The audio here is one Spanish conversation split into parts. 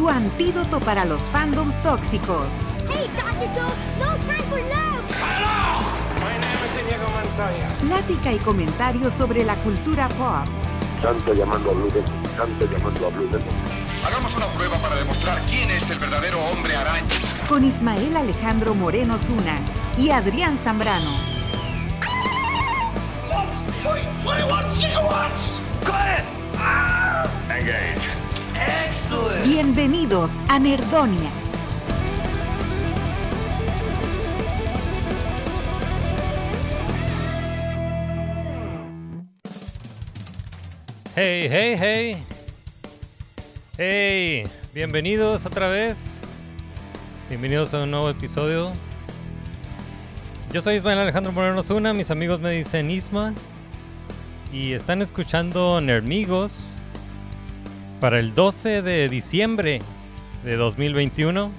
Tu antídoto para los fandoms tóxicos. Hey, Dr. Joe, no time for love. My name is Inigo Montoya. Plática y comentarios sobre la cultura pop. Santo llamando a Blue Demon, Santo llamando a Blue Demon. Hagamos una prueba para demostrar quién es el verdadero hombre araña. Con Ismael Alejandro Moreno Zuna y Adrián Zambrano. Bienvenidos a Nerdonia. Hey, hey, hey. Hey, bienvenidos otra vez. Bienvenidos a un nuevo episodio. Yo soy Ismael Alejandro Moreno Zuna, mis amigos me dicen Isma. Y están escuchando Nermigos para el 12 de diciembre de 2021.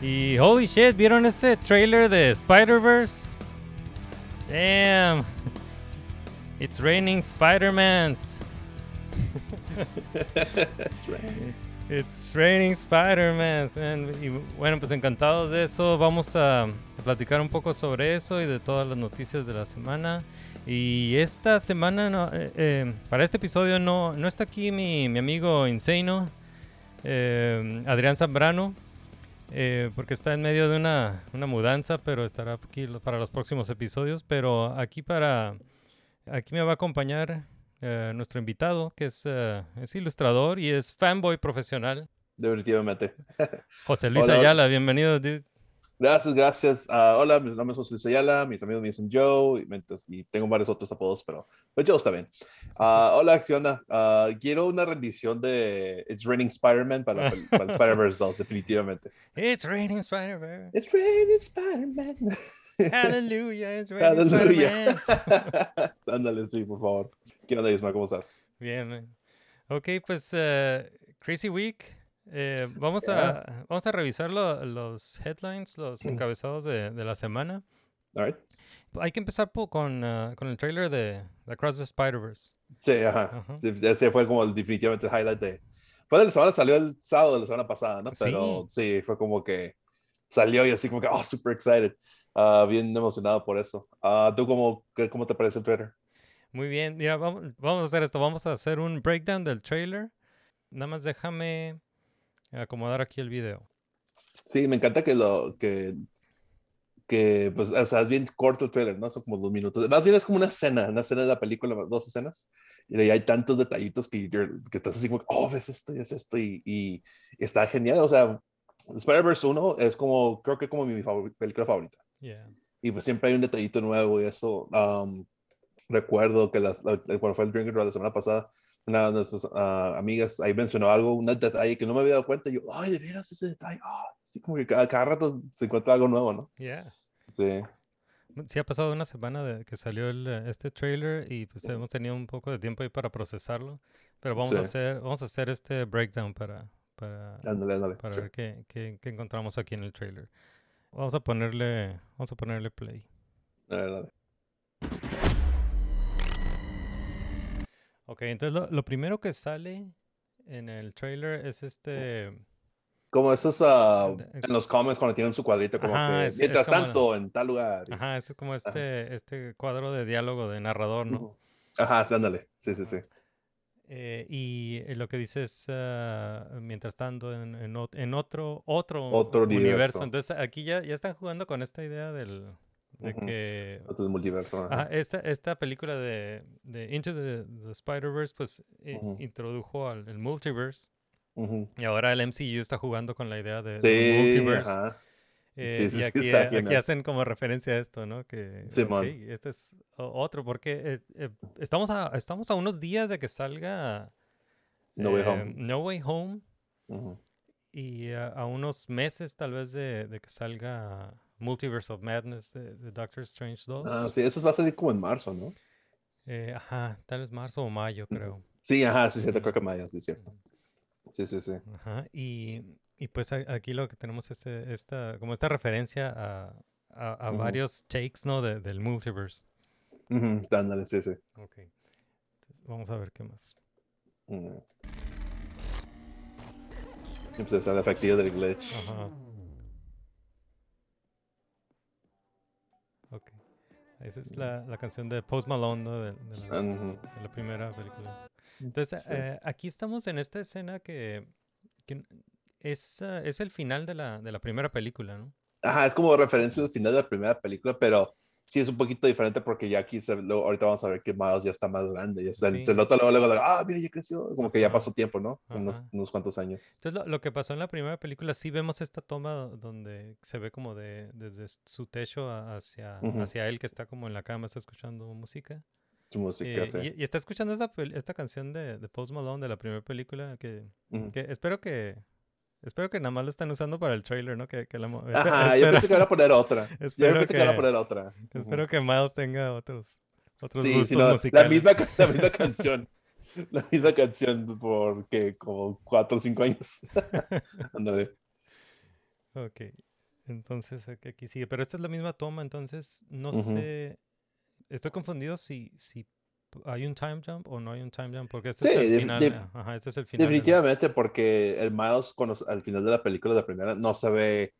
Y holy shit, ¿vieron ese trailer de Spider-Verse? Damn. It's raining Spider-Mans. It's raining Spider-Man, man. Y bueno, pues encantados de eso. Vamos a platicar un poco sobre eso y de todas las noticias de la semana. Y esta semana, no, eh, eh, para este episodio, no, no está aquí mi, mi amigo Insano, eh, Adrián Zambrano, porque está en medio de una, una mudanza, pero estará aquí para los próximos episodios. Pero aquí para aquí me va a acompañar nuestro invitado, que es, es ilustrador y es fanboy profesional. Definitivamente. José Luis Hola. Ayala, bienvenido, dude. Gracias, gracias. Ah, hola, mi nombre es José Luis Ayala, mis amigos me dicen Joe, y, y tengo varios otros apodos, pero pues Joe está bien. Ah, hola, ¿qué onda? Ah, quiero una rendición de It's Raining Spider-Man para, para Spider-Verse 2, definitivamente. It's raining Spider-Man. It's Raining Spider-Man. Hallelujah, it's raining. Spider-Man. Ándale, sí, por favor. ¿Qué onda, Isma? ¿Cómo estás? Bien, man. Ok, pues eh, Crazy Week. Eh, vamos, a, vamos a revisar lo- los headlines, los encabezados de, de la semana. All right. Hay que empezar po- con, ah, con el trailer de The Across the Spider-Verse. Sí, ajá. Ajá. Sí, ese fue como el- definitivamente el highlight de... Fue de la semana, salió el sábado de la semana pasada, ¿no? Sí. Pero sí, fue como que salió y así como que, oh, super excited. Ah, bien emocionado por eso. Ah, ¿Tú cómo, qué- cómo te parece el trailer? Muy bien, mira, vamos, vamos a hacer esto, vamos a hacer un breakdown del trailer. Nada más déjame acomodar aquí el video. Sí, me encanta que lo, que, que, pues, o sea, es bien corto el trailer, ¿no? Son como dos minutos. Más bien es como una escena, una escena de la película, dos escenas. Y ahí hay tantos detallitos que, que estás así como, oh, ves esto y es esto. Y, y está genial. O sea, Spider-Verse 1 es como, creo que como mi favor- película favorita. Yeah. Y pues siempre hay un detallito nuevo y eso. um, recuerdo que las, la- cuando fue el Drinking Roll la semana pasada, una de nuestras ah, amigas ahí mencionó algo, un detalle que no me había dado cuenta. Y yo, ay, de veras ese detalle. Ah, así como que cada, cada rato se encuentra algo nuevo, ¿no? Yeah. Sí. Sí, ha pasado una semana de que salió el, eh, este trailer y pues hemos tenido un poco de tiempo ahí para procesarlo. Pero vamos a hacer, vamos a hacer este breakdown para, para, Ándale, ándale. para sí. ver qué, qué- qué encontramos aquí en el trailer. Vamos a ponerle, vamos a ponerle play. Dale, dale. Ok, entonces lo, lo primero que sale en el trailer es este. Como esos De- en los comments cuando tienen su cuadrito, como Ajá, que es- es mientras como- tanto, en tal lugar. y- Ajá, ese es como este, este cuadro de diálogo de narrador, ¿no? Ajá, sí, ándale. Sí, sí, sí. Eh, y eh, lo que dice es, ah, mientras tanto, en, en ot- en otro, otro, Otro universo. universo. Entonces, aquí ya, ya están jugando con esta idea del, de que ajá. esta, esta película de, de Into the, the Spider-Verse, pues, eh, introdujo al el multiverse. Y ahora el MCU está jugando con la idea de, Sí, multiverse. ajá. Eh, Sí, sí, y aquí, está eh, aquí hacen como referencia a esto, ¿no? Que Simón. ok, este es otro, porque eh, estamos, a, estamos a unos días de que salga No Way Home. No Way Home. Ujú. Y a, a unos meses tal vez de, de que salga Multiverse of Madness de, de Doctor Strange 2. Ah, sí, eso va a salir como en marzo, ¿no? Eh, ajá, tal vez marzo o mayo, creo. Sí, ajá, sí, cierto, creo que mayo, sí, cierto. Sí, sí, sí. Ajá, y, y pues aquí lo que tenemos es eh, esta, como esta referencia a, a, varios takes, ¿no? De- del multiverse. Ujú, ándale, sí, sí. Ok. Entonces, vamos a ver qué más. Ujú. Y pues está el efectivo del glitch. Ajá. Ok. Esa es la, la canción de Post Malone, ¿no? De, de la, Ujú. de la primera película. Entonces, Sí. eh, aquí estamos en esta escena que, que es, ah, es el final de la, de la primera película, ¿no? Ajá, es como referencia al final de la primera película, pero sí es un poquito diferente porque ya aquí, se, luego- ahorita vamos a ver que Miles ya está más grande, ya está, Sí. se nota luego, luego, ah, mira, ya creció, como que ya pasó tiempo, ¿no? Unos, cuantos años. Entonces, lo, lo que pasó en la primera película, sí vemos esta toma donde se ve como de, desde su techo hacia, hacia él que está como en la cama, está escuchando música. Música, Eh, sí. y, y está escuchando esta, esta canción de, de Post Malone de la primera película que espero que espero que nada más lo están usando para el trailer, ¿no? Que, que la Ajá, yo espero- pensé que iban a poner otra. Yo espero pensé que iban a que- poner otra. Espero que Miles tenga otros otros Sí, gustos no, la misma, la misma canción. La misma canción por que como cuatro o cinco años. Ándale. Ok. Entonces aquí, aquí sigue, pero esta es la misma toma, entonces no sé estoy confundido si si hay un time jump o no hay un time jump porque este Sí, es el def- final. def- ajá, este es el final. de la- Definitivamente, porque el Miles, cuando, al final de la película, la primera, no se ve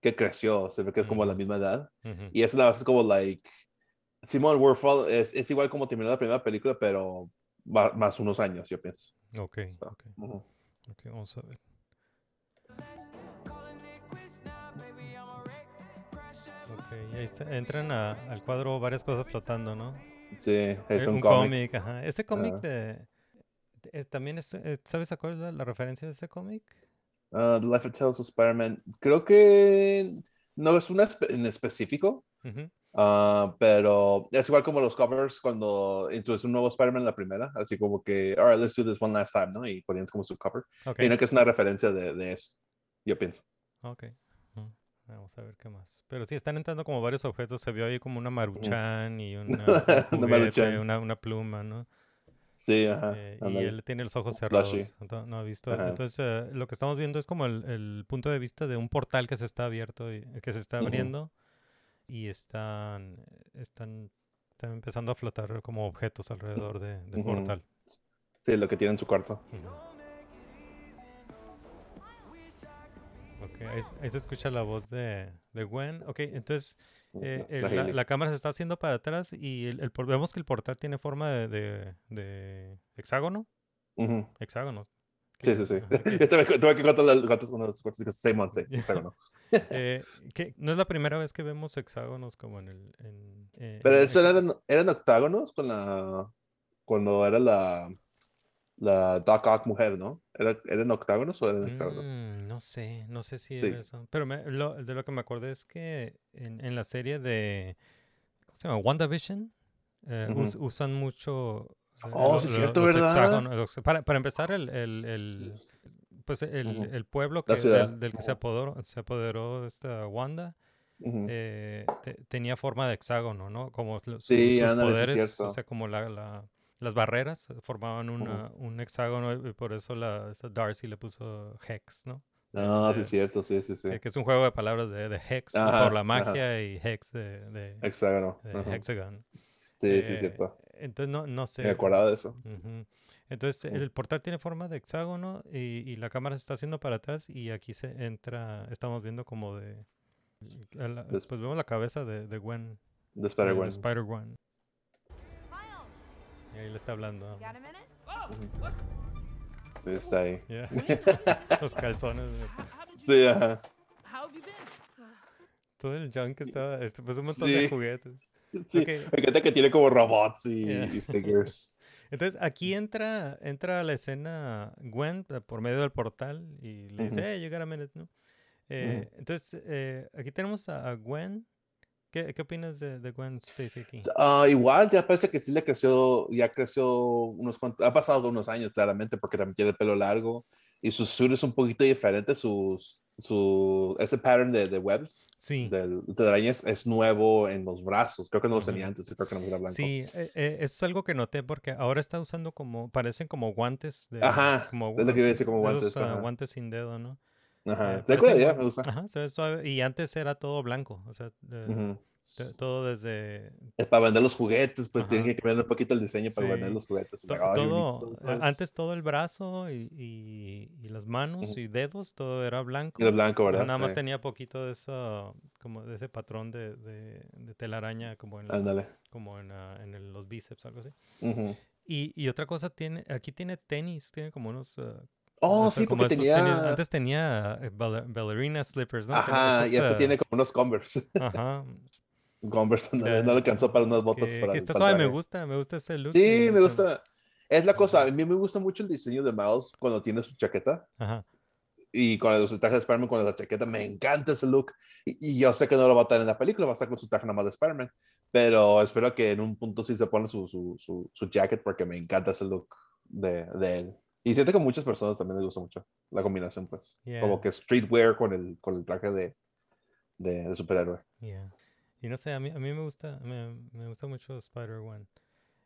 que creció, se ve que es como a la misma edad. Y es más es como, like, Simon We're Fall- es, es igual como terminó la primera película, pero va- más unos años, yo pienso. Ok, So, ok, ujú. ok, vamos a ver. Ok, y ahí está- entran a- al cuadro varias cosas flotando, ¿no? Sí, es Eh, un, un cómic. ajá. Ese cómic Ajá. de... eh, también es, eh, ¿sabes cuál es la, la referencia de ese cómic? Ah, The Life of Tales of Spider-Man. Creo que no es una espe- en específico, Ujú, ah, pero es igual como los covers cuando introduce un nuevo Spider-Man en la primera, así como que, alright, let's do this one last time, ¿no? Y ponían como su cover. Ok, Y no que es una referencia de, de eso, yo pienso. ok. Vamos a ver qué más. Pero sí, están entrando como varios objetos. Se vio ahí como una maruchan y una, un Una Maruchan. una, una pluma, ¿no? Sí, ajá. Eh, y él tiene los ojos cerrados. No ha visto. Ajá. Entonces, eh, lo que estamos viendo es como el, el punto de vista de un portal que se está abierto, y, que se está abriendo y están, están, están empezando a flotar como objetos alrededor de- del portal. Sí, lo que tiene en su cuarto. Ujú. Ok, ahí, se escucha la voz de, de Gwen. Ok, entonces eh, La- el- la la, Hailey. la cámara se está haciendo para atrás y el, el vemos que el portal tiene forma de, de- de hexágono. Hexágonos. Sí, sí, sí. Tuve que, contar las cuantas unos cuantos months, Ya. hexágono. Eh, que no es la primera vez que vemos hexágonos como en el... en, eh, Pero en eso eran octágonos con la, cuando era la, la Doc Ock mujer, ¿no? ¿Era, ¿Eran octágonos o eran hexágonos? Mm, no sé, no sé si Sí. era eso. Pero me- lo- de lo que me acordé es que en, en la serie de... ¿Cómo se llama? WandaVision. eh, us- usan mucho... eh, Oh, lo- sí es cierto, los ¿verdad? los- para, para empezar, el, el, el- pues el, el pueblo que, del, del que se apoderó, se apoderó esta Wanda eh, te- tenía forma de hexágono, ¿no? Como su- Sí, sus ándale, poderes, o sea, como la, la- las barreras eh, formaban una- un hexágono y por eso la, Darcy le puso Hex, ¿no? Ah, sí, es cierto, sí, sí, sí. Que, que es un juego de palabras de, de Hex por la ajá. magia y Hex de, de- Hexágono. de. Hexagon. Sí, sí, Eh, es cierto. Entonces, no, no sé. Me acordaba de eso. Entonces, el portal tiene forma de hexágono y, y la cámara se está haciendo para atrás y aquí se entra, estamos viendo como de... la- pues vemos la cabeza de, de Gwen. De de Spider-Gwen. Y ahí le está hablando. got a minute? Sí, está ahí. Yeah. Los calzones. de- Sí, ajá. Todo el junk que estaba... este, Pues un montón de Sí. juguetes. Sí, Ok. me encanta que tiene como robots y, Yeah. y figures. Entonces aquí entra, entra a la escena Gwen eh, por medio del portal y le dice, Ujú. hey, you got a minute, ¿no? Eh, Entonces, eh, aquí tenemos a, a Gwen. ¿Qué, qué opinas de, de Gwen Stacy aquí? Ah, igual, ya parece que sí le creció, ya creció unos cuantos, ha pasado unos años claramente porque también tiene el pelo largo y su suit es un poquito diferente, sus, su, ese pattern de, de webs, Sí. del- de arañas, es nuevo en los brazos. Creo que no los tenía antes, creo que no era blanco. Sí, eh, eh, eso es algo que noté porque ahora está usando como, parecen como guantes de... Ajá, como, es lo que iba a decir, como esos, guantes, ah, guantes sin dedo, ¿no? Ajá. Eh, Ya, gua- me gusta. Ajá, se ve suave. Y antes era todo blanco, o sea, eh, Ujú. t- todo desde... Es para vender los juguetes, pues Ajá. tienen que cambiar un poquito el diseño para Sí. vender los juguetes. to- todo, eh, antes todo el brazo y, y- y las manos Ujú. y dedos, todo era blanco. De blanco, pero ¿verdad? nada más Sí. tenía poquito de eso, como de ese patrón de, de, de telaraña, como en, la- como en, en el- los bíceps, algo así. Ujú. Y, y otra cosa, tiene aquí tiene tenis, tiene como unos... Oh, o sea, sí, porque tenía... Antes tenía eh, baller- ballerina slippers, ¿no? Ajá, y hasta ah, tiene como unos Converse. Ajá. Converse no, Ya, no le alcanzó para unas botas Que, para que está suave, me gusta, me gusta ese look. Sí, me gusta. Es la cosa, a mí me gusta mucho el diseño de Miles cuando tiene su chaqueta Ajá. y con el, traje de Spider-Man con la chaqueta. Me encanta ese look. Y, y yo sé que no lo va a tener en la película, va a estar con su traje nada más de Spider-Man. Pero espero que en un punto sí se pone su, su, su, su jacket porque me encanta ese look de, de él. Y siento que a muchas personas también les gusta mucho la combinación, pues. Yeah. Como que streetwear con el, con el traje de, de, de superhéroe. Yeah. Y no sé, a mí, a mí me gusta, me, me gusta mucho Spider-Gwen.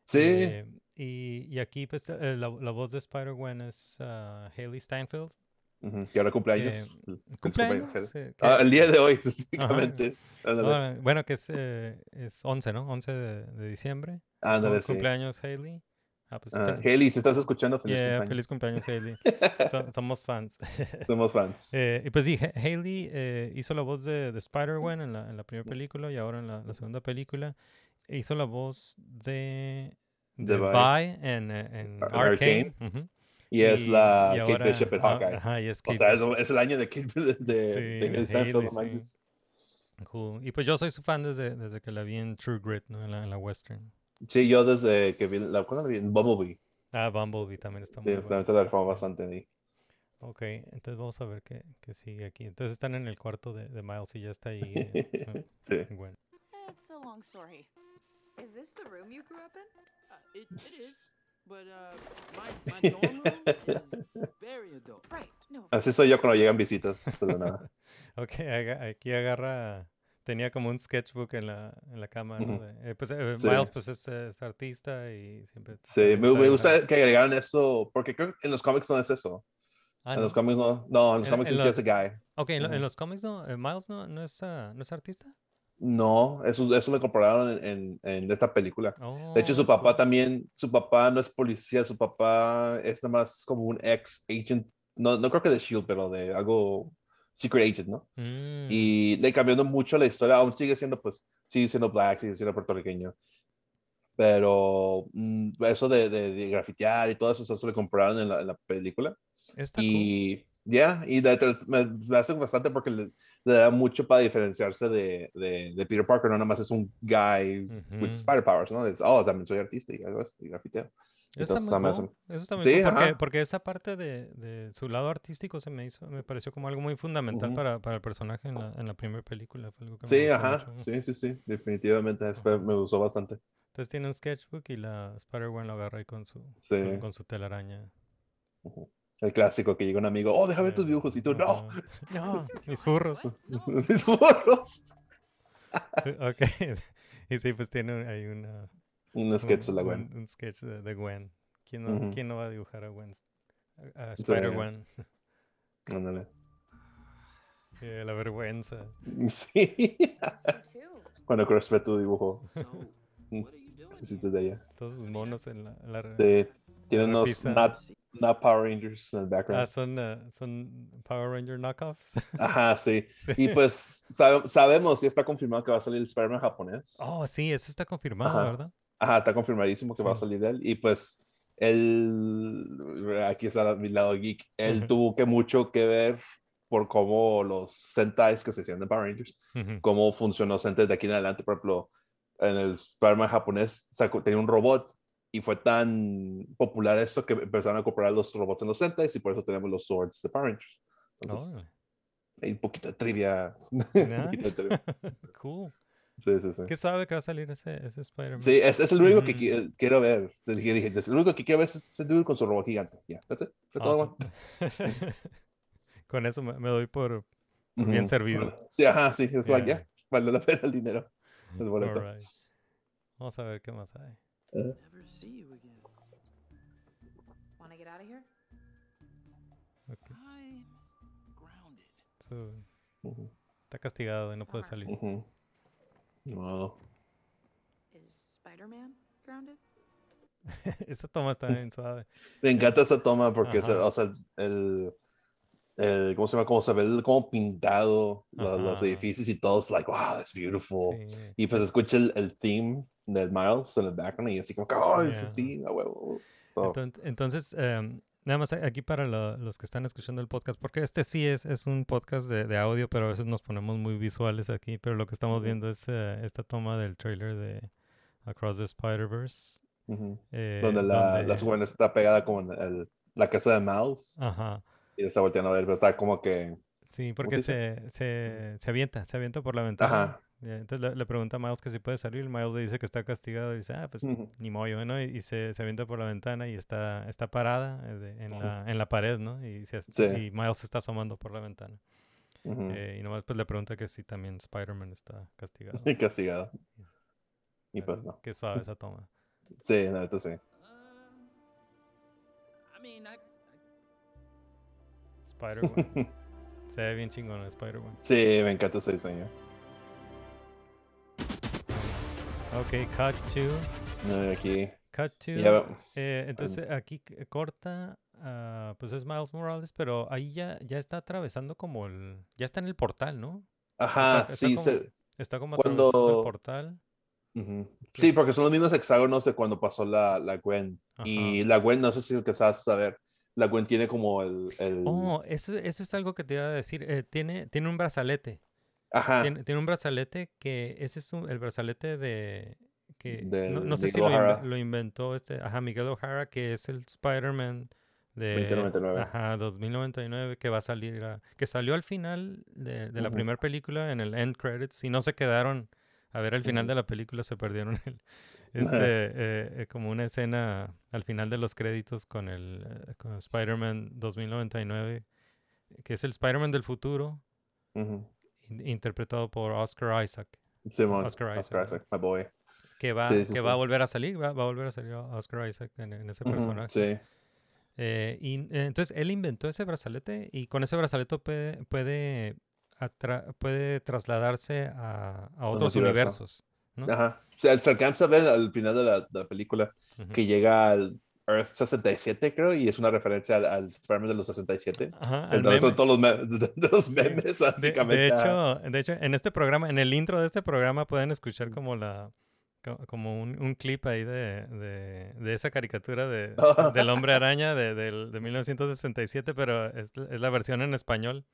Sí, Eh, y, y aquí, pues, eh, la, la voz de Spider-Gwen es ah, Haley Steinfeld. ujú, que ahora cumpleaños. Eh, ¿Cumpleaños? Ah, el día de hoy, específicamente. Ah, bueno, que es, eh, es 11, ¿no? 11 de, de diciembre. Cum- sí. Cumpleaños Haley. Ah, pues, Ah, Haley, si estás escuchando, feliz yeah, cumpleaños. feliz cumpleaños, Haley. So- somos fans. Somos fans. Eh, y pues sí, Ha- Haley eh, hizo la voz de, de Spider-Gwen en la, en la primera película y ahora en la, la segunda película. E hizo la voz de, De en, eh, en Ar- Arcane. ujú. y es la y Kate ahora- Bishop en ah, Hawkeye. Ajá, y es o Kate sea, Bishop. es, es el año de Kate de, de, Sí, de Haley, sí. Cool. Y pues yo soy su fan desde, desde que la vi en True Grit, ¿no? En la, en la western. Sí, yo desde que vi la, ¿cuándo la vi? Bumblebee. Ah, Bumblebee también está Sí, muy buena. justamente la reformó bastante ahí. Ok, entonces vamos a ver qué, qué sigue aquí. Entonces están en el cuarto de, de Miles y ya está ahí. eh, eh, sí. Gwen. It's a long story. Is this the room you grew up in? Uh, it, it is, but uh, my, my dorm room is very adult. Right. No. Así soy yo cuando llegan visitas. Ok, aquí agarra. Tenía como un sketchbook en la, en la cama. ¿no? Eh, pues, eh, Sí. Miles, pues es, es artista y siempre. Sí, me, me gusta que agregaran eso, porque creo que en los cómics no es eso. Ah, en los cómics no. No, en los En- cómics en es los- just a guy. Ok, en, lo- en Ujú. los cómics no, eh, Miles no, no, es, ah, no es artista. No, eso, eso lo incorporaron en, en, esta película. Oh, De hecho, su that's papá cool. también, su papá no es policía, su papá es nada más como un ex agent, no, no creo que de Shield, pero de algo secret agent, ¿no? Mm, Y le cambiando mucho la historia, aún sigue siendo, pues, sigue siendo black, sigue siendo puertorriqueño. Pero mm, eso de, de, de grafitear y todo eso, eso lo compraron en la, en la película. está cool. Y ya, y de- me, me hace bastante porque le, le da mucho para diferenciarse de, de, Peter Parker, no nada más es un guy with Ujú. spider powers, ¿no? Es, oh, también soy artista y y grafiteo. Eso está muy cool, Eso está muy Sí, cool porque, esa parte de, de su lado artístico se me hizo, me pareció como algo muy fundamental para, para el personaje en la, en la primera película. Fue algo que me Sí, ajá, mucho. sí, sí, sí, definitivamente, fue- me gustó bastante. Entonces tiene un sketchbook y la Spider-Gwen lo agarra ahí con su, Sí. con, con su telaraña. El clásico que llega un amigo, oh, deja ver tus dibujos y tú, no. No, mis furros. mis burros. ok. Y sí, pues tiene un- ahí una, Un sketch de la Gwen. un sketch de, de Gwen. ¿Quién no, quién no va a dibujar a Gwen? A, a Sí. Spider-Gwen. Ándale. Eh, la vergüenza. Sí. Cuando ve tu dibujo, hiciste de ella. Todos sus monos en la, en la- Sí, tiene unos not, not Power Rangers en el Ah, background. son, ah, son Power Ranger knockoffs. Ajá, sí. Sí. Y pues sabe- sabemos, ya está confirmado que va a salir el Spider-Man japonés. Oh, sí, eso está confirmado, Ajá. ¿verdad? Ajá, está confirmadísimo que va a Sí. salir de él. Y pues él, aquí está mi lado geek, él Ujú. tuvo que mucho que ver por cómo los Sentais que se hacían de Power Rangers, Ujú. cómo funcionó Sentai de aquí en adelante. Por ejemplo, en el Spider-Man japonés sacó- tenía un robot y fue tan popular esto que empezaron a comprar los robots en los Sentais y por eso tenemos los Swords de Power Rangers. Entonces, Órale. hay un poquito de trivia. un poquito de trivia. cool. Sí, sí, sí. Qué suave que va a salir ese, ese Spider-Man. Sí, es, es el único que Ujú. qui- quiero ver. Dije, dije, el único que quiero ver es ese dude con su robot gigante. Ya, that's it. That's all I want. Awesome. Con eso me, me doy por, por bien Ujú. servido. Sí, ajá, sí. Es like, Yeah. ya, vale la pena el dinero. El boleto. Alright. Vamos a ver qué más hay. Ujú, está castigado y no puede salir. ujú. Ni modo. Is Spider-Man grounded? Esa toma está bien suave. Me encanta esa toma porque, se- o sea, el, el, ¿cómo se llama? Cómo se ve el- cómo pintado lo- los Ajá. edificios y todo es like, wow, that's beautiful. Sí. Y pues escucha el, el theme del Miles en el background y así como, oh, es Yeah. así, a huevo. Entonces, entonces, em, nada más aquí para lo- los que están escuchando el podcast, porque este sí es, es un podcast de, de audio, pero a veces nos ponemos muy visuales aquí, pero lo que estamos viendo es eh, esta toma del trailer de Across the Spider-Verse. Ujú. eh, donde la, donde- la Gwen está pegada como en el- la casa de Miles Ajá. y lo está volteando a ver, pero está como que, Sí, porque se se, se, se avienta, se avienta por la ventana. ajá. Entonces le, le pregunta a Miles que si puede salir. Miles le dice que está castigado. Y dice, ah, pues ni moyo, ¿no? Y, y se, se avienta por la ventana y está, está parada eh, en, la, en la pared, ¿no? Y, se, Sí. y Miles se está asomando por la ventana. Ujú. Eh, y nomás pues le pregunta que si también Spider-Man está castigado. Castigado. Y pues no. Qué suave esa toma. Sí, no, entonces sí. Um, I mean, I, I Spider-Man. se ve bien chingón el Spider-Man. Sí, me encanta ese diseño. Ok, cut to. No, aquí. Cut to. Eh, entonces aquí c- corta. ah, pues es Miles Morales, pero ahí ya, ya está atravesando como el. Ya está en el portal, ¿no? Ajá, está sí, como- se- Está como Cuando- atravesando el portal. sí, porque son los mismos hexágonos de cuando pasó la, la Gwen. Y la Gwen, no sé si es que sabes saber, la Gwen tiene como el... el... Oh, eso, eso es algo que te iba a decir. eh, tiene, tiene un brazalete. Ajá, Tiene, tiene un brazalete que ese es un- el brazalete de que no, Del no sé si lo, inventó este, ajá, Miguel O'Hara, que es el Spider-Man de 2099. ajá, 2099 que va a salir a- que salió al final de, de la primera película en el end credits. Y no se quedaron a ver el final de la película, se perdieron el, este eh, eh, como una escena al final de los créditos con el eh, con Spider-Man 2099 que es el Spider-Man del futuro. In- interpretado por Oscar Isaac, Simón, Oscar Oscar, Isaac, Isaac, my boy. que va, Sí, sí, que sí. va a volver a salir, va, va a volver a salir Oscar Isaac en, en ese personaje. Sí. Eh, y eh, entonces él inventó ese brazalete y con ese brazalete puede, puede, puede trasladarse a, a otros universos. ¿no? Ajá. Se, se alcanza a ver al final de la, de la película que llega al Earth 67, creo, y es una referencia al, al Spider-Man de los 67. Ajá, Entonces son todos los, me- de, de los memes, básicamente. de hecho, de hecho, en este programa, en el intro de este programa pueden escuchar como la co- como un, un clip ahí de, de, de esa caricatura de, del hombre araña de, del- de 1967, pero es, es la versión en español.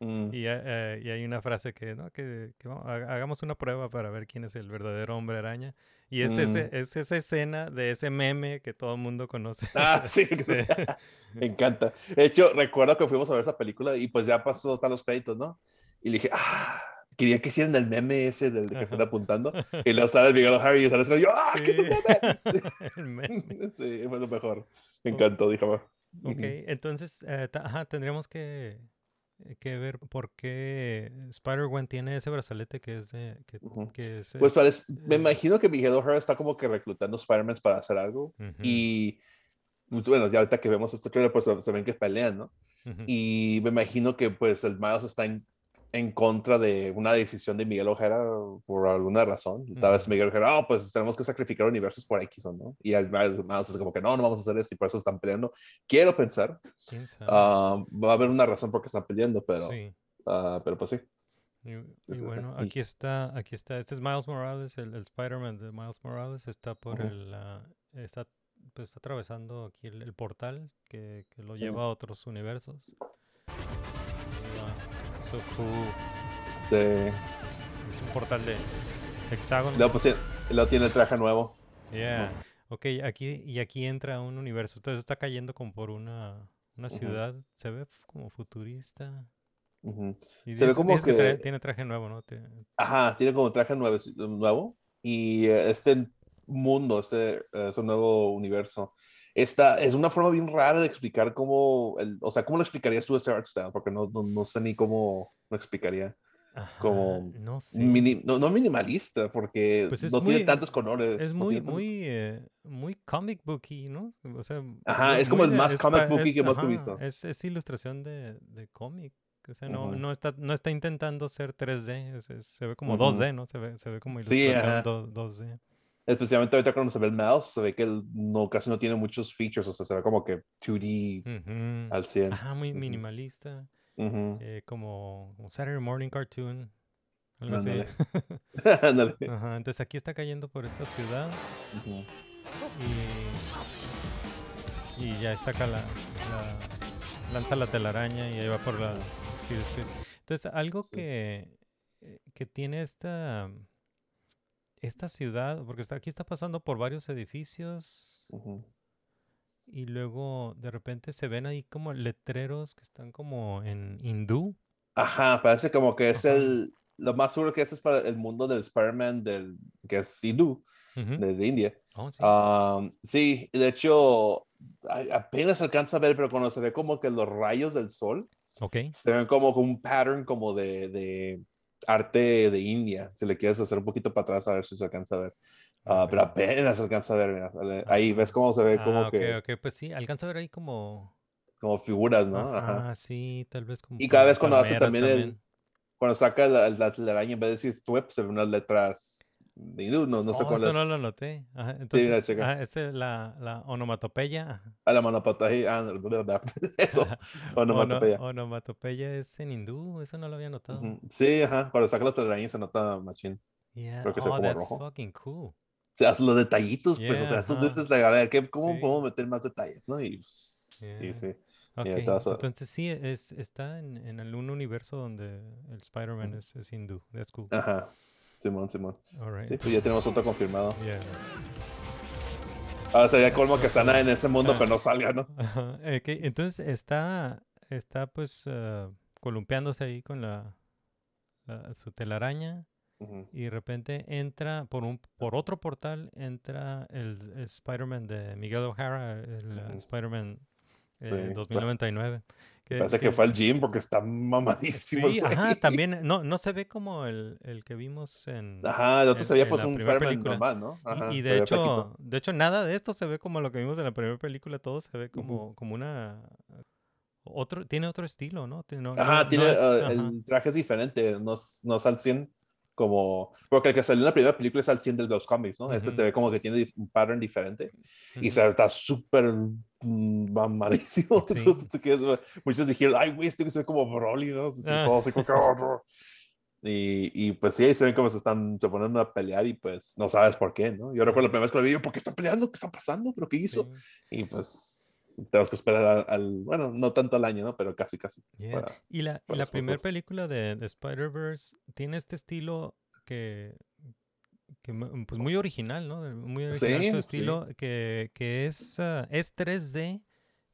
Mm, Y, eh, y hay una frase que, ¿no? que, que vamos- ha- hagamos una prueba para ver quién es el verdadero hombre araña. Y es, ese, Mm. es esa escena de ese meme que todo el mundo conoce. Ah, sí, Sí. me encanta. De hecho, recuerdo que fuimos a ver esa película y pues ya pasó hasta los créditos, ¿no? Y le dije, ah, quería que hicieran el meme ese del que están apuntando. Y luego sale Miguel O'Hara y sale yo, ah, ¿qué es un meme? El meme. Sí, fue lo mejor. Me encantó, dije, "Ah". Ok, entonces eh, ajá, tendríamos que, que ver por qué Spider-Gwen tiene ese brazalete que es de... Que, es, Pues es- me eh, imagino que Miguel O'Hara está como que reclutando Spider-Man para hacer algo. Y pues, bueno, ya ahorita que vemos este trailer, pues se ven que pelean, ¿no? Y me imagino que pues el Miles está en, en contra de una decisión de Miguel Ojeda por alguna razón. Tal vez. Miguel Ojeda, oh, pues tenemos que sacrificar universos por X o no. Y Miles, Miles es como que no, no vamos a hacer eso y por eso están peleando. Quiero pensar, ah, va a haber una razón por qué están peleando, pero, Sí. ah, pero pues sí. Y, y sí, bueno, aquí está, aquí está. Este es Miles Morales, el, el Spider-Man de Miles Morales. Está por Ujú. el, ah, está, pues, está atravesando aquí el, el portal que, que lo lleva Ujú. a otros universos. So cool. Sí. Es un portal de hexágono. Pues, luego tiene el traje nuevo. Yeah. Ok, aquí y aquí entra un universo. Entonces está cayendo como por una, una ciudad. Se ve como futurista. Y Se ve como que- tiene traje nuevo, ¿no? Te- Ajá, tiene como traje nuevo, nuevo y eh, este mundo, este eh, es un nuevo universo. Esta es una forma bien rara de explicar cómo, el, o sea, ¿cómo lo explicarías tú este art style? Porque no, no, no sé ni cómo lo explicaría. Ajá, Como no sé. Mini- no, no minimalista, porque Pues es no tiene muy- tantos colores. Es no muy, tiene tantos- muy, eh, muy comic booky, ¿no? O sea, Ajá, muy- es como el más es comic booky es- que hemos visto. Es, es ilustración de, de cómic. O sea, no, Ujú. no, está, no está intentando ser 3D. es- es- se ve como Ujú. 2D, ¿no? Se ve, se ve como Sí, ilustración ajá. do- 2D. Especialmente ahorita cuando se ve el mouse, se ve que el- no, casi no tiene muchos features, o sea, se ve como que 2D Ujú. al 100. Ajá, muy minimalista. Eh, como, como Saturday Morning Cartoon. Algo así. Ándale. Ajá, entonces aquí está cayendo por esta ciudad y, y ya saca la, la- lanza la telaraña y ahí va por la. Entonces, algo Sí. que, eh, que tiene esta, esta ciudad, porque está, aquí está pasando por varios edificios Ujú. y luego de repente se ven ahí como letreros que están como en hindú. Ajá, parece como que es Ajá. el. Lo más seguro que este es para el mundo del Spider-Man, del, que es hindú, Ujú. de, de India. Oh, sí. Am, sí, de hecho, apenas alcanza a ver, pero cuando se ve como que los rayos del sol, ok. se ven como un pattern como de, de arte de India. Si le quieres hacer un poquito para atrás, a ver si se alcanza a ver. Ah, Pero apenas se alcanza a ver. mira, Ahí ves cómo se ve como Ah, ok, que, ok, pues sí, alcanzo a ver ahí como... como figuras, ¿no? Ajá. Ajá, sí, tal vez como... Y cada como vez cuando hace también el, cuando saca la, la telaraña, en vez de decir Thwip, se ven unas letras hindú, no, no sé Oh, cuál eso es. no lo noté. Ajá, entonces, checa. ah, esa es la, la onomatopeya. ajá. A la monopatía, ah, eso, Ono- onomatopeya. onomatopeya es en hindú, eso no lo había notado. Ujú. Sí, ajá, cuando saca las telarañas se nota machín. Yeah. Creo que sea oh, como that's rojo. fucking cool. O sea, los detallitos, pues, o Yeah, sea, esos ajá. detalles, de, a ver, ¿qué, ¿cómo Sí. podemos meter más detalles, no? Y sí, Yeah. sí. Ok, Yeah, that's a- entonces sí, es, está en, en el- un universo donde el Spider-Man Ujú. es, es hindú. That's cool. Ajá, Simón, Simón. Right. Sí, pues ya tenemos otro confirmado. Yeah. Ahora sería colmo que están en ese mundo, Ah. pero no salga, ¿no? Ajá, ok, entonces está, está pues ah, columpiándose ahí con la, la- su telaraña y de repente entra por un por otro portal entra el, el Spider-Man de Miguel O'Hara, el Ujú. Spider-Man eh, Sí, 2099. que- Parece que fue al gym porque está mamadísimo. Sí, ajá, también no, no se ve como el, el que vimos en Ajá, el otro en- se veía pues un película. normal, ¿no? Ajá, y, de hecho, flaquito. de hecho nada de esto se ve como lo que vimos en la primera película, todo se ve como, como una otro, tiene otro estilo, ¿no? Tiene- no- Ajá, no- tiene, no es- uh, ajá. el traje es diferente, no, no es al 100 como, porque el que salió en la primera película es al 100 de los cómics, ¿no? Este Ujú. se ve como que tiene un pattern diferente y Ujú. se está súper mm, mamadísimo. Sí. Entonces, que es, uh, Muchos dijeron, ay, güey, este que se ve como Broly, ¿no? Así, Ah. todo así como "Oh, no". Y, y pues sí, ahí se ven como se están se ponen a pelear y pues no sabes por qué, ¿no? Yo recuerdo la primera vez que lo vi, yo, ¿por qué están peleando? ¿Qué está pasando? ¿Pero qué hizo? Sí, Y pues tenemos que esperar al, al- bueno, no tanto al año, ¿no? Pero casi, casi. yeah. para- Y la, la primera película de, de Spider-Verse tiene este estilo que, que pues muy original, ¿no? Muy original Sí, su sí. estilo, que, que es, ah, es 3D,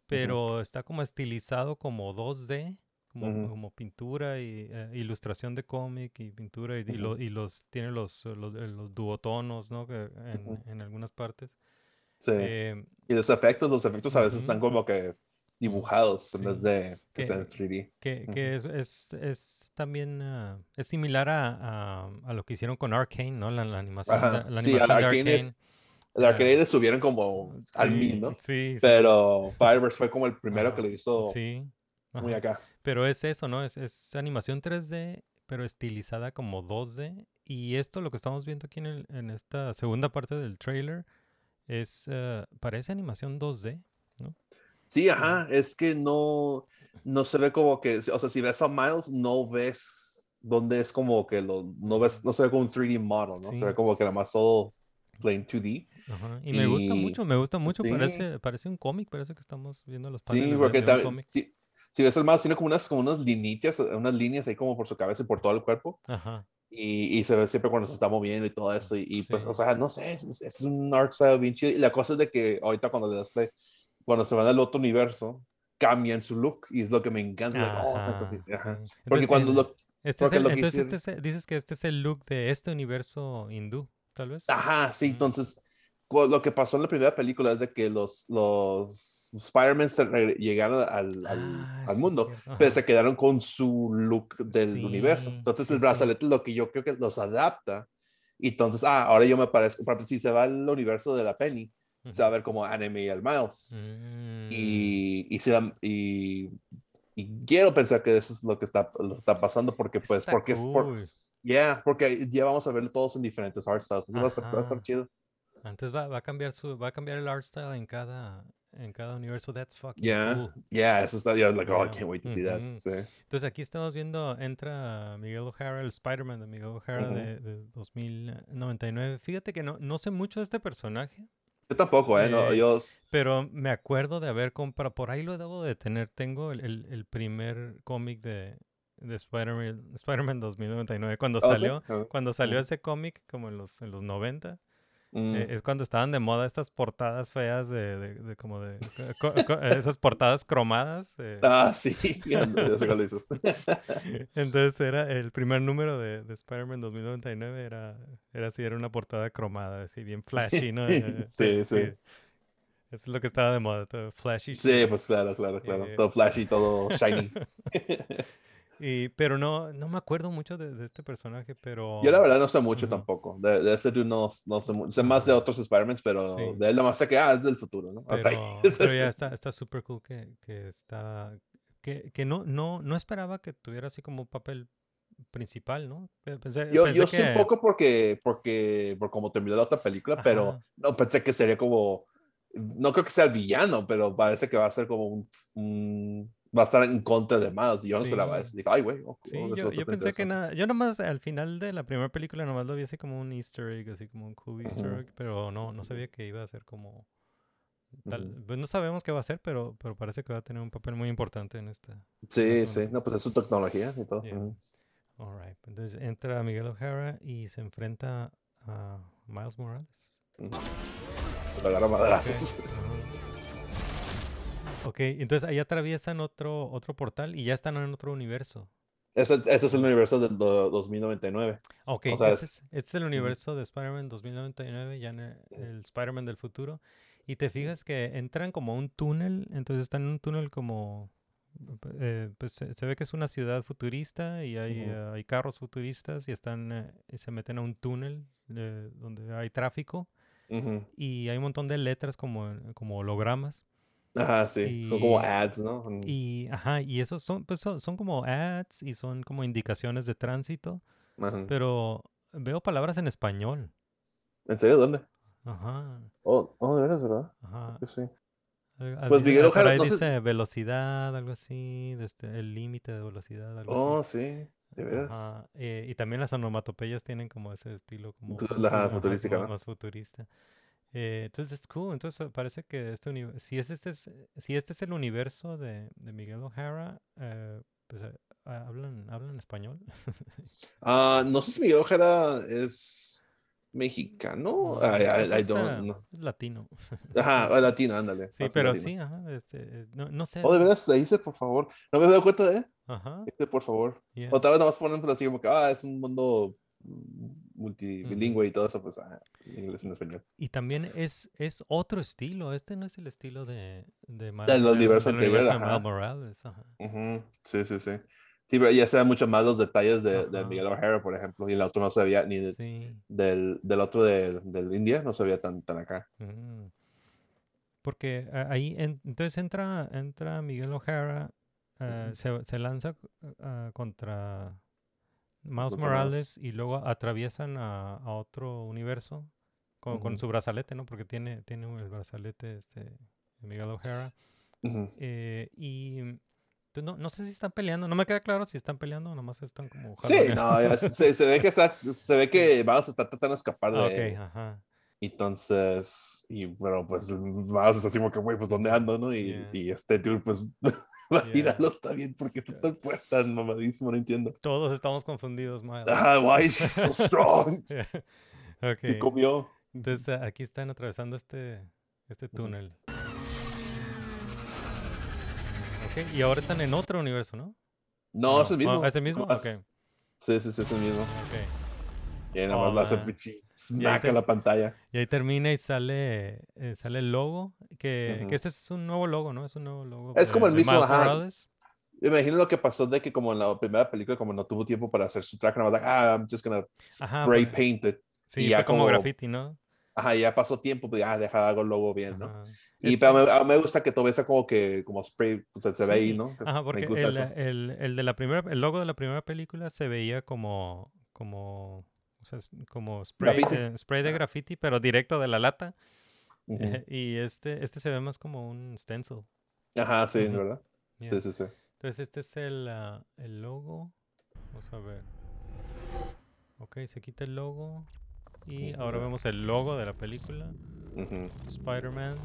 pero está como estilizado como 2D, como, pintura y eh, ilustración de cómic y pintura y, y lo- Ujú. y los tiene los, los, los duotonos, ¿no? Que en, en algunas partes. Sí. Eh, Y los efectos, los efectos a veces están como que dibujados en vez de que Que- sean en 3D. que, que es, es, es también ah, es similar a, a, a lo que hicieron con Arcane, ¿no? La, la animación, la sí, animación de es- Arcane. El Ah, arcade le subieron como al mil, ¿no? Sí, Pero Fireverse fue como el primero que lo hizo sí, muy ajá. acá. Pero es eso, ¿no? Es, es animación 3D, pero estilizada como 2D. Y esto, lo que estamos viendo aquí en, el- en esta segunda parte del trailer, es eh, parece animación 2D. Sí, ajá, es que no, no se ve como que, o sea, si ves a Miles, no ves dónde es como que lo, no ves, no se ve como un 3D model, ¿no? Sí. Se ve como que nada más todo plain 2D. Ajá. Y, me gusta mucho, me gusta mucho. sí. Parece, parece un cómic, parece que estamos viendo los Sí, paneles de- porque de, un tam- cómic. si, si ves el Miles, tiene como unas, como unas linitas, unas líneas ahí como por su cabeza y por todo el cuerpo. Ajá. Y, y se ve siempre cuando se está moviendo y todo eso. Y, y, pues, Sí. o sea, no sé, es, es- es un art style bien chido. Y la cosa es de que ahorita cuando le das play, cuando se van al otro universo, cambian su look y es lo que me encanta. oh, sí. Porque Entonces, cuando lo... Este es porque el- lo que entonces hicieron- este es dices que este es el look de este universo hindú, tal vez. Ajá, sí, Mm. entonces lo que pasó en la primera película es de que los, los Spider-Man llegaron al, al, Ah, al sí, mundo, cierto, pero se quedaron con su look del universo. Sí, Entonces sí, el sí. brazalete es lo que yo creo que los adapta. Y entonces, ah, ahora yo me parezco, si se va al universo de la Penny, se va a ver como anime y el Miles. Mm. Y, y, si la- y, y quiero pensar que eso es lo que está, lo está pasando porque pues, está porque es por, cool. yeah, porque ya vamos a verlo todos en diferentes art styles. Va a estar, chido. Antes va, va a cambiar su, va a cambiar el art style en cada, en cada universo. That's fucking Yeah, cool. yeah, eso está, yo like, oh, I can't wait to see that. Sí. Entonces aquí estamos viendo, entra Miguel O'Hara, el Spider-Man de Miguel O'Hara de, de 2099. Fíjate que no, no sé mucho de este personaje, Yo tampoco, eh, no, Eh, yo, pero me acuerdo de haber comprado, por ahí lo debo de tener, tengo el, el- el primer cómic de, de Spider-Man Spider-Man 2099, cuando ¿Oh, sí? salió, Ah, cuando salió ese cómic como en los, en los 90. Mm, Eh, es cuando estaban de moda estas portadas feas de, de- de como de co- co- esas portadas cromadas. eh, Ah, sí, ya sé cuál dices. Entonces era el primer número de, de Spider-Man 2099 era era así, era una portada cromada, así bien flashy, ¿no? Eh, Sí, sí. Eso es lo que estaba de moda, todo flashy. Sí, pues claro, claro, claro. Eh, Todo flashy, todo shiny. Y, pero no, no me acuerdo mucho de, de este personaje, pero... Yo la verdad no sé mucho tampoco. De, de ese dude no, no sé. Sé más de otros Spider-Mans, pero Sí. de él nomás sé que ah, es del futuro, ¿no? Hasta Pero, ahí. pero ya está, está súper cool que, que está... Que, que no, no, no esperaba que tuviera así como un papel principal, ¿no? Pe- Pensé, Yo, pensé yo sé un que- poco porque, porque, por como terminó la otra película, pero Ajá. no pensé que sería como, no creo que sea el villano, pero parece que va a ser como un, un- va a estar en contra de Miles. Y yo no esperaba Sí. eso. Dije, ay, güey. oh, Sí, oh, yo, yo pensé que interesante". nada, yo nomás al final de la primera película nomás lo vi así como un easter egg, así como un cool easter egg, pero no, no sabía que iba a ser como tal, pues no sabemos qué va a ser, pero, pero parece que va a tener un papel muy importante en esta. Sí, Eso sí. no. Pues es su tecnología y todo. Yeah. Ujú. Alright, entonces entra Miguel O'Hara y se enfrenta a Miles Morales. Lo agarra a madrazos. Ok, entonces ahí atraviesan otro, otro portal y ya están en otro universo. Ese, ese es el universo del do- 2099. Ok, O sea, este, es, este es el universo de Spider-Man 2099, ya en el, el Spider-Man del futuro. Y te fijas que entran como a un túnel, entonces están en un túnel como... eh, pues se, se ve que es una ciudad futurista y hay, eh, hay carros futuristas y están eh, y se meten a un túnel eh, donde hay tráfico y hay un montón de letras como, como hologramas. Ajá, sí. Son como ads, ¿no? Y, ajá, y esos son, pues son, son como ads y son como indicaciones de tránsito, Ajá. pero veo palabras en español. ¿En serio? ¿Dónde? Ajá, Oh, oh, de veras, ¿verdad? ajá. Sí. Al- Pues Miguel Ojara, ahí no dice velocidad, algo así, de este, el límite de velocidad, algo Oh, así. sí. De veras. Ajá, eh, y también las onomatopeyas tienen como ese estilo como la ¿no? más futurista. Eh, entonces es cool, entonces parece que este si es este es, si este es el universo de, de Miguel O'Hara, eh, pues eh, ah, hablan hablan español. Ah, no sé si Miguel Ojeda es mexicano. Ah, I, I- I es, don't ah, latino. Ajá, latino, ándale. Sí, pero latino. sí, ajá, este, no, no sé. Oh, de veras, ahí dice, por favor. No me he dado cuenta de, Ajá. dice, por favor. yeah. O tal vez nada más ponen pues, así como que, ah, es un mundo multilingüe y todo eso, pues, ah, inglés en español. Y también es, es otro estilo. Este no es el estilo de, de universo anterior. Miles Morales. Ajá. Sí, sí, sí. Sí, pero ya se ven mucho más los detalles de. Miguel O'Hara, por ejemplo, y el otro no se veía, ni de- Sí. del, del otro de, del India, no se veía tan, tan acá. Mm. Porque ah, ahí, en- entonces entra, entra Miguel O'Hara, eh, se, se lanza ah, contra Miles. Morales y luego atraviesan a, a otro universo con, su brazalete, ¿no? Porque tiene, tiene el brazalete este, de Miguel O'Hara. Eh, y pues, no, no sé si están peleando, no me queda claro si están peleando o nomás están como Sí, no, ya se, se ve que está, se ve que Miles está tratando de escapar de Ah, él. ok, ajá. Entonces, y bueno, pues Miles está así como que, güey, pues ¿dónde ando, no? Y, Yeah. y este dude, pues, va a Yeah. mirarlo, está bien, porque está tan, fu- tan mamadísimo, no entiendo. Todos estamos confundidos, Miles. Ah, why is he so strong? ok. ¿Qué comió? Entonces aquí están atravesando este, este túnel. Ok, y ahora están en otro universo, ¿no? No, es el mismo. Ah, ¿Es el mismo? Nomás- Ok, Sí, sí, sí, es el mismo. ok. Y nada más lo hace man. Smack a la pantalla. Y ahí termina y sale, eh, sale el logo, que, Ujú. que este es un nuevo logo, ¿no? Es un nuevo logo. Es como el mismo, ajá. Me imagino lo que pasó de que como en la primera película, como no tuvo tiempo para hacer su track, nada más like, ah, I'm just gonna Ajá, spray porque- paint it. Sí, y ya fue como, como- graffiti, ¿no? Ajá, ya pasó tiempo, pues ya deja algo logo bien, ¿no? Ajá. Y Este- pero me, a mí me gusta que todo sea como que como spray, o sea, se ve ahí, Sí, ¿no? Ajá, porque el, eso. el, el de la primera, el logo de la primera película se veía como, como, sea, es como spray, de, spray de graffiti, pero directo de la lata. Y este, este se ve más como un stencil. Ajá, sí, Ujú. ¿verdad? Yeah. Sí, sí, sí. Entonces este es el, ah, el logo. Vamos a ver. Ok, se quita el logo. Y ahora vemos el logo de la película. Spider-Man.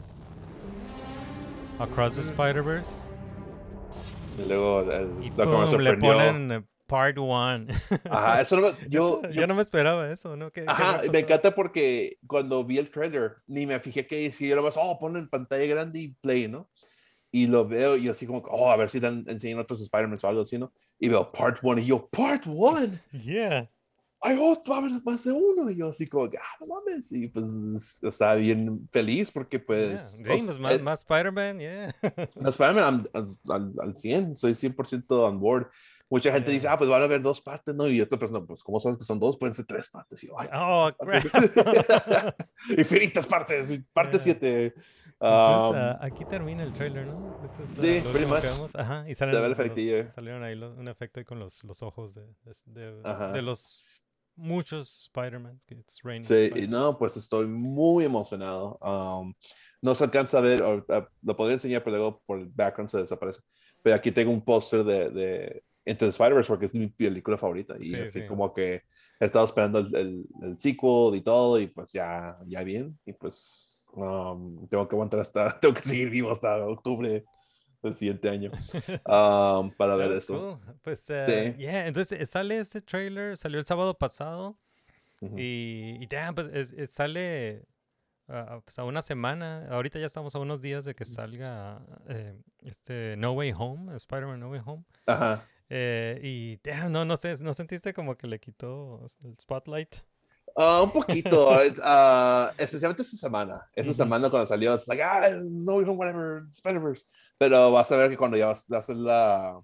Across the Spider-Verse. Y luego el, Y lo que me pum, le ponen eh, Part 1. Ajá, eso no me, yo, yo, no me esperaba eso, ¿no? ¿Qué- qué Ajá, y me encanta porque cuando vi el trailer, ni me fijé que decía, yo nomás, oh, ponen pantalla grande y play, ¿no? Y lo veo y así como, oh, a ver si dan, enseñan otros Spider-Man o algo así, ¿no? Y veo Part 1 y yo, Part 1, Yeah. ay, oh, va a haber más de uno. Y yo así como, ah, no mames. Y pues estaba bien feliz porque yeah. pues... Sí, os- pues, más, eh, más Spider-Man, yeah. los Spider-Man al, al 100, soy 100% on board. Mucha gente dice, ah, pues van a haber dos partes, ¿no? Y otra persona, pues, ¿cómo sabes que son dos? Pueden ser tres partes. Y yo, ay, Oh, crap. Infinitas partes, parte Yeah. 7. Entonces, ah, aquí termina el trailer, ¿no? Es Um, sí, pretty much. Ajá, y salen los- efectillo. salieron ahí lo- un efecto ahí con los, los ojos de, de, de- de los muchos Spider-Man. Sí, y Spider-Man. no, pues estoy muy emocionado. Um, no se alcanza a ver, o- a- lo podría enseñar, pero luego por el background se desaparece. Pero aquí tengo un póster de, de Into the Spider-Verse porque es mi película favorita. Y Sí, así sí. como que he estado esperando el, el, el sequel y todo, y pues ya, ya bien. Y pues um, tengo que aguantar hasta, tengo que seguir vivo hasta octubre del siguiente año um, para ver eso. cool. Pues, eh, Sí. yeah, entonces eh, sale este trailer, salió el sábado pasado. Ujú. Y, y damn, pues, es- es- sale ah, pues, a una semana. Ahorita ya estamos a unos días de que salga eh, este No Way Home, Spider-Man No Way Home. Ajá. Eh, y damn, no, no sé, ¿no sentiste como que le quitó el spotlight? Ah, un poquito, ah, especialmente esta semana. Esta Ujú. semana cuando salió, es like, ah, no, whatever, Spider-Verse. Pero vas a ver que cuando ya vas, va a ser la,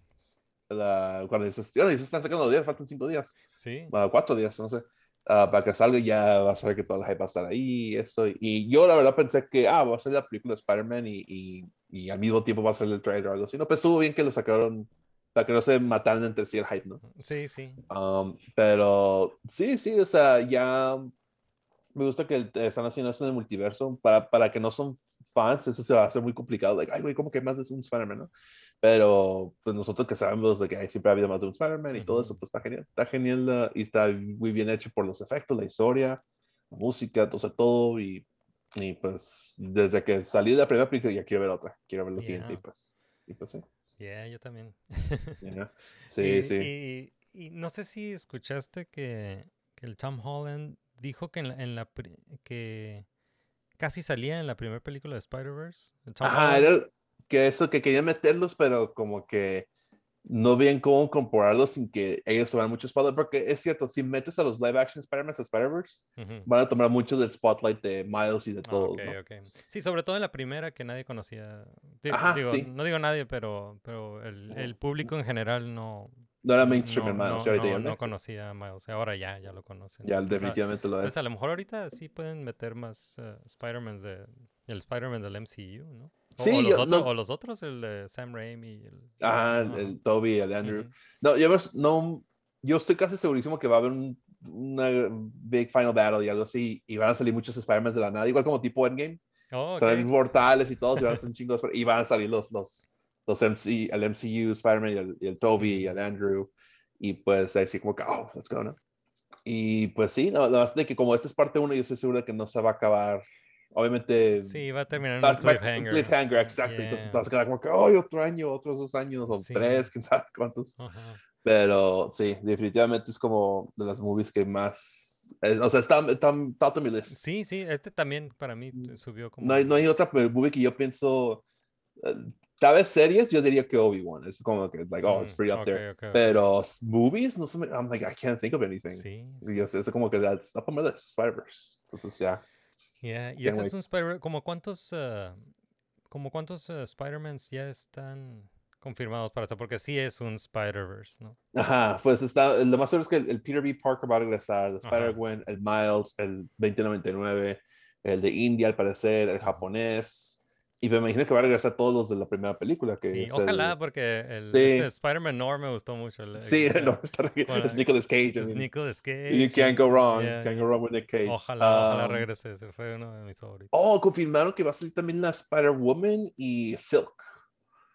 la cuando dices, bueno, se están sacando los días, faltan cinco días, Sí. bueno, cuatro días, no sé, ah, para que salga ya vas a ver que toda la gente va a estar ahí, eso. Y yo la verdad pensé que, ah, va a ser la película de Spider-Man y, y, y al mismo tiempo va a ser el trailer o algo así. No, pues estuvo bien que lo sacaron para que no se mataran entre sí el hype, ¿no? Sí, sí. Um, pero sí, sí, o sea, ya me gusta que están haciendo esto en el multiverso. Para, para que no son fans, eso se va a hacer muy complicado. Like, ay, güey, ¿cómo que más de un Spider-Man, no? Pero pues nosotros que sabemos de que siempre ha habido más de un Spider-Man y todo Ujú. eso, pues está genial. Está genial uh, y está muy bien hecho por los efectos, la historia, la música, o sea, todo. Y, y pues desde que salí de la primera película ya quiero ver otra. Quiero ver la siguiente y Yeah. pues, y pues sí. Yeah, yo también. yeah. Sí, y, sí. Y, y no sé si escuchaste que, que el Tom Holland dijo que en la, en la que casi salía en la primera película de Spider-Verse. Holland. era que eso, que querían meterlos, pero como que no bien cómo incorporarlos sin que ellos tomaran mucho spotlight, porque es cierto, si metes a los live action Spider-Man a Spider-Verse, van a tomar mucho del spotlight de Miles y de Ah, todos, ok, ¿no? ok. Sí, sobre todo en la primera que nadie conocía. Ajá, digo, sí. No digo nadie, pero, pero el, el público en general no, No era mainstream no, Miles, no- ahorita no- no conocía a Miles. Ahora ya, ya lo conocen. Ya Entonces, a- definitivamente lo es. Entonces a lo mejor ahorita sí pueden meter más eh, Spider-Man de el Spider-Man del MCU, ¿no? Sí, o los yo- otros, no- o los otros, el de Sam Raimi. El, el, Ajá. el Toby, el Andrew. Ujú. No, yo, no, yo estoy casi segurísimo que va a haber un, una big final battle y algo así, y van a salir muchos Spider-Man de la nada, igual como tipo Endgame. Oh, Salen ok. mortales y todos, y van a ser un chingo de Spider- y van a salir los, los, los MC, el MCU, Spider-Man, y el, y el Toby, y el Andrew, y pues así como que, oh, let's go, ¿no? Y pues sí, la verdad es de que como esta es parte 1, yo estoy seguro de que no se va a acabar, obviamente... Sí, va a terminar en un cliffhanger. cliffhanger, exacto. Entonces te vas a quedar como que, oh, otro año, otros dos años, o Sí. tres, quién sabe cuántos. Pero sí, definitivamente es como de las movies que más... eh, o sea, está, está top of mi list. Sí, sí, este también para mí t- subió como... No hay, no hay otra movie que yo pienso eh, tal vez series, yo diría que Obi-Wan. Es como que, like, oh, it's Mm, pretty up ok, there. ok, ok. Pero movies, no sé, me- I'm like, I can't think of anything. Sí. Y es, es como que that's up on my list, Spider-Verse. Entonces, ya. Yeah, y Can't ese es un. Spider como cuántos ah, como cuántos ah, Spider-Mans ya están confirmados para esto porque sí es un Spider-Verse, ¿no? Ajá, pues está, lo más seguro es que el, el Peter B. Parker va a regresar, el. Spider-Gwen, el Miles, el 2099, el de India al parecer, el japonés, y me imagino que va a regresar todos los de la primera película. Que Sí, ojalá el- porque el Sí. este Spider-Man Noir me gustó mucho. el- Sí, el- no, está con- es Nicolas Cage. I es mean, Nicolas Cage. you can't go wrong, yeah, can't yeah. go wrong with Nick Cage. Ojalá, ojalá Um, regrese, ese fue uno de mis favoritos. Oh, confirmaron que va a salir también la Spider-Woman y Silk.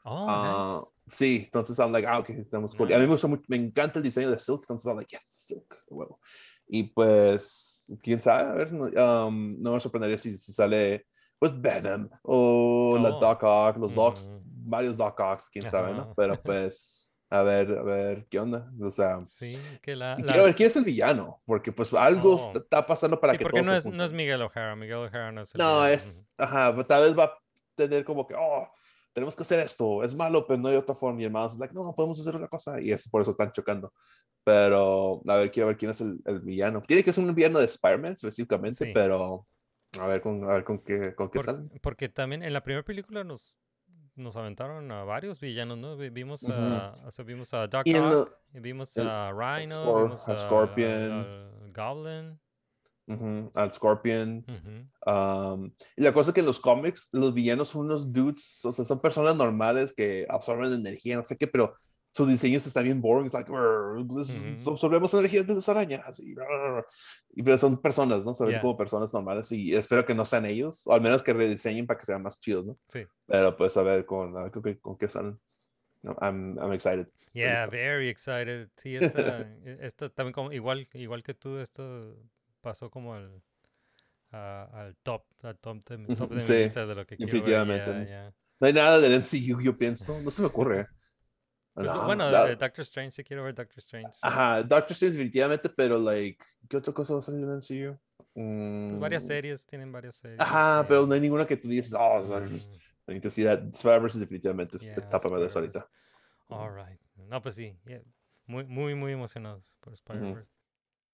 Oh, Ah, nice. Sí, entonces I'm like, ah, ok, estamos cool. Y A mí me, Nice. gusta mucho, me encanta el diseño de Silk, entonces I'm like, yes, Silk, huevo. Y pues, quién sabe, a ver, no, um, no me sorprendería si, si sale, pues, Venom o la Oh. Doc Ock, los Docs, Mm. varios Doc Ocks, quién sabe, ¿no? Pero pues, a ver, a ver, ¿qué onda? O sea, Sí, que la, la- quiero ver quién es el villano, porque pues algo Oh. está, pasando para sí, que porque no se es, no es. Miguel O'Hara, Miguel O'Hara no es el No, villano, es, ajá, pero tal vez va a tener como que, oh, tenemos que hacer esto, es malo, pero no hay otra forma. Y el mouse es like, no, podemos hacer otra cosa. Y es por eso están chocando. Pero, a ver, quiero ver quién es el, el villano. Tiene que ser un villano de Spider-Man específicamente, Sí. pero a ver con, a ver con qué, con qué Por- salen. porque también en la primera película nos, nos aventaron a varios villanos, ¿no? Vi- Vimos Ujú. a, o sea, vimos a Doc Ock, vimos el- a Rhino, Scor- vimos a a, Scorpion. al Goblin. Ujú, Al Scorpion. Ujú. Um, y la cosa es que en los cómics, los villanos son unos dudes, o sea, son personas normales que absorben energía, no sé qué, pero sus diseños están bien boring. it's like, "Brr, this is- Ujú. absorbemos energía de las arañas. Y, brr". y pero son personas, ¿no? Se ven Yeah. como personas normales y espero que no sean ellos, o al menos que rediseñen para que sean más chidos, ¿no? Sí. Pero pues a ver con, a ver con, qué- con qué salen. No, I'm, I'm excited. Yeah, very excited. Sí, esta, e- esta también como igual, igual que tú, esto pasó como al, a- al top, al top de, top de sí, de lo que quiero ver. definitivamente. yeah, yeah. No hay nada del MCU, yo pienso. No se me ocurre. Pues, No, bueno, de Doctor Strange, sí quiero ver Doctor Strange. Ajá, Doctor Strange definitivamente, pero like, ¿qué otra cosa va a salir en el MCU? Pues varias Mm, series, tienen varias series. Ajá, sí. pero no hay ninguna que tú dices, oh, Mm, I need to see that. Spider-Verse definitivamente yeah, es top of my list Spider-Verse. ahorita. All right. No, pues sí, yeah, Muy, muy, muy emocionados por Spider-Verse.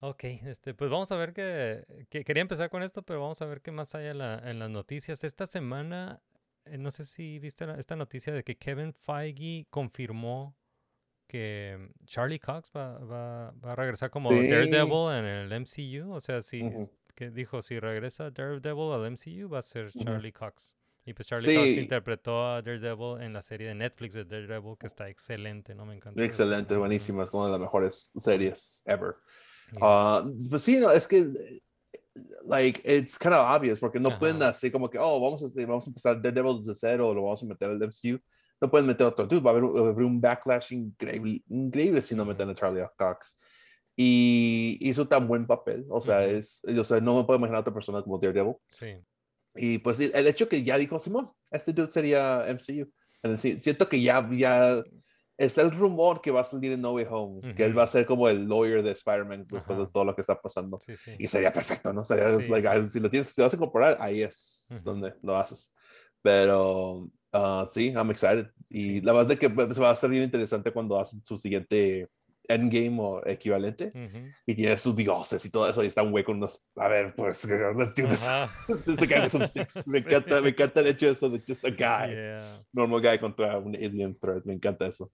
Ok, este, pues vamos a ver que, que- Quería empezar con esto, pero vamos a ver qué más hay en, la- en las noticias. Esta semana, eh, no sé si viste la- esta noticia de que Kevin Feige confirmó que Charlie Cox va, va- va a regresar como Sí. Daredevil en el MCU. O sea, si, que dijo, si regresa Daredevil al MCU va a ser. Charlie Cox. Y pues Charlie Cox interpretó a Daredevil en la serie de Netflix de Daredevil, que está excelente, ¿no? Me encanta. Excelente, buenísima. Es una de las mejores series ever. Yeah. Ah, pues sí, no, es que, eh, like, it's kind of obvious, porque no pueden Ajá. así como que, oh, vamos a, vamos a empezar Daredevil desde cero, lo vamos a meter al MCU. No pueden meter otro dude, va a haber, un- va a haber un backlash increíble, increíble si no meten a Charlie Cox. Y hizo tan buen papel, o sea, Ujú. es, o sea, no me puedo imaginar a otra persona como Daredevil. Sí. Y pues el hecho que ya dijo Simón, este dude sería MCU. Siento que ya, ya está el rumor que va a salir en No Way Home, que él va a ser como el lawyer de Spider-Man después de todo lo que está pasando. Sí, sí. Y sería perfecto, ¿no? Sería, Sí, like, ah, si lo tienes, si lo vas a incorporar, ahí es Ujú. donde lo haces. Pero ah, sí, I'm excited. Y la verdad es que pues, va a ser bien interesante cuando hacen su siguiente endgame o equivalente y tiene sus dioses y todo eso y está un güey con unos a ver pues let's do this Ajá. Ese guy with some sticks. Me encanta, me encanta el hecho de eso de just a guy, Yeah. normal guy contra un alien threat. Me encanta eso.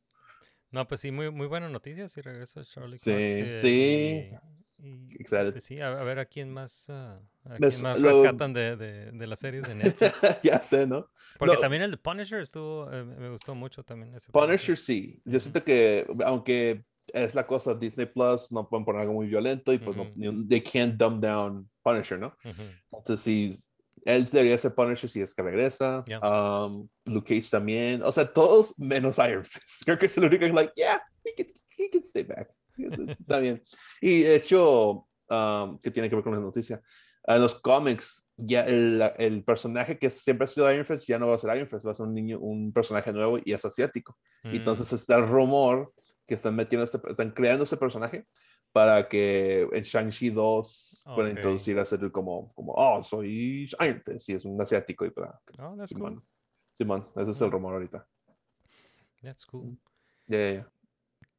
No, pues sí, muy, muy buena noticia si regresa Charlie Sí, Cox. eh, sí. y- y, Excited. pues sí, a, a ver a quién más, ah, a quién más lo- rescatan de, de, de las series de Netflix. ya sé, ¿no? Porque No. también el de Punisher estuvo, eh, me gustó mucho también ese Punisher sí. Yo siento que, aunque es la cosa Disney Plus, no pueden poner algo muy violento y pues Ujú. no, ni- they can't dumb down Punisher, ¿no? Ujú. Entonces, sí, él debería ser Punisher si es que regresa. Yeah. Um, Luke Cage también. O sea, todos menos Iron Fist. Creo que es el único que, like, yeah, he can, he can stay back. Es- es- Está bien. Y de hecho, um, que tiene que ver con la noticia, en los cómics, ya el, el personaje que siempre ha sido Iron Fist ya no va a ser Iron Fist, va a ser un niño, un personaje nuevo y es asiático. Y Entonces está el rumor que están metiendo, este, están creando este personaje para que en Shang-Chi 2 puedan Ok. introducir a ser como, como, oh, soy Iron Fist y es un asiático y para... Oh, that's Simón. cool. Simón, ese es el rumor ahorita. That's cool. Ya, ya.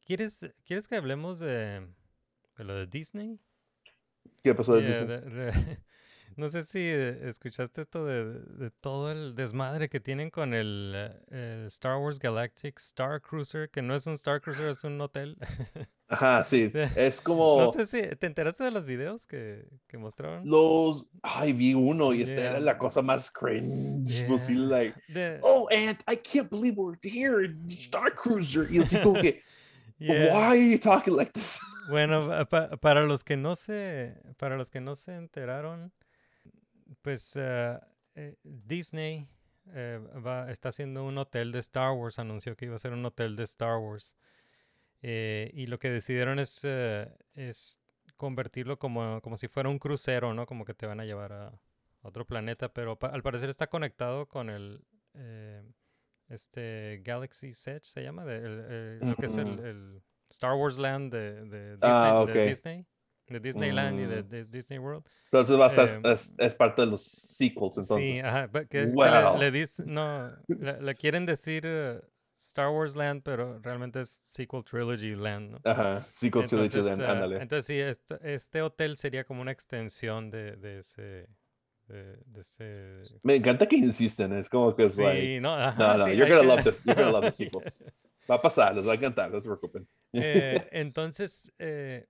¿Quieres, ¿Quieres que hablemos de, de lo de Disney? ¿Qué pasó de Yeah, Disney? de- de- no sé si eh, escuchaste esto de, de todo el desmadre que tienen con el, eh, el Star Wars Galactic Star Cruiser, que no es un Star Cruiser, es un hotel. Ajá, sí. Es como No sé si te enteraste de los videos que, que mostraron. los. Ay, vi uno y esta Yeah. era la cosa más cringe posible. Yeah. Like, De- oh, and I can't believe we're here in Star Cruiser. Y así como que, yeah. why are you talking like this? Bueno, pa- para los que no se, para los que no se enteraron, pues eh, Disney eh, va, está haciendo un hotel de Star Wars, anunció que iba a ser un hotel de Star Wars. Eh, y lo que decidieron es, es convertirlo como, como si fuera un crucero, ¿no? Como que te van a llevar a otro planeta, pero pa- al parecer está conectado con el este Galaxy Edge, se llama, de, el- lo que es el, Ujú. el Star Wars Land de, de Disney, Ah, de ok. Disney, de Disneyland y de, Mm. de Disney World. Entonces va a estar, Eh, es, es parte de los sequels, entonces. Sí, ajá, que, que Wow. le, le dic- no, le, le quieren decir eh, Star Wars Land, pero realmente es Sequel Trilogy Land, ¿no? Ajá, sequel trilogy, Entonces, then, ah, ándale. entonces sí, este, este hotel sería como una extensión de, de ese, de, de ese... Me encanta que insisten, es como que es like, Sí, no, ajá, no, no, sí, you're gonna que- love this, you're gonna love the sequels. Va a pasar, les va a encantar, no se preocupen. Eh, entonces, eh,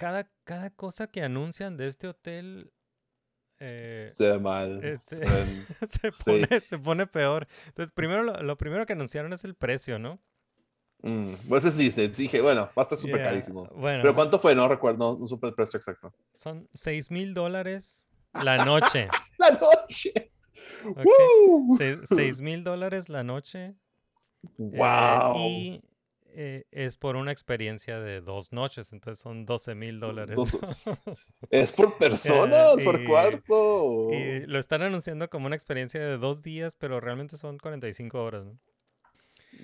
cada, cada cosa que anuncian de este hotel eh, Se ve mal. eh, se se, se sí. pone, se pone peor. Entonces, primero lo, lo primero que anunciaron es el precio, ¿no? Mm, Pues es Disney, dije, bueno, va a estar súper Yeah, carísimo. Bueno, Pero ¿cuánto fue? No recuerdo, no, supe el precio exacto. son 6 mil dólares la noche. ¡La noche! Ok. ¡Woo! 6 mil dólares la noche. eh, ¡Wow! y eh, es por una experiencia de dos noches, entonces son 12 mil dólares. ¿Es por personas? ¿Por y- cuarto? Y lo están anunciando como una experiencia de dos días, pero realmente son 45 horas. ¿no?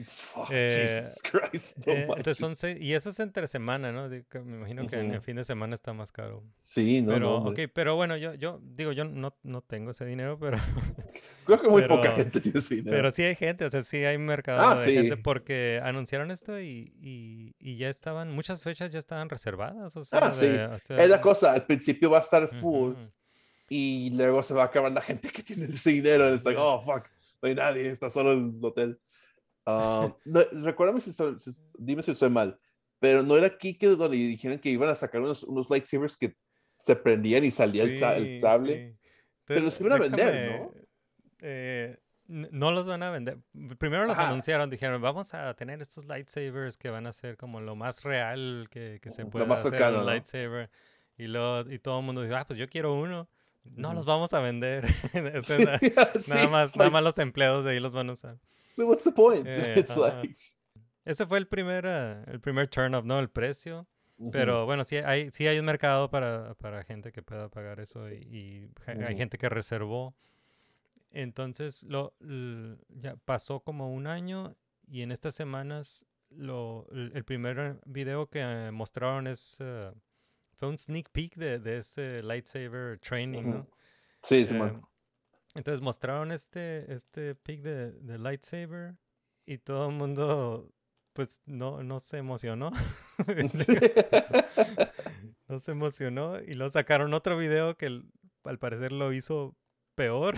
Fuck, eh, Jesus Christ, no Eh, entonces son seis- y eso es entre semana, ¿no? Me imagino que en, Ujú. en fin de semana está más caro. Sí, no, pero, no, hombre. ok, pero bueno, yo, yo digo, yo no, no tengo ese dinero, pero, Creo que muy pero- poca gente tiene ese dinero. pero sí hay gente, o sea, sí hay mercado Ah, de gente sí. porque anunciaron esto y, y, y ya estaban, muchas fechas ya estaban reservadas, o sea, Ah, sí. de- o sea, Es la cosa, al principio va a estar full ujú. y luego se va a acabar la gente que tiene ese dinero. Es like, oh, fuck, no hay nadie, está solo el hotel. Ah, no, recuérdame si estoy, si- dime si estoy mal, pero no era aquí que donde dijeron que iban a sacar unos, unos lightsabers que se prendían y salía el, sable. sí. Pero los iban a vender, ¿no? eh, no los van a vender. Primero los Ajá. anunciaron, dijeron, vamos a tener estos lightsabers que van a ser como lo más real que, que se Lo puede más hacer cercano, un ¿no? lightsaber. Y, luego, y todo el mundo dijo, ah, pues yo quiero uno. No los vamos a vender. Sí, es na- sí, nada, más, nada más los empleados de ahí los van a usar. What's the point? Eh, It's ajá. like, Ese fue el primer, ah, el primer turn off, ¿no? El precio. ujú. Pero bueno, sí hay, sí hay un mercado para, para gente que pueda pagar eso y, y hay Ujú. gente que reservó. Entonces, lo, ya pasó como un año y en estas semanas lo, el primer video que eh, mostraron es, eh, fue un sneak peek de, de ese lightsaber training, ¿no? Sí, Eh, Simón. Entonces mostraron este, este pic de, de lightsaber y todo el mundo pues no, no se emocionó. no se emocionó y luego sacaron otro video que al parecer lo hizo peor.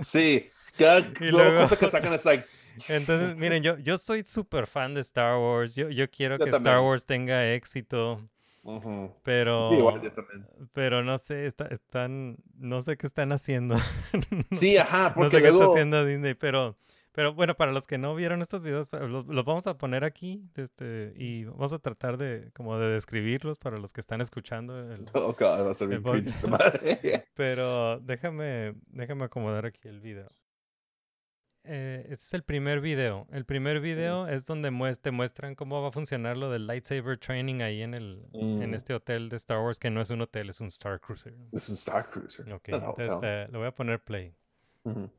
sí, cada Y luego- cosa que sacan es like, Entonces, miren, yo, yo soy súper fan de Star Wars. Yo, yo quiero Yo que Star. Wars tenga éxito, pero, Sí, igual yo también. pero no sé, está- están, no sé qué están haciendo. No Sí, sé- ajá, no porque sé qué está luego, haciendo Disney, pero, pero bueno, para los que no vieron estos videos, los, los vamos a poner aquí este, y vamos a tratar de como de describirlos para los que están escuchando. el- Oh, God, va a ser el bien cringe esta podcast. madre. pero déjame, déjame acomodar aquí el video. Eh, este es el primer video. El primer video es donde mues- te muestran cómo va a funcionar lo del lightsaber training ahí en el en Mm. este hotel de Star Wars que no es un hotel, es un Star Cruiser. Es un Star Cruiser. Ok, entonces eh, le voy a poner play. Ujú.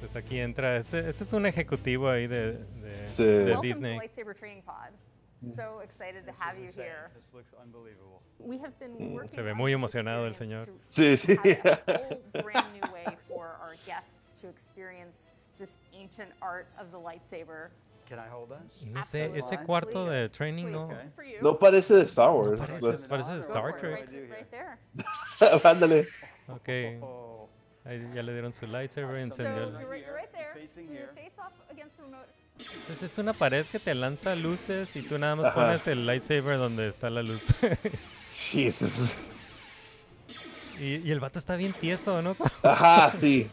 Pues aquí entra, este, este es un ejecutivo ahí de, de, Sí. de Welcome to Disney. the lightsaber training pod. So excited to have you here. This looks unbelievable. We have been Mm, working se ve on muy emocionado el señor. Sí, sí. brand new way for our guests to experience this ancient art of the lightsaber. Can I hold that? No ese Absolutely. cuarto de training please, no. No parece de Star Wars. parece- pues. parece de Star Trek. Right, here? right there. Ándale. Ok, ahí ya le dieron su lightsaber, So encendió el- you're right, you're right there. Facing Your here. face off against the remote. Pues es una pared que te lanza luces y tú nada más Ajá. pones el lightsaber donde está la luz. Jesus. y, y el vato está bien tieso, ¿no? Ajá, sí.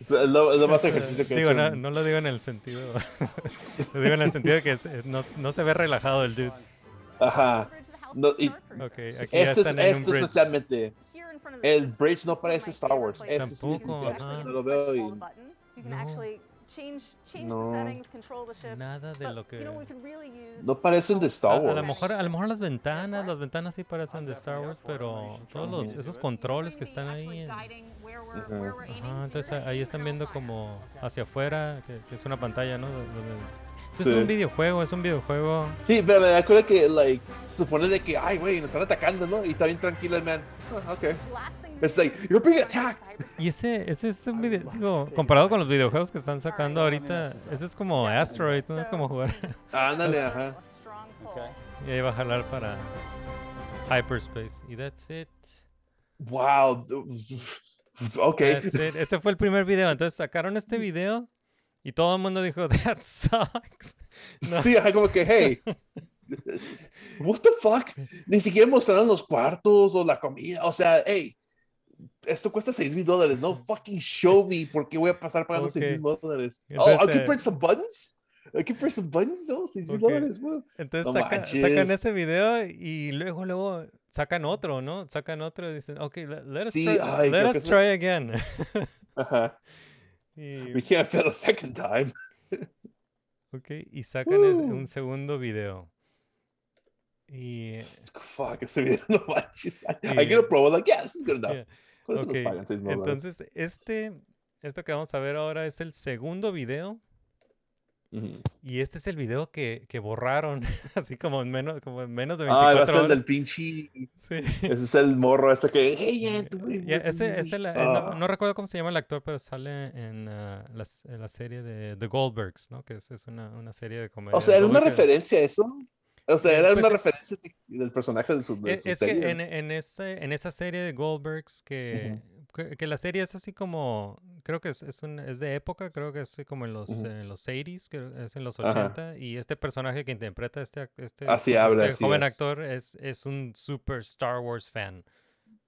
Es lo, es lo más ejercicio que he digo, hecho. no, no lo digo en el sentido. lo digo en el sentido de que es- no, no se ve relajado el dude. Ajá. No, y- Star Cruiser. Ok, aquí ya Este, es, este especialmente. El bridge no parece Star Wars. Este Tampoco, No lo veo y- No. Nada de lo que... No parecen de A, Star a lo Wars. mejor, a lo mejor las ventanas, las ventanas sí parecen de Star Wars, pero todos los, esos controles que están ahí. en- Ajá, entonces ahí están viendo como hacia afuera, que, que es una pantalla, ¿no? Entonces es Sí. un videojuego, es un videojuego. Sí, pero me acuerdo que, like, se supone de que, ay, güey, nos están atacando, ¿no? Y está bien tranquilo el man. Oh, ok. It's like, you're being attacked. Y ese, ese es un video, digo, comparado con los videojuegos que están sacando ahorita, ese es como Asteroid, ¿no? Es como jugar. Ándale, ajá. y ahí va a jalar para Hyperspace. Y that's it. Wow. Ok. It. Ese fue el primer video. Entonces sacaron este video y todo el mundo dijo, that sucks. No. Sí, como que, hey. What the fuck? Ni siquiera mostraron los cuartos o la comida. O sea, hey, esto cuesta 6 mil dólares. No fucking show me por qué voy a pasar pagando 6 mil dólares. Oh, I Entonces, can eh, press some buttons. I can press some buttons. No, 6 mil dólares. Entonces No saca- sacan ese video y luego, luego sacan otro, ¿no? Sacan otro y dicen, ok, let, let us, Sí, try, ay, let us es- try again. Ajá. y, We can't fail a second time. ok, y sacan un segundo video. Y, Fuck, ese video no manches. I, I y- get a promo, like, yeah, this is good enough. Yeah. Con eso nos Ok, pagan 6 mil dólares. Entonces, este, esto que vamos a ver ahora es el segundo video. Y este es el video que, que borraron, así como en menos, como en menos de Ah, 24 va a ser el horas. del pinche. Sí. Ese es el morro ese que, hey, yeah, tú, güey, ese, güey". ese la- eh, no, Ah. no recuerdo cómo se llama el actor, pero sale en, ah, la, en la serie de The Goldbergs, ¿no? Que es, es una, una serie de comedia. O sea, era una cómica. referencia a eso. O sea, era Pues, una eh, referencia de- del personaje de su, de su Es serie. que en, en, ese, en esa serie de Goldbergs que, que, que la serie es así como, creo que es, es, un- es de época, creo que es como en los, Ujú. en los 80s, que es en los Ajá. 80, y este personaje que interpreta este, este, Así este habla, así joven es. actor es, es un super Star Wars fan.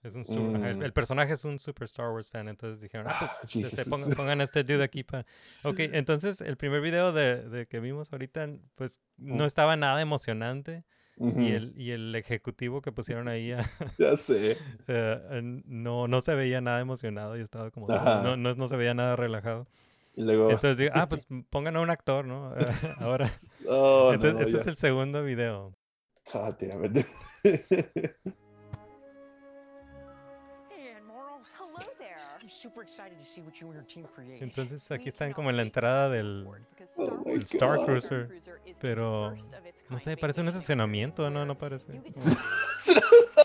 Es un su- ajá, el, Mm. el personaje es un super Star Wars fan, entonces dijeron, ah, pues Ah, este, Jesus. pongan, pongan a este dude aquí para... Ok, entonces el primer video de, de que vimos ahorita, pues no estaba nada emocionante. Ujú. Y el, y el ejecutivo que pusieron ahí a- Ya sé. en- no, no se veía nada emocionado y estaba como, no, no, no se veía nada relajado. Y luego, Entonces digo, ah, pues pongan a un actor, ¿no? Eh, Ahora. oh, Entonces, no, este ya. es el segundo video. God damn it. Entonces aquí están como en la entrada del, Oh del Star. Cruiser. Pero, no sé, parece un estacionamiento, ¿no? No parece.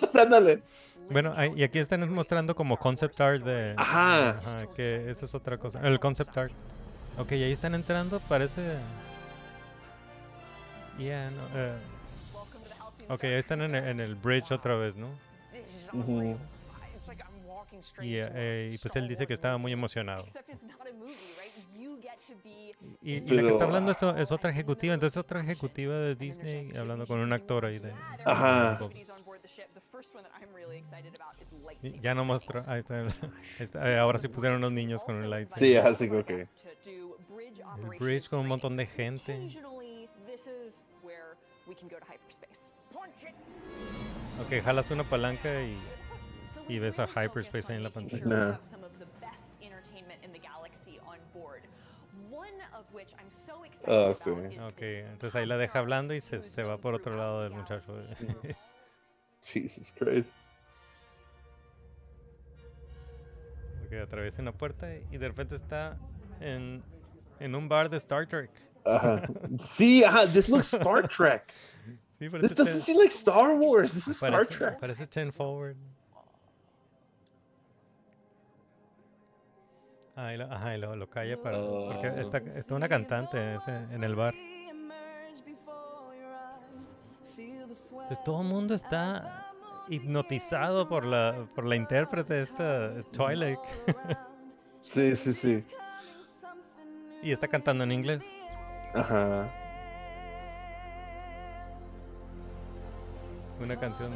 Bueno, y aquí están mostrando como concept art de... Ajá. Ajá, que esa es otra cosa. El concept art. Ok, ahí están entrando, parece... Yeah, no, eh, Ok, ahí están en el, en el bridge otra vez, ¿no? Is Y, eh, y pues él dice que estaba muy emocionado. Y, y la que está hablando es, es otra ejecutiva, entonces otra ejecutiva de Disney hablando con un actor ahí de... Ajá. activities on board the ship. The first one that I'm really excited about is Y lightsaber Ya no mostró, ahí está, está, eh, ahora sí pusieron unos niños con un lightsaber. Sí, así que. Bridge El bridge con un montón de gente. Ok, jalas una palanca y... Y ves a hyperspace ahí en la pantalla. Nah. Ah, sí. Ok, this entonces ahí la deja hablando y se, se va por otro lado del muchacho. Jesus Christ. Ok, atraviesa una puerta y de repente está en, en un bar de Star Trek. Ajá. Sí, ajá, this looks Star Trek. Sí, This doesn't ten- seem like Star Wars. This is Star parece, Trek. parece ten forward. Ah, y lo, ajá, y lo, lo calla para. Porque Oh. está, está una cantante ese- en el bar. Entonces todo el mundo está hipnotizado por la, por la intérprete de esta Twilight. Sí, sí, sí. y está cantando en inglés. Ajá. Una canción.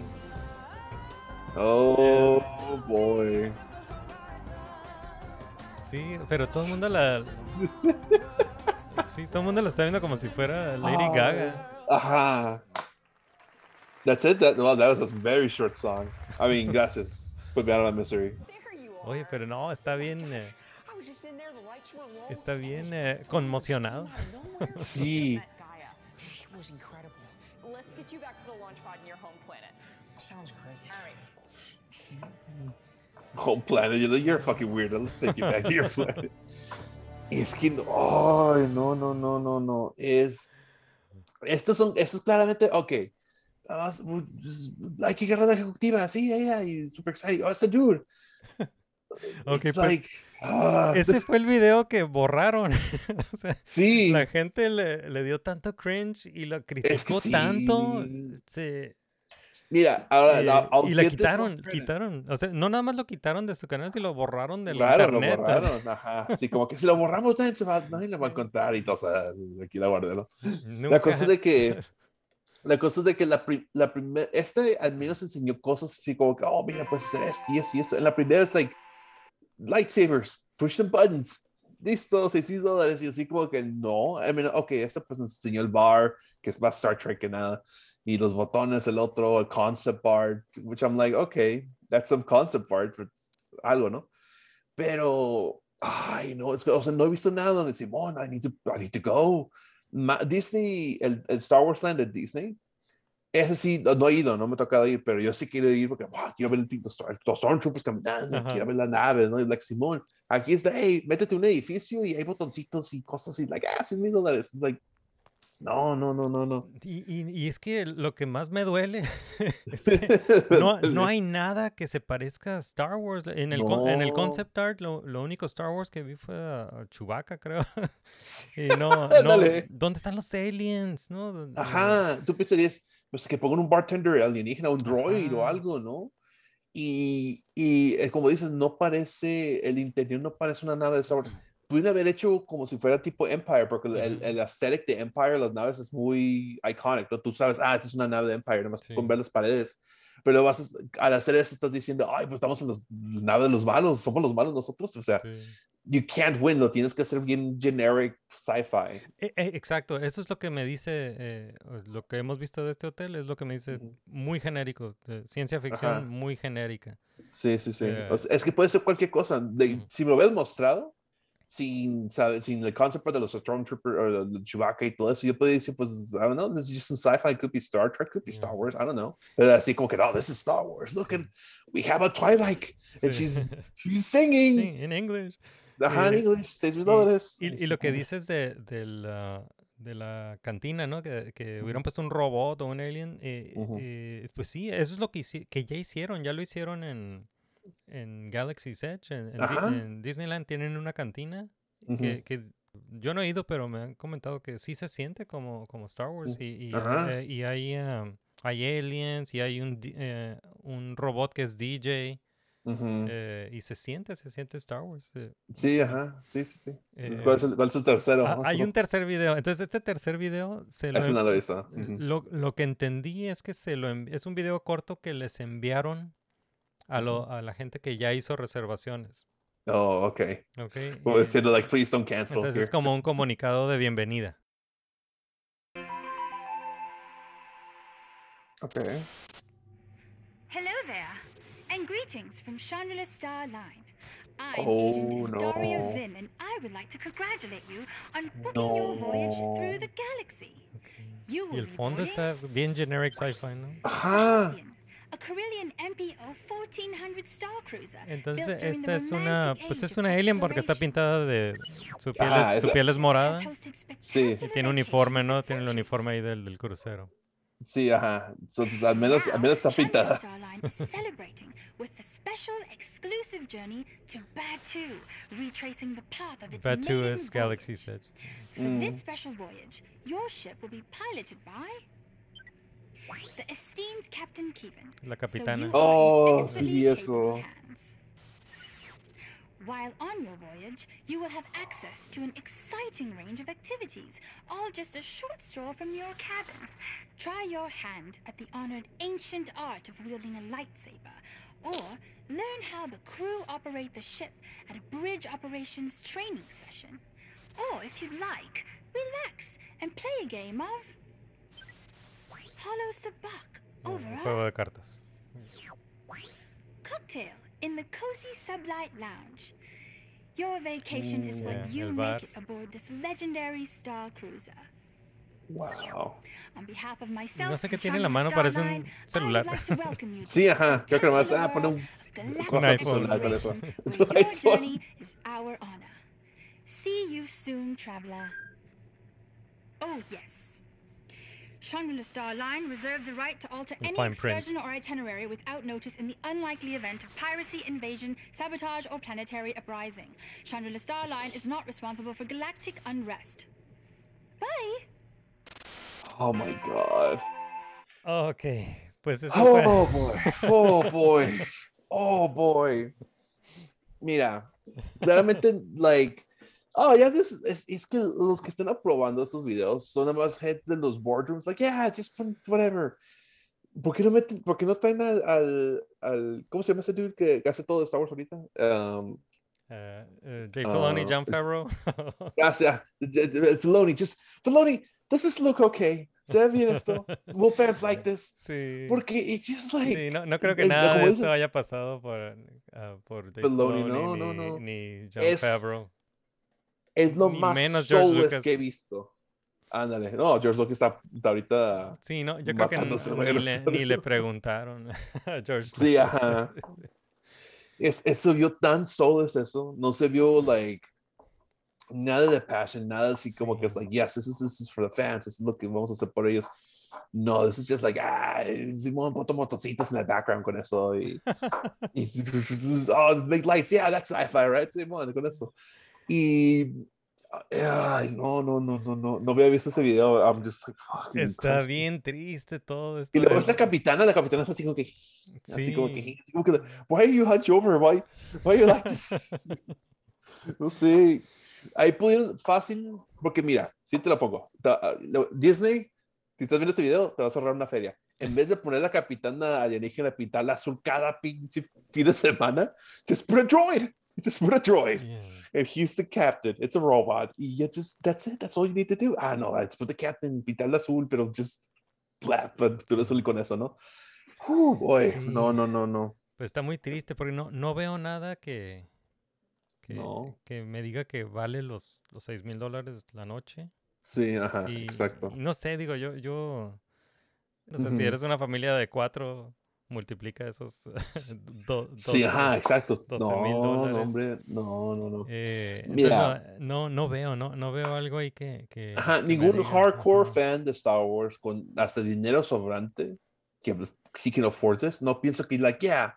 Oh boy. Sí, pero todo el mundo la. Sí, todo el mundo la está viendo como si fuera Lady Oh. Gaga. Ajá. That's it. That well, that was a very short song. I mean, gracias. Put me out of my misery. Oye, pero no, está bien. eh, está bien eh, conmocionado. Sí. Let's get you back to the launch pod in your home planet. Sounds great. All right. Home planet. You're, you're fucking weird. Let's take you back to your planet. Es que no, ay, no, no, no, no, no. Es. Estos son, estos claramente, ok. S- u- s- Hay que agarrar la ejecutiva, sí, ella, y super excited. Oh, it's a dude. Ok, It's pues, like, ah, Ese fue el video que borraron. O sea, sí. la gente le, le dio tanto cringe y lo criticó tanto. sí. se- Mira, ahora, eh, la- y la quitaron, quitaron. O sea, no nada más lo quitaron de su canal, sino lo borraron del Claro, lo internet. así. borraron, ajá. Sí, como que si lo borramos, nadie, se va, nadie le va a contar y todo, o sea, aquí la guardé, ¿no? Nunca- La cosa de que, la cosa de que la, pri- la primera, este al menos enseñó cosas así como que, oh, mira, puedes hacer esto y esto y esto. En la primera es like, lightsabers, push the buttons, listo, 6 dólares y así como que no. I mean, ok, este pues nos enseñó el bar, que es más Star Trek que nada, y los botones, el otro, el concept art, which I'm like, okay, that's some concept art, but algo, ¿no? Pero, ay, no, es que, o sea, no he visto nada donde Simón, I need to, I need to go. Ma- Disney, el, el Star Wars Land de Disney, ese sí, no, no he ido, no me ha tocado ir, pero yo sí quiero ir porque wow, quiero ver el Star, los Stormtroopers caminando, Ajá. quiero ver la nave, ¿no? Y like, Simón, aquí está, hey, métete un edificio y hay botoncitos y cosas así, like, ah, 100 mil dólares. It's like, no, no, no, no, no. Y, y- y es que lo que más me duele es que no, no hay nada que se parezca a Star Wars. En el, con- en el No. concept art, lo, lo único Star Wars que vi fue a, Chewbacca, creo. y no, no. ¿dónde están los aliens? ¿No? ¿Dónde- Ajá, tú pensarías, pues que pongan un bartender alienígena, un droid o Ajá. algo, ¿no? Y, y eh, como dices, no parece, el interior no parece una nave de Star Wars. Pudieron haber hecho como si fuera tipo Empire, porque el, el aesthetic de Empire, las naves es muy iconic, ¿no? Tú sabes, ah, esta es una nave de Empire, nada más Sí. con ver las paredes. Pero vas a- al hacer eso estás diciendo, ay, pues estamos en los- la nave de los malos, somos los malos nosotros. O sea, Sí. you can't win, lo tienes que hacer bien generic sci-fi. E- e- exacto, eso es lo que me dice, eh, lo que hemos visto de este hotel, es lo que me dice muy genérico, ciencia ficción Ajá. muy genérica. Sí, sí, sí. Eh, O sea, es que puede ser cualquier cosa. De-. Si me lo ves mostrado, sin, sabe- sin el concepto de los Stormtroopers o el Chewbacca y todo eso, yo podría decir, pues, I don't know, this is just some sci-fi, could be Star Trek, could be Star Yeah. Wars, I don't know. Pero así como que, no, this is Star Wars. Look at, we have a Twilight, and Sí. she's, she's singing. Sí, en English. Ajá, en Eh, English, seis mil Y, dólares. y- y lo que dices de, de la, de la cantina, ¿no? Que, que hubieran puesto un robot o un alien. eh, eh, pues sí, eso es lo que, que ya hicieron. Ya lo hicieron en, en Galaxy's Edge. En, en en Disneyland tienen una cantina Ujú. que, que yo no he ido, pero me han comentado que sí se siente como, como Star Wars. Y, y, eh, y hay, um, hay aliens y hay un, eh, un robot que es DJ. Ujú. eh, y se siente, se siente Star Wars. eh. Sí, ajá, sí, sí, sí. Eh, ¿Cuál, es el, cuál es el tercero? Ah, hay un tercer video. Entonces, este tercer video se lo, no lo visto. Ujú. lo, lo que entendí es que se lo es un video corto que les enviaron a, lo, a la gente que ya hizo reservaciones. Oh, ok. ¿ok? Como Y- diciendo, like, please don't cancel. entonces es here. como un comunicado de bienvenida. Okay. Hello there, and greetings from Shangri-La Star Line. I'm Oh, Agent Dario no. Zinn, and I would like to congratulate you on booking your voyage through the galaxy. You Y will el be fondo está bien generic sci-fi, ¿no? Ajá. Carillion MPO 1400 Star Cruiser. Entonces, esta es una, pues es una alien porque está pintada de, su piel, Ah, es, su piel es morada. Sí. Y tiene un uniforme, ¿no? Tiene el uniforme ahí del, del crucero. Sí, ajá. Entonces, al menos, al menos está pintada. Starline is celebrating with the special exclusive journey to Batu, retracing the path of its Batu voyage. Galaxy's Edge. For Mm. this special voyage, your ship will be piloted by the esteemed Captain Keevan. La capitana. you oh, are in Oh, expertly sí, eso. While on your voyage, you will have access to an exciting range of activities, all just a short stroll from your cabin. Try your hand at the honored ancient art of wielding a lightsaber, or learn how the crew operate the ship at a bridge operations training session. Or if you'd like, relax and play a game of Hollow Sabak over juego de cartas. cocktail in the cozy sublight lounge. Your vacation is what Mm, you make it aboard this legendary star cruiser. Wow. On behalf of myself, No sé qué and tiene en la Chandler mano, parece un I would celular. like to welcome you to Sí, this ajá. Creo que nomás, ah, pone un world of galactic cosa iPhone. con eso. Es un your iPhone. journey is our honor. See you soon, traveler. Oh, yes. Shangri-La Star Line reserves the right to alter any fine print. excursion or itinerary without notice in the unlikely event of piracy, invasion, sabotage, or planetary uprising. Shangri-La Star Line is not responsible for galactic unrest. Bye. Oh my God. Ok, pues eso oh fue. Oh boy. Oh boy. Oh boy. Mira, claramente, like, oh, ya ves, es, es que los que están aprobando estos videos son nada más heads de los boardrooms, like, yeah, just put whatever. ¿Por qué no meten, por qué no traen al, al, al- ¿cómo se llama ese dude que, hace todo de Star Wars ahorita? Um, Eh, eh, Dave Filoni, Ah, John Favreau. gracias, Filoni, just, Filoni, does this look okay? ¿Se ve bien esto? Will fans like this? sí. Porque it's just like, Sí, no, no creo que el- nada como de esto haya pasado por, ah, por Dave Filoni, Filoni, no, ni, no, no. ni John Es- Favreau. Es lo más menos que he visto. Ándale, no, George Lucas está, está ahorita. Sí, no, yo creo que n- matándose, ni le, no ni le preguntaron a George Sí, Lucas. ajá. Es, eso vio tan soulless eso. No se vio, like, nada de passion, nada así como que es like, yes, this is, this is for the fans, this is lo que vamos a hacer por ellos. No, this is just like, ah, Simón, ponte motocitos en el background con eso. Y, y oh, make lights, yeah, that's sci-fi, right? Simón, con eso. Y, ay, no, no, no, no, no, no había visto ese video. I'm just like, fucking Está Christ. bien triste todo esto. Y luego de- esta capitana, la capitana está así como que, así como Sí. que, así como que, why are you hunched over? Why, why are you like this? no sé. Ahí pudieron fácil, porque mira, si te lo pongo. Ah, lo- Disney, si estás viendo este video, te vas a ahorrar una feria. En vez de poner la capitana alienígena, pintarla azul cada pinche fin de semana, just put a droid. Just put a droid. Yeah. And he's the captain. It's a robot. Y ya just, that's it. That's all you need to do. Ah, no, let's put the captain, pintarla azul, pero just, blah, pintura azul con eso, ¿no? Oh, boy. Sí. No, no, no, no. Pues está muy triste porque no, no veo nada que, que, No. que me diga que vale los, los 6 mil dólares la noche. Sí, ajá, Y, exacto. y no sé, digo, yo, yo, no sé, si Ujú. eres una familia de cuatro, multiplica esos do- Sí, 12 ajá, exacto. 12 No, dólares. hombre, no, no, no. Eh, entonces Mira. no, no, no veo, no, no veo algo ahí que... que Ajá, que ningún hardcore ajá. fan de Star Wars con hasta dinero sobrante que he can afford this, no piensa que like, yeah,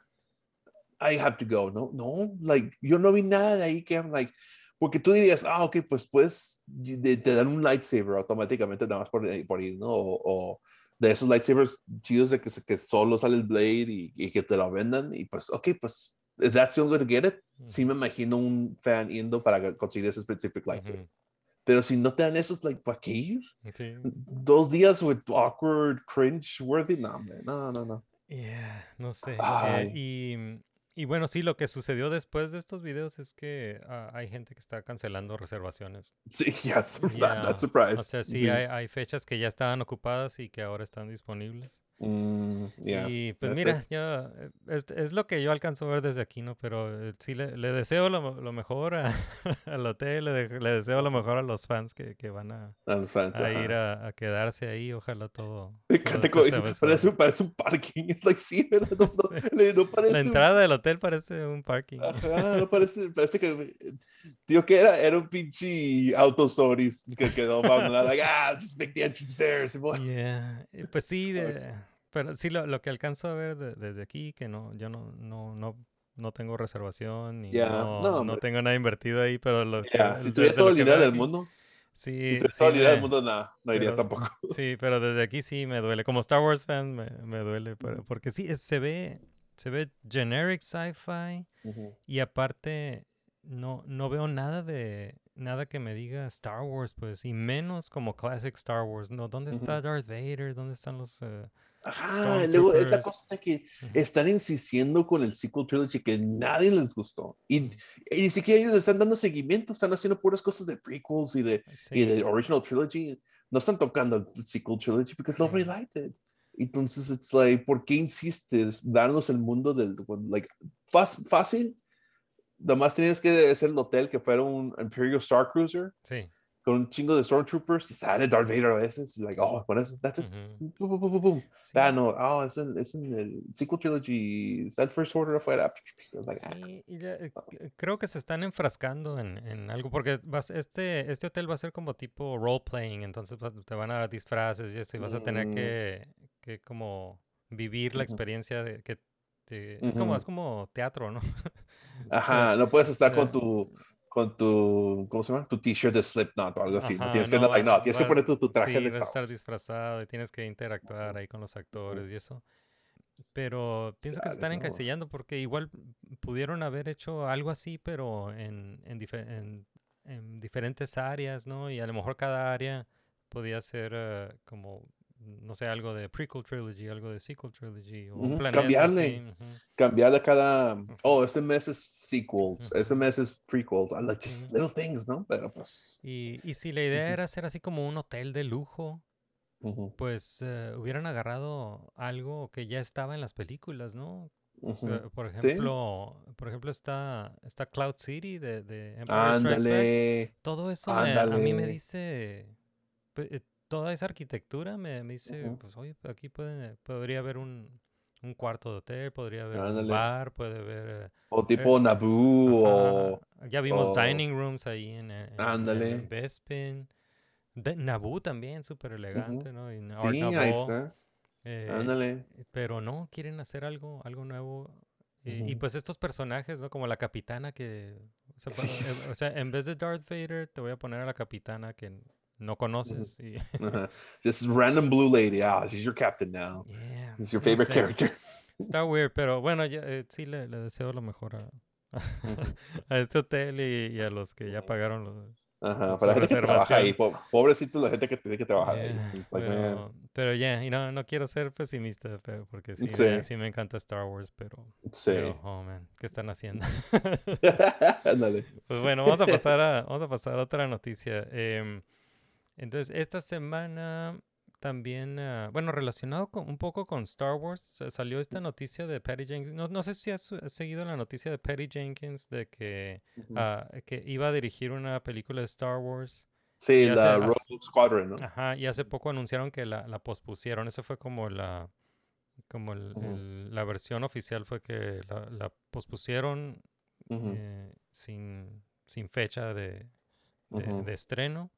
I have to go. No, no, like, yo no vi nada de ahí que I'm like, porque tú dirías, ah, ok, pues pues de- te dan un lightsaber automáticamente nada más por, eh, por ir, ¿no? O, o de esos lightsabers chidos de que, que solo sale el blade y, y que te lo vendan y pues, ok, pues, is that still going to get it? Sí me imagino un fan yendo para conseguir ese specific lightsaber. Ujú, Pero si no te dan esos, like, ¿para qué ir? sí. Dos días with awkward, cringe worthy, no, hombre, no, no, no. Yeah, no sé. eh, y, y bueno, sí, lo que sucedió después de estos videos es que ah, hay gente que está cancelando reservaciones. Sí, I'm Yeah, not, not surprised. O sea, sí, hay fechas que ya estaban ocupadas y que ahora están disponibles. Mm, yeah, Y pues that's mira, yo, eh, es, es lo que yo alcanzo a ver desde aquí, ¿no? Pero eh, sí le, le deseo lo, lo mejor a- al hotel, le, de- le deseo lo mejor a los fans que, que van a, fans, a ir a, a quedarse ahí. Ojalá todo. Todo dices, suave, parece, un- parece un parking. Es like, sí, ¿verdad? No, no, no parece La un- entrada del hotel parece un parking. Ajá, no parece, parece que, tío, que era, era un pinche autostories que quedó abandonado, like, ah, just make the entrance there. Yeah, eh, Pues sí, de- pero sí lo, lo que alcanzo a ver de- desde aquí, que no, yo no, no, no, no tengo reservación Ya, no, no, tengo nada invertido ahí, pero lo que, si tuviera todo el dinero del mundo, Sí, si sí todo el dinero del mundo, nah, no iría tampoco. Sí, pero desde aquí sí me duele. Como Star Wars fan me, me duele, pero- porque sí, es- se ve, se ve generic sci-fi y aparte no, no veo nada de nada que me diga Star Wars, pues, y menos como classic Star Wars. No, ¿dónde está Darth Vader? ¿Dónde están los eh, Ajá, luego esta cosa que están insistiendo con el sequel trilogy que nadie les gustó. Y, y ni siquiera ellos están dando seguimiento, están haciendo puras cosas de prequels y de, y de original trilogy. No están tocando el sequel trilogy because nobody liked it. Entonces, it's like, ¿por qué insistes darnos el mundo del, like, fácil, fácil? Nomás tenías que hacer el hotel que fuera un Imperial Star Cruiser Sí. Con un chingo de Stormtroopers y sale Darth Vader a veces. y like, oh, con eso, that's it. Boom, boom, boom, boom, boom. Ah, no, oh, es en, es en el sequel trilogy, está el First Order afuera. Like, ah. Sí, y ya, eh, c- creo que se están enfrascando en, en algo, porque vas, este, este hotel va a ser como tipo role-playing, entonces vas- te van a dar disfraces y y vas a tener Mm. que, que como vivir la experiencia de que te- es, como, es como teatro, ¿no? Ajá, no puedes estar con tu, con tu, ¿cómo se llama? Tu t-shirt de Slipknot o algo así. Ajá, tienes que, no, like, va- no, tienes que poner tu, tu traje sí, de vas a Star estar disfrazado y tienes que interactuar ahí con los actores y eso. Pero pienso que se están no. encasillando porque igual pudieron haber hecho algo así, pero en, en, dife- en- en diferentes áreas, ¿no? Y a lo mejor cada área podía ser eh, como, no sé, algo de prequel trilogy, algo de sequel trilogy, o un Ujú, planeta Cambiarle, así, ujú. cambiarle cada, oh, este mes es sequels, este mes es prequels, I like just little things, ¿no? Pero pues, Y, y si la idea era hacer así como un hotel de lujo, pues eh, hubieran agarrado algo que ya estaba en las películas, ¿no? ujú. Eh, Por Sí. ejemplo, por ejemplo está, está Cloud City de, de Empire Strikes Back. Ándale, Todo eso me- a mí me ándale. dice, eh, toda esa arquitectura me, me dice, pues oye, aquí puede, podría haber un, un cuarto de hotel, podría haber un bar, puede haber... eh, O tipo eh, Naboo o... Ya vimos o- dining rooms ahí en, eh, en- Ándale. Bespin. De, Naboo también, súper elegante, ¿no? Y Sí, ahí Nouveau, está. eh, Ándale. Pero no, quieren hacer algo, algo nuevo. Y, y pues estos personajes, ¿no? Como la capitana que... O sea, pa- o sea, en vez de Darth Vader, te voy a poner a la capitana que no conoces. y-. This random blue lady, ah, she's your captain now. Yeah, It's your no favorite sé. character. Está weird, pero bueno, ya, eh, sí le, le deseo lo mejor a, a este hotel y, y a los que ya pagaron los, Ajá, para la gente que trabaja ahí, pobrecito la gente que tiene que trabajar Yeah, ahí. It's like, man. pero, pero ya, y no, no quiero ser pesimista, pero porque sí, Sí. me, sí me encanta Star Wars, pero, Sí. pero, oh man, ¿qué están haciendo? Pues bueno, vamos a pasar a, vamos a pasar a otra noticia. Em, entonces, esta semana también, ah, bueno, relacionado con, un poco con Star Wars, salió esta noticia de Patty Jenkins. No, no sé si has, has seguido la noticia de Patty Jenkins de que, ah, que iba a dirigir una película de Star Wars. Sí, la hace- Rogue hace- Squadron, ¿no? Ajá, y hace poco anunciaron que la, la pospusieron. Esa fue como la como el- Ujú. el- la versión oficial fue que la, la pospusieron eh, sin, sin fecha de, de estreno,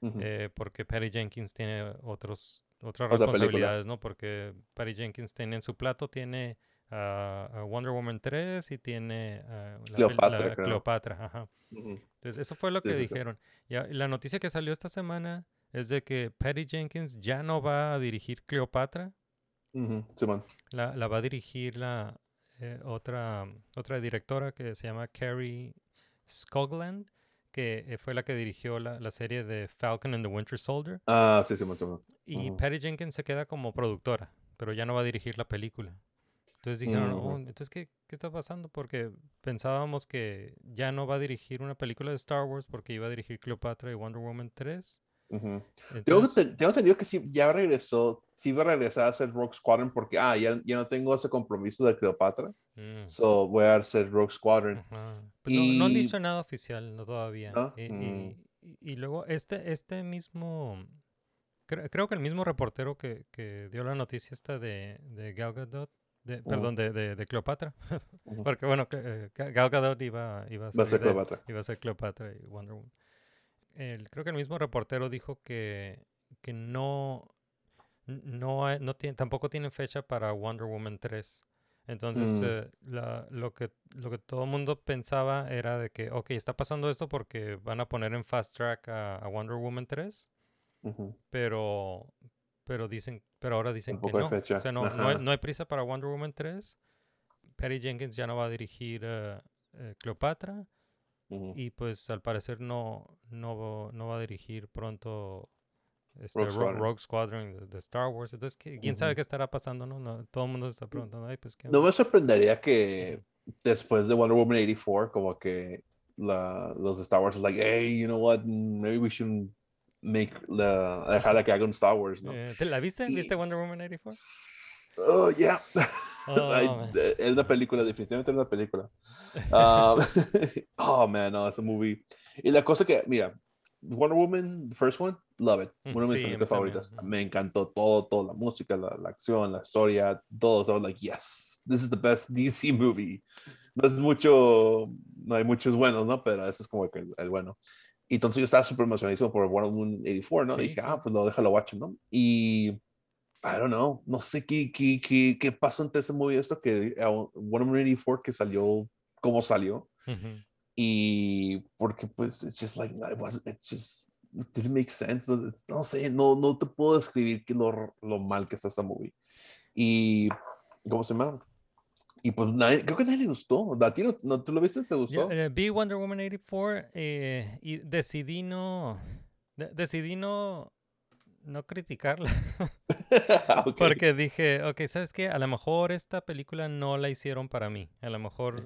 Eh, porque Patty Jenkins tiene otros, otras Otra película. responsabilidades, ¿no? Porque Patty Jenkins tiene en su plato, tiene a Wonder Woman 3 y tiene la Cleopatra, la. Cleopatra, ajá. Entonces, eso fue lo Sí, que sí, sí. dijeron. Y la noticia que salió esta semana es de que Patty Jenkins ya no va a dirigir Cleopatra, la va a dirigir la eh, otra, otra directora que se llama Carrie Scogland, que eh, fue la que dirigió la, la serie de Falcon and the Winter Soldier. Ah, sí, Simón, Simón. Y Ujú. Patty Jenkins se queda como productora, pero ya no va a dirigir la película. Entonces dijeron. "Oh, entonces, ¿qué, ¿qué está pasando? Porque pensábamos que ya no va a dirigir una película de Star Wars porque iba a dirigir Cleopatra y Wonder Woman 3. Tengo, Entonces, te- tengo entendido que sí, ya regresó, sí va a regresar a hacer Rogue Squadron porque, ah, ya, ya no tengo ese compromiso de Cleopatra. mm, So voy a hacer Rogue Squadron. ajá. Pues no, no han Y- dicho nada oficial, no todavía. ¿No? Y, Mm. y- y- y luego este, este mismo, cre- creo que el mismo reportero que, que dio la noticia esta de, de Gal Gadot, de, perdón, de, de, de Cleopatra, porque bueno, eh, Ga- Gal Gadot iba, iba a Va a ser Cleopatra. iba a ser Cleopatra y Wonder Woman. El- creo que el mismo reportero dijo que, que no, no, hay- no tiene, tampoco tienen fecha para Wonder Woman 3. Entonces, Mm. eh, la- lo, que, lo que todo el mundo pensaba era de que, ok, está pasando esto porque van a poner en fast track a, a Wonder Woman 3, Ujú. pero, pero dicen, pero ahora dicen que Tampoco no. fecha. O sea, no, no, hay, no hay prisa para Wonder Woman 3. Patty Jenkins ya no va a dirigir eh, eh, Cleopatra. Y pues al parecer no, no, no va a dirigir pronto este, Rogue Ro- Squadron. Rogue Squadron de, Star Wars. Entonces, ¿qué- ¿quién sabe qué estará pasando? No, no todo el mundo se está preguntando, ay, pues qué No onda?". me sorprendería que después de Wonder Woman 84, como que la, los de Star Wars like, hey, you know what, Mm, maybe we should make la, dejarla que haga un Star Wars, ¿no? Eh, ¿te la viste? Y- ¿Viste Wonder Woman 84? Oh, yeah. Oh, Ay, eh, es una película, definitivamente es una película. Ah, oh, man, no, es un movie. Y la cosa que, mira, Wonder Woman, the first one, love it. Mm, Una de mis sí, también, favoritas. ujú. Me encantó todo, todo, la música, la, la acción, la historia, todo. Was like, yes, this is the best DC movie. No es mucho, no hay muchos buenos, ¿no? Pero ese es como que el, el bueno. Y entonces yo estaba súper emocionadísimo por Wonder Woman 84, ¿no? Sí, y dije, sí. ah, pues lo déjalo watch, ¿no? Y I don't know, no sé qué, qué, qué, qué pasó entre ese movie esto que eh, Wonder Woman 84 que salió como salió Ujú. y porque pues it's just like it wasn't it just it didn't make sense no, no sé no no te puedo describir que lo, lo mal que está esa movie y cómo se llama y pues nadie, creo que a nadie le gustó a ti no, no tú lo viste te Yo, gustó eh, vi Wonder Woman 84 eh, y decidí no, de- decidí no, no criticarla. Porque dije, ok, ¿sabes qué? A lo mejor esta película no la hicieron para mí. A lo mejor,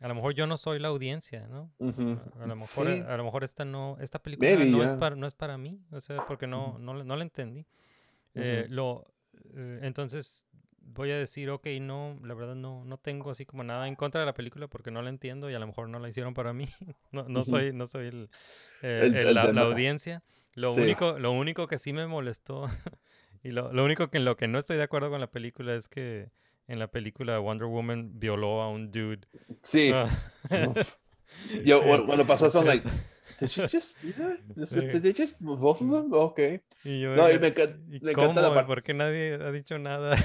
a lo mejor yo no soy la audiencia, ¿no? Ujú. A lo mejor, Sí. a lo mejor esta no, esta película Maybe, no es para, no es para mí. O sea, porque no, no, no la entendí. Eh, lo, eh, entonces voy a decir, ok, no, la verdad no, no tengo así como nada en contra de la película porque no la entiendo y a lo mejor no la hicieron para mí. No, no soy, no soy el, eh, El- el- el la, audiencia. Lo Sí. único, lo único que sí me molestó y lo, lo único que en lo que no estoy de acuerdo con la película es que en la película Wonder Woman violó a un dude. sí Ah. yo cuando pasó eso like es- did she just do that? Did- they just both of them okay Y yo, No, y me ¿y me encanta la cómo? par- ¿Por qué nadie ha dicho nada?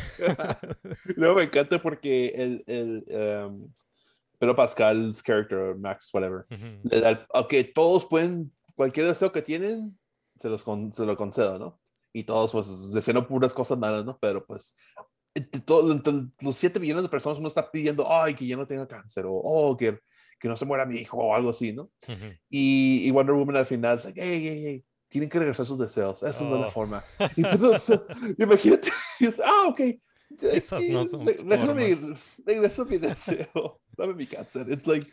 No, me encanta porque el, el um, Pedro Pascal's character, Max, whatever, Ujú. le da el- ok, todos pueden, cualquier deseo que tienen, se, los con- se lo concedo, ¿no? Y todos, pues, deseando puras cosas malas, ¿no? Pero, pues, entre todo- los 7 millones de personas uno está pidiendo, ay, que ya no tenga cáncer, o oh, que, que no se muera mi hijo, o algo así, ¿no? Ujú. Y, y Wonder Woman al final, es like, hey, hey, hey, tienen que regresar sus deseos, esa no es la Oh. forma. Sea, imagínate, y es, ah, ok. Esas no son Re- regresa mi, regresa mi deseo, dame mi cáncer. It's like,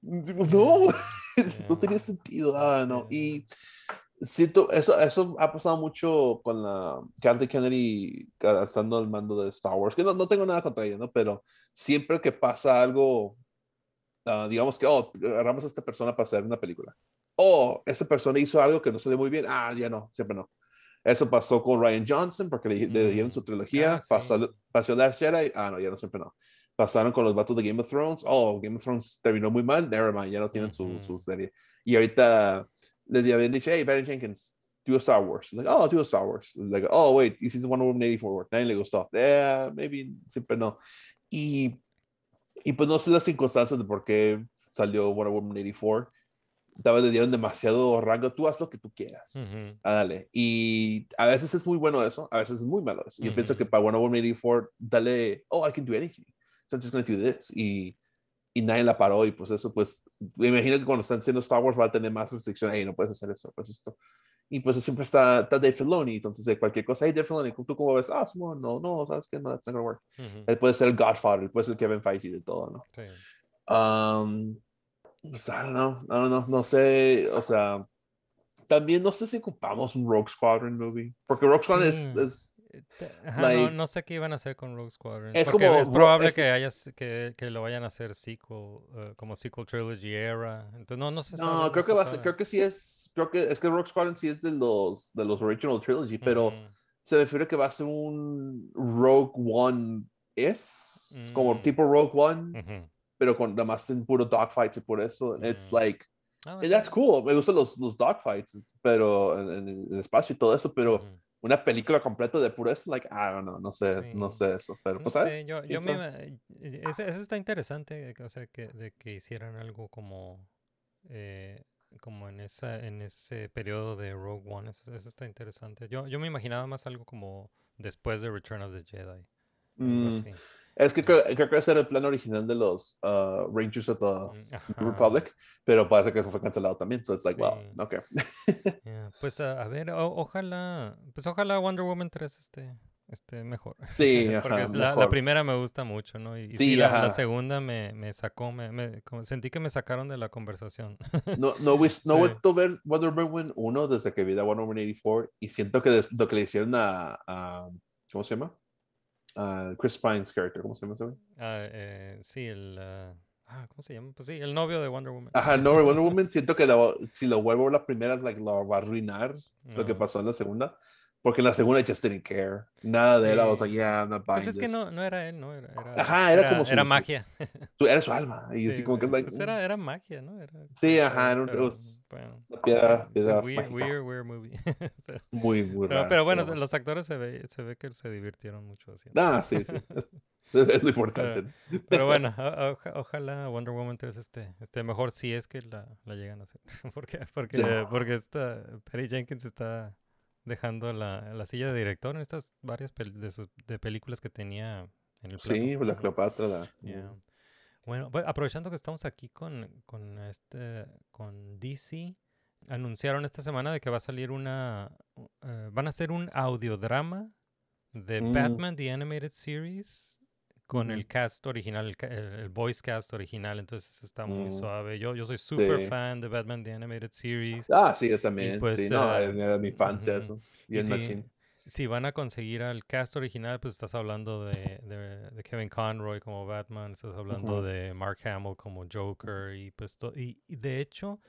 no, no tenía sentido, ah, no. Y siento, eso, eso ha pasado mucho con la Kathleen Kennedy estando al mando de Star Wars, que no, no tengo nada contra ella, ¿no? Pero siempre que pasa algo, ah, digamos que, oh, agarramos a esta persona para hacer una película. Oh, esa persona hizo algo que no salió muy bien. Ah, ya no, siempre no. Eso pasó con Ryan Johnson porque le, le dieron su trilogía. Ah, sí. pasó, pasó Last Jedi. Ah, no, ya no, siempre no. Pasaron con los vatos de Game of Thrones. Oh, Game of Thrones terminó muy mal. Never mind, ya no tienen su, Ujú. su serie. Y ahorita le habían dicho, hey, Barry Jenkins, do a Star Wars. Like, oh, do a Star Wars. Like, oh, wait, hiciste Wonder Woman 84. Nadie le gustó. Yeah, maybe, siempre no. Y, y pues no sé las circunstancias de por qué salió Wonder Woman 84. Tal vez le dieron demasiado rango. Tú haz lo que tú quieras. Ah, dale. Y a veces es muy bueno eso, a veces es muy malo eso. Yo pienso Ujú. que para Wonder Woman 84, dale, oh, I can do anything. So I'm just going to do this. Y, y nadie la paró. Y pues eso, pues, me imagino que cuando están haciendo Star Wars va a tener más restricciones. Hey, no puedes hacer eso, pues esto. Y pues siempre está, está Dave Filoni. Entonces, de cualquier cosa, hey, Dave Filoni, ¿tú cómo ves? Ah, no, no, sabes que no, that's not to work. Ujú. Él puede ser el Godfather, él puede ser Kevin Feige de todo, ¿no? Sí. Um, I don't know, I don't know, no sé, o sea, también no sé si ocupamos un Rogue Squadron movie. Porque Rogue Squadron es, Sí. es- Te- ajá, like- no, no sé qué iban a hacer con Rogue Squadron. Es porque como es Ro- probable es- que, haya, que, que lo vayan a hacer sequel, eh, como sequel trilogy era. Entonces, no, no sabe, No, no creo que se va a creo que sí es, creo que es que Rogue Squadron sí es de los de los original trilogy, pero Ujú. se refiere que va a ser un Rogue One es como Mm. tipo Rogue One, Ujú. pero con nada más en puro dogfights y por eso it's Mm. like and that's cool. Me gustan los los dogfights, pero en, en el espacio y todo eso, pero. Una película completa de puro eso, like I don't know, no sé, no sé eso, pero No pues sé, yo, me ima- eh, ese, ese está interesante, o sea, que, de que hicieran algo como, eh, como en esa, en ese periodo de Rogue One, eso, eso está interesante. Yo, yo me imaginaba más algo como después de Return of the Jedi, algo Mm, así. Es que creo, creo que ese era el plan original de los uh, Rangers of the Mm, ajá. Republic, pero parece que eso fue cancelado también. So it's like, well, Sí. okay. Ya, Pues a, a ver, o- ojalá, pues ojalá Wonder Woman 3 esté, esté mejor. Sí, Porque ajá, es la, primera me gusta mucho, ¿no? Y, y Sí, la, segunda me, me sacó, me, sentí que me sacaron de la conversación. No, no, vis- no he Sí. vuelto a ver Wonder Woman 1 desde que vi la Wonder Woman 84 y siento que des- lo que le hicieron a, a- ¿cómo se llama? A Chris Pine's character, ¿cómo se llama? ese güey? Ah, eh, sí, el. ah, ah, ¿Cómo se llama? Pues sí, el novio de Wonder Woman. Ajá, no, Wonder Woman siento que la- si lo vuelvo a la primera, like, lo va a arruinar lo que No. pasó en la segunda. Porque en la segunda just didn't care. Nada de él, I was Sí. like, yeah, I'm not buying Pues es que this. no, no era él, ¿no? Era, era, Ajá, era como su- Era su- magia. Tú eres su alma. Y así Sí, como que, sí, like, pues era, era magia, ¿no? Era, Sí, ajá, era pero, es bueno, una piedra- piedra weird, weird, weird movie. pero, muy, muy pero, raro. pero bueno, pero- los actores se ve, se ve que se divirtieron mucho haciendo. Ah, sí, sí. Es, es lo importante. Pero, pero bueno, o- oja- ojalá Wonder Woman 3 esté, esté mejor si es que la, la llegan a hacer. porque porque, Sí. porque esta Perry Jenkins está dejando la, la silla de director en estas varias pel- de, sus, de películas que tenía en el plato. Sí, la. Cleopatra. La, Yeah. Bueno, pues, aprovechando que estamos aquí con, con, este, con DC, anunciaron esta semana de que va a salir una, eh, van a hacer un audiodrama de Mm. Batman The Animated Series con el cast original, el, el- el voice cast original, entonces está muy Mm. suave. Yo, yo soy súper Sí. fan de Batman The Animated Series. Ah, sí, yo también. pues, sí, no, eh, era mi infancia ujú. eso. Y si, machín. si van a conseguir al cast original, pues estás hablando de, de- de Kevin Conroy como Batman, estás hablando de Mark Hamill como Joker y pues y, y de hecho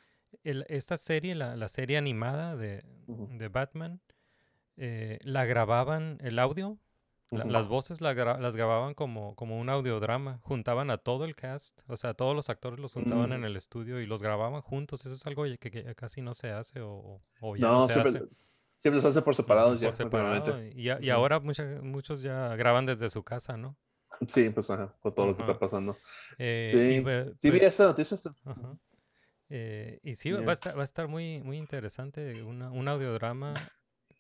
el- esta serie, la, la serie animada de, de Batman, eh, la grababan el audio, la- las voces la gra- las grababan como, como un audiodrama, juntaban a todo el cast, o sea, todos los actores los juntaban en Mm. el estudio y los grababan juntos, eso es algo que, que casi no se hace o, o ya no, No, se siempre, hace. siempre los hace por separados ya. separado. Y, ahora mucha- muchos ya graban desde su casa, ¿no? Sí, pues ajá, con todo lo que está pasando. Eh, sí, y, pues- sí vi pues, esa noticia. Eh, y sí, va a estar, va a estar muy, muy interesante una- un audiodrama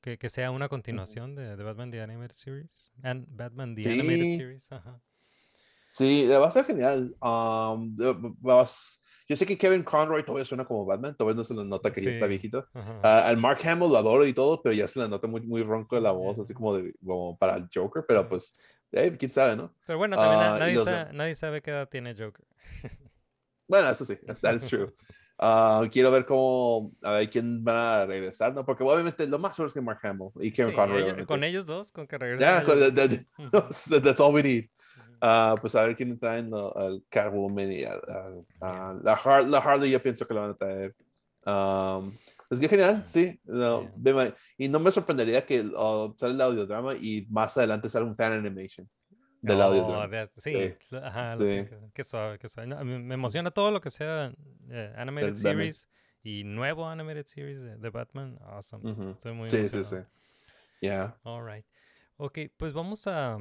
que, que sea una continuación de, de Batman The Animated Series. And Batman The Animated Sí. Series, ajá. Sí, va a ser genial. Um, vas- yo sé que Kevin Conroy todavía suena como Batman, todavía no se le nota que ya está Sí, viejito. Ah, al Mark Hamill lo adoro y todo, pero ya se le nota muy, muy ronco de la voz, así como, de, como para el Joker, pero pues, eh, quién sabe, ¿no? Pero bueno, también y nadie, los sa- nadie sabe qué edad tiene Joker. Bueno, eso sí, that is true. Ah, quiero ver cómo, a ver quién va a regresar, ¿no? Porque obviamente lo más seguro es que Mark Hamill y Kevin Sí, Conroy. ellos- con ellos dos, con que regresen. Ellos con- that- that- that's all we need. Ah, pues a ver quién traen lo- al Catwoman y al- a la, Har- la Harley, yo pienso que la van a traer. Um, pues qué genial, sí. no, Yeah. y no me sorprendería que uh, sale el audiodrama y más adelante sale un fan animation del Oh, audiodrama. that- sí, Sí. ajá, Sí. qué suave, qué suave. No, me emociona todo lo que sea eh, Animated Batman. Series y nuevo Animated Series de, de Batman. Awesome. Ujú. Estoy muy Sí, sí, sí. emocionado. Yeah. All right. Ok, pues vamos a...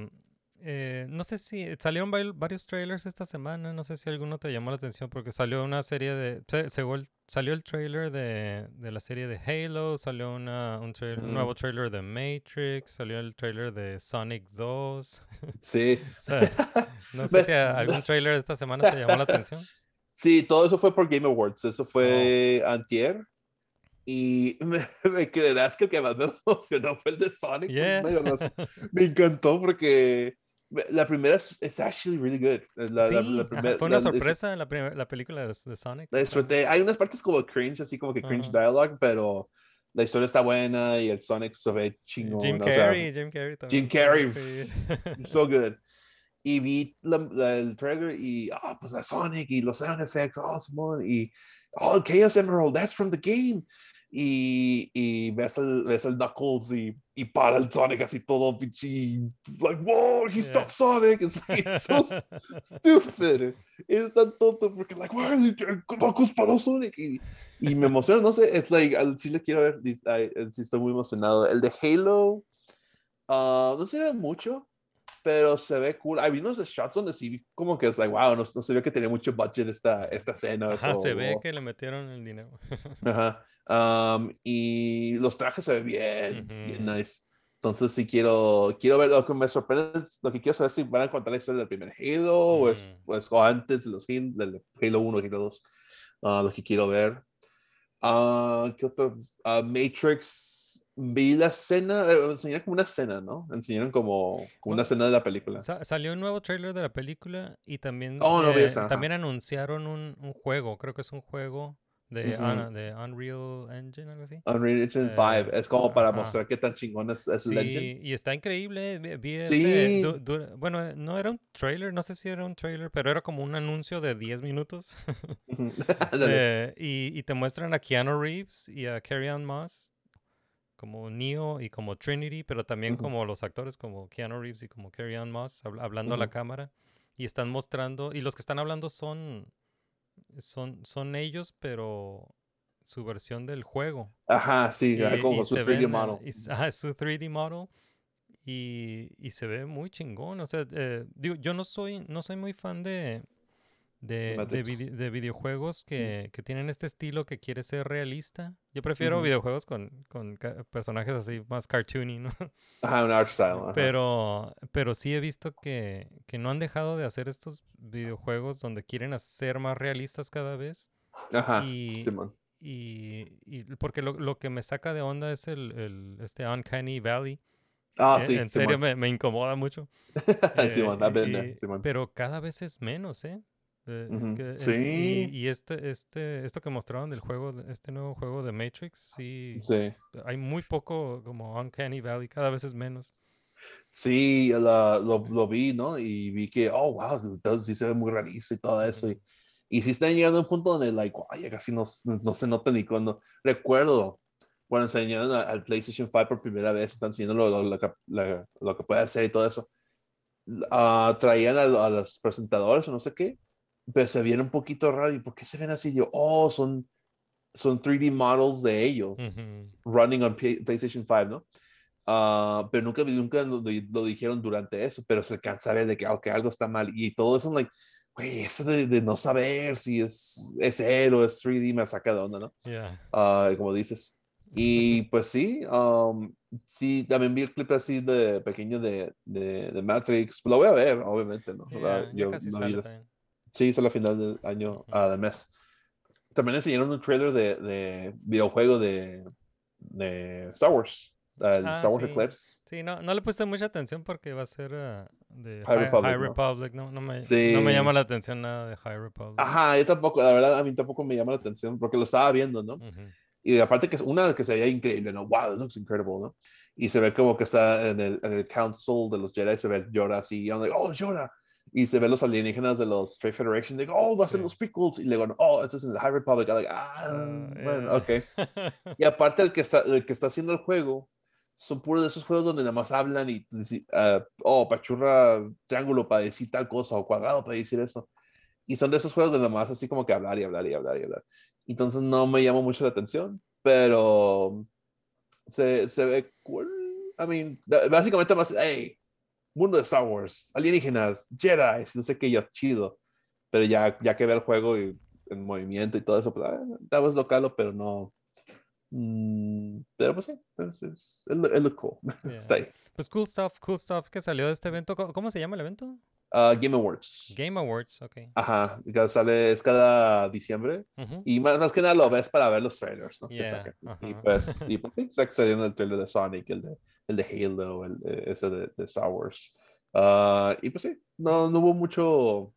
eh, no sé si salieron vai- varios trailers esta semana, no sé si alguno te llamó la atención porque salió una serie de... salió el trailer de, de la serie de Halo, salió una, un, trail- un Mm. nuevo trailer de Matrix, salió el trailer de Sonic 2. Sí. O sea, no sé si algún trailer de esta semana te llamó la atención. Sí, todo eso fue por Game Awards. Eso fue antier. Y me, me creerás que el que más me emocionó fue el de Sonic. Yeah. sé. Me encantó porque la primera es it's actually really good. La, la- Sí, la ajá, primer- fue una la- es- sorpresa la, la película de, de Sonic. la disfruté. Hay unas partes como cringe, así como que cringe Ajá. dialogue, pero la historia está buena y el Sonic se ve chingón. Jim o sea, Carrey, Jim Carrey también. Jim Carrey, Sí. so good. Y vi la- la- el trailer y, ah, pues la Sonic y los sound effects, oh, Simón, y, oh, Chaos Emerald, that's from the game. Y, y ves, el, ves el Knuckles y, y para el Sonic así todo pinche, like, whoa, he stopped Sonic. It's, like, it's so stupid. Es tan tonto porque, like, doing- Knuckles para Sonic? Y, y me emociona, no sé, es like, al- sí le quiero ver, sí estoy muy emocionado. El de Halo, ah, no ve mucho, pero se ve cool. Hay unos shots donde sí, como que es like, wow, no, no se ve que tenía mucho budget esta, esta escena. Ajá, eso, se ve que le metieron el dinero. Ajá. Um, y los trajes se ven bien, bien nice. Entonces sí quiero, quiero ver lo que me sorprende, es- lo que quiero saber si van a contar la historia del primer Halo o, es, o es- o antes de los Halo, del Halo 1, Halo 2. Ah, lo que quiero ver. Ah, ¿Qué otro? Ah, Matrix, vi la escena, eh, enseñaron como una escena, ¿no? Enseñaron como, como una escena de la película. Sa- salió un nuevo trailer de la película y también, Oh, no eh, esa, también anunciaron un, un juego, creo que es un juego de, Ujú. Ana- de Unreal Engine, algo así. Unreal Engine Eh, 5 es como para ajá. mostrar qué tan chingón es, es el engine. Sí, y está increíble. vi- vi ese Sí. du- du- bueno, eh, no era un trailer, no sé si era un trailer, pero era como un anuncio de 10 minutos. Eh, y, y te muestran a Keanu Reeves y a Carrie Ann Moss como Neo y como Trinity, pero también Ujú. como los actores como Keanu Reeves y como Carrie Ann Moss habl- hablando a la cámara. Y están mostrando, y los que están hablando son, son, son ellos, pero su versión del juego. Ajá, sí, Y- como y su se 3D ven, eh, model. y s- ajá, su 3D model. Y, y se ve muy chingón. O sea, eh, digo, yo no soy, no soy muy fan de, de, de, vide- de videojuegos que, que tienen este estilo que quiere ser realista. Yo prefiero videojuegos con, con personajes así más cartoony, ¿no? Ajá, un art style. ajá. Pero, pero sí he visto que, que no han dejado de hacer estos videojuegos donde quieren ser más realistas cada vez. Ajá, Y, Simón. y, y porque lo, lo que me saca de onda es el, el este Uncanny Valley. Ah, sí, En serio, me, me incomoda mucho. Simón, I've been y- there, Simón. pero cada vez es menos, ¿eh? De- Ujú. que- eh, Sí. Y, y este, este, esto que mostraron del juego, este nuevo juego de Matrix, sí. Sí. Hay muy poco como Uncanny Valley, cada vez es menos. Sí, la- lo, lo vi, ¿no? Y vi que, oh, wow, entonces sí se ve muy realista y todo eso. Y, y sí están llegando a un punto donde, like, wow, ya casi no, no se nota ni cuando. Recuerdo cuando enseñaron al PlayStation 5 por primera vez, están enseñando lo, lo- lo que, que puede hacer y todo eso. Ah, traían a, a los presentadores o no sé qué, pero se vieron un poquito raro. ¿Y por qué se ven así? Yo, oh, son, son 3D models de ellos running on PlayStation 5, ¿no? Ah, pero nunca, nunca lo, lo dijeron durante eso, pero se alcanza a ver de que, ok, algo está mal. Y todo eso, like, güey, eso de, de no saber si es, es él o es 3D me saca de onda, ¿no? Yeah. Ah, como dices. Y pues sí, um, sí, también vi el clip así de pequeño de, de, de Matrix. Lo voy a ver, obviamente, ¿no? Yeah, Ah, yo casi no vi las-. Sí, es a la final del año, ah, del mes. También enseñaron un trailer de, de videojuego de, de Star Wars, el Ah, Star Wars sí. Eclipse. Sí, no, no le puse mucha atención porque va a ser ah, de High High, Republic, High ¿no? Republic. No, no, me, Sí. no me llama la atención nada de High Republic. Ajá, yo tampoco, la verdad, a mí tampoco me llama la atención porque lo estaba viendo, ¿no? Y aparte que es una que se veía increíble, ¿no? Wow, this looks incredible, ¿no? Y se ve como que está en el, en el council de los Jedi, se ve Yoda así, y I'm like, oh, Yoda. Y se ven los alienígenas de los Straight Federation, digo, oh, va a ser los prequels. Y luego, oh, esto es en el High Republic. Like, ah, bueno, eh. ok. y aparte el que, está, el que está haciendo el juego, son puros de esos juegos donde nada más hablan y, ah, oh, pachurra triángulo para decir tal cosa, o cuadrado para decir eso. Y son de esos juegos donde nada más así como que hablar y hablar y hablar y hablar. Entonces no me llama mucho la atención, pero se, se ve cool. I mean, básicamente más, hey, mundo de Star Wars, alienígenas, Jedi, no sé qué, yo, chido. Pero ya, ya que ve el juego y en movimiento y todo eso, pues, ah, that was localo, pero no. mm, pero pues sí, es, es, look- it look cool. Yeah. Está ahí. Pues cool stuff, cool stuff que salió de este evento. ¿Cómo, cómo se llama el evento? Ah, Game Awards. Game Awards, ok. Ajá, que sale, es cada diciembre. Ujú. Y más, más que nada lo ves para ver los trailers, ¿no? Yeah. Y ajá. pues, y pues sí, sac- salieron el trailer de Sonic, el de, el de Halo, el de, ese de, de Star Wars. Ah, y pues sí, no, no hubo mucho,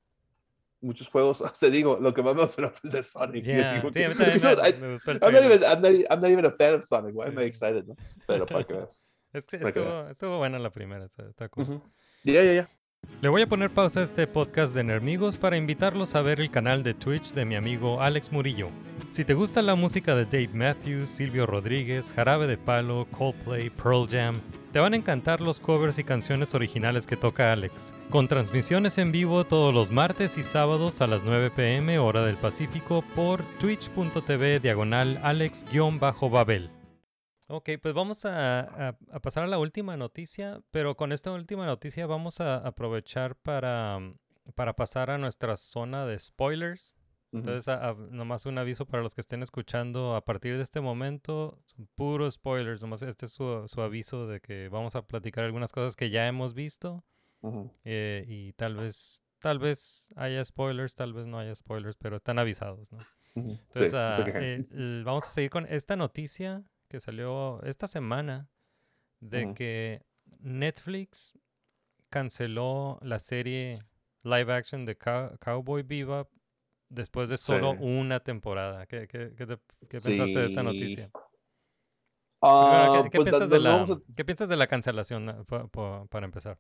muchos juegos, te digo, lo que más me emocionó fue el de Sonic. Yeah, digo sí, a mí que- también because me- gustó el I'm not, even, I'm, not, I'm not even a fan of Sonic. Why am I Sí. excited? No? Pero para que veas. Es que estuvo, estuvo buena la primera, está, está cool. Ujú. Ya, ya, ya. Le voy a poner pausa a este podcast de Nermigos para invitarlos a ver el canal de Twitch de mi amigo Alex Murillo. Si te gusta la música de Dave Matthews, Silvio Rodríguez, Jarabe de Palo, Coldplay, Pearl Jam, te van a encantar los covers y canciones originales que toca Alex. Con transmisiones en vivo todos los martes y sábados a las 9 pm hora del Pacífico por twitch.tv diagonal alex-babel. Ok, pues vamos a, a- a pasar a la última noticia, pero con esta última noticia vamos a aprovechar para, mm, para pasar a nuestra zona de spoilers. Ujú. Entonces, a- nomás un aviso para los que estén escuchando a partir de este momento, son puros spoilers, nomás este es su, su aviso de que vamos a platicar algunas cosas que ya hemos visto Ujú. eh, y tal vez, tal vez haya spoilers, tal vez no haya spoilers, pero están avisados, ¿no? Ujú. Sí, Entonces, no ah, eh, vamos a seguir con esta noticia que salió esta semana de que Netflix canceló la serie live action de Cow- Cowboy Bebop después de solo Sí. una temporada. ¿Qué, qué- qué te- qué pensaste de esta noticia? Ah, ¿qué, qué pues, piensas de la, ¿Qué piensas de la cancelación ah, pa- pa- para empezar?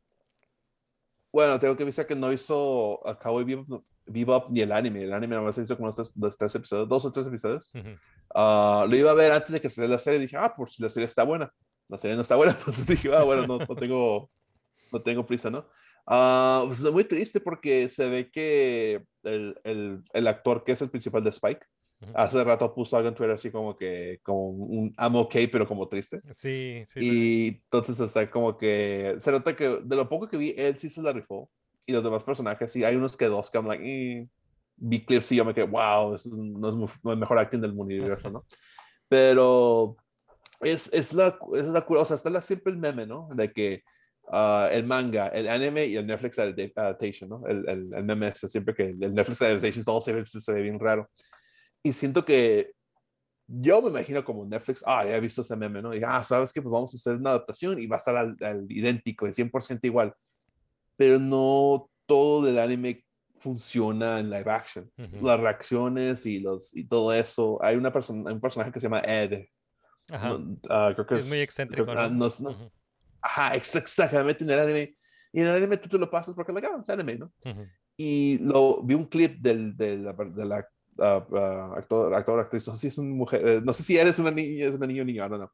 Bueno, tengo que avisar que no hizo a Cowboy Bebop, Bebop ni el anime. El anime nomás hizo como los tres, los tres episodios, dos o tres episodios. Ujú. Ah, lo iba a ver antes de que saliera la serie. Dije, ah, por si la serie está buena. La serie no está buena, entonces dije, ah, bueno, no, no tengo, no tengo prisa, ¿no? Ah, pues es muy triste porque se ve que el, el, el actor que es el principal de Spike, Hace rato puso algo en Twitter así como que, como un I'm okay, pero como triste. Sí, sí. sí. Y entonces está como que se nota que de lo poco que vi, él sí se la rifó. Y los demás personajes, sí, hay unos que dos que I'm like, eh. vi clips y yo me quedé, wow, eso no es mu- no es el mejor acting del universo, ¿no? Pero es, es, la, es la o sea, está la, siempre el meme, ¿no? De que ah, el manga, el anime y el Netflix adap- adaptation, ¿no? El, el, el meme es siempre que el Netflix adaptation todo se ve, se ve bien raro. Y siento que yo me imagino como Netflix, ah, ya he visto ese meme, ¿no? Y, ah, ¿sabes qué? Pues vamos a hacer una adaptación y va a estar al, al idéntico, de 100% igual. Pero no todo del anime funciona en live action. Ujú. Las reacciones y, los, y todo eso. Hay una persona, un personaje que se llama Ed. Ajá. No, ah, creo que Sí, es muy excéntrico, creo- ah, ¿no? no- no- Ujú, Ajá, ex- exactamente en el anime. Y en el anime tú te lo pasas porque, like, ah, es anime, ¿no? ujú. y lo vi un clip del, de la, de la ah, actor, actor, actriz, no sé si es una mujer, eh, no sé si eres una niña, es una niña o niño, no, no.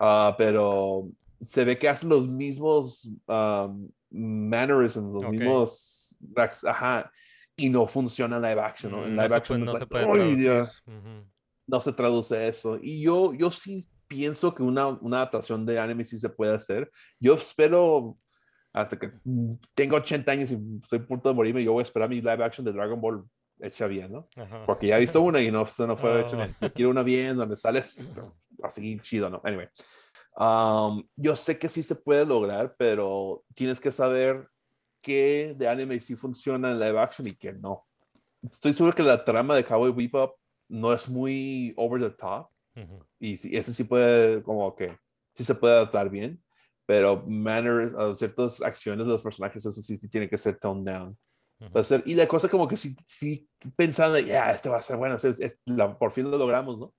Ah, pero se ve que hace los mismos um, mannerisms, los Ok. mismos, ajá, y no funciona en live action, ¿no? En Mm, no live se action puede- no es se like, puede "Ay, traducir. ya" Ujú. no se traduce eso. Y yo, yo sí pienso que una, una adaptación de anime sí se puede hacer. Yo espero hasta que tenga 80 años y estoy a punto de morirme, yo voy a esperar mi live action de Dragon Ball hecha bien, ¿no? Ajá. Porque ya he visto una y no, no fue Oh. hecha bien. Yo quiero una bien, donde sales así chido, ¿no? Anyway. Um, yo sé que sí se puede lograr, pero tienes que saber qué de anime sí funciona en live action y qué no. Estoy seguro que la trama de Cowboy Bebop no es muy over the top Ujú. y sí- eso sí puede como que sí se puede adaptar bien pero manner uh, ciertas acciones de los personajes eso sí, sí tiene que ser toned down Y la cosa como que sí, sí pensando ya esto va a ser bueno es- es- la- por fin lo logramos no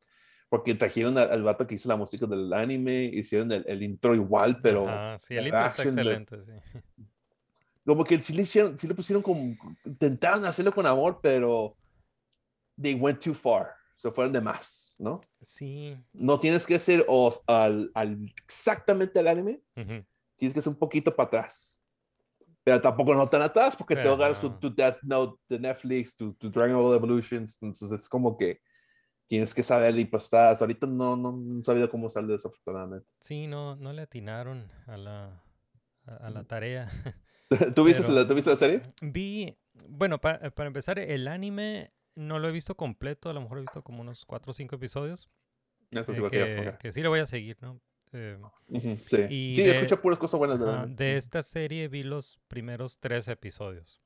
porque trajeron al, al vato que hizo la música del anime hicieron el, el intro igual pero Ajá, sí, el intro está de- excelente, sí. como que sí le hicieron sí le pusieron como intentaron hacerlo con amor pero they went too far se fueron de más no Sí. no tienes que ser o al, al- exactamente al anime, ujú. tienes que ser un poquito para atrás. Pero tampoco no tan atrás porque te agarras tu, Death Note de Netflix, tu, tu Dragon Ball Evolutions, entonces es como que tienes que saber y pues está, ahorita no, no, no he sabido cómo salir desafortunadamente. Sí, no, no le atinaron a la, a, a la tarea. ¿Tú viste, Pero- la, ¿Tú viste la serie? Vi, bueno, pa- para empezar, el anime no lo he visto completo, a lo mejor he visto como unos 4 o 5 episodios. Eh, igual que yo, que, ok. que sí lo voy a seguir, ¿no? Eh, sí, y sí de- puras cosas buenas de esta serie vi los primeros tres episodios.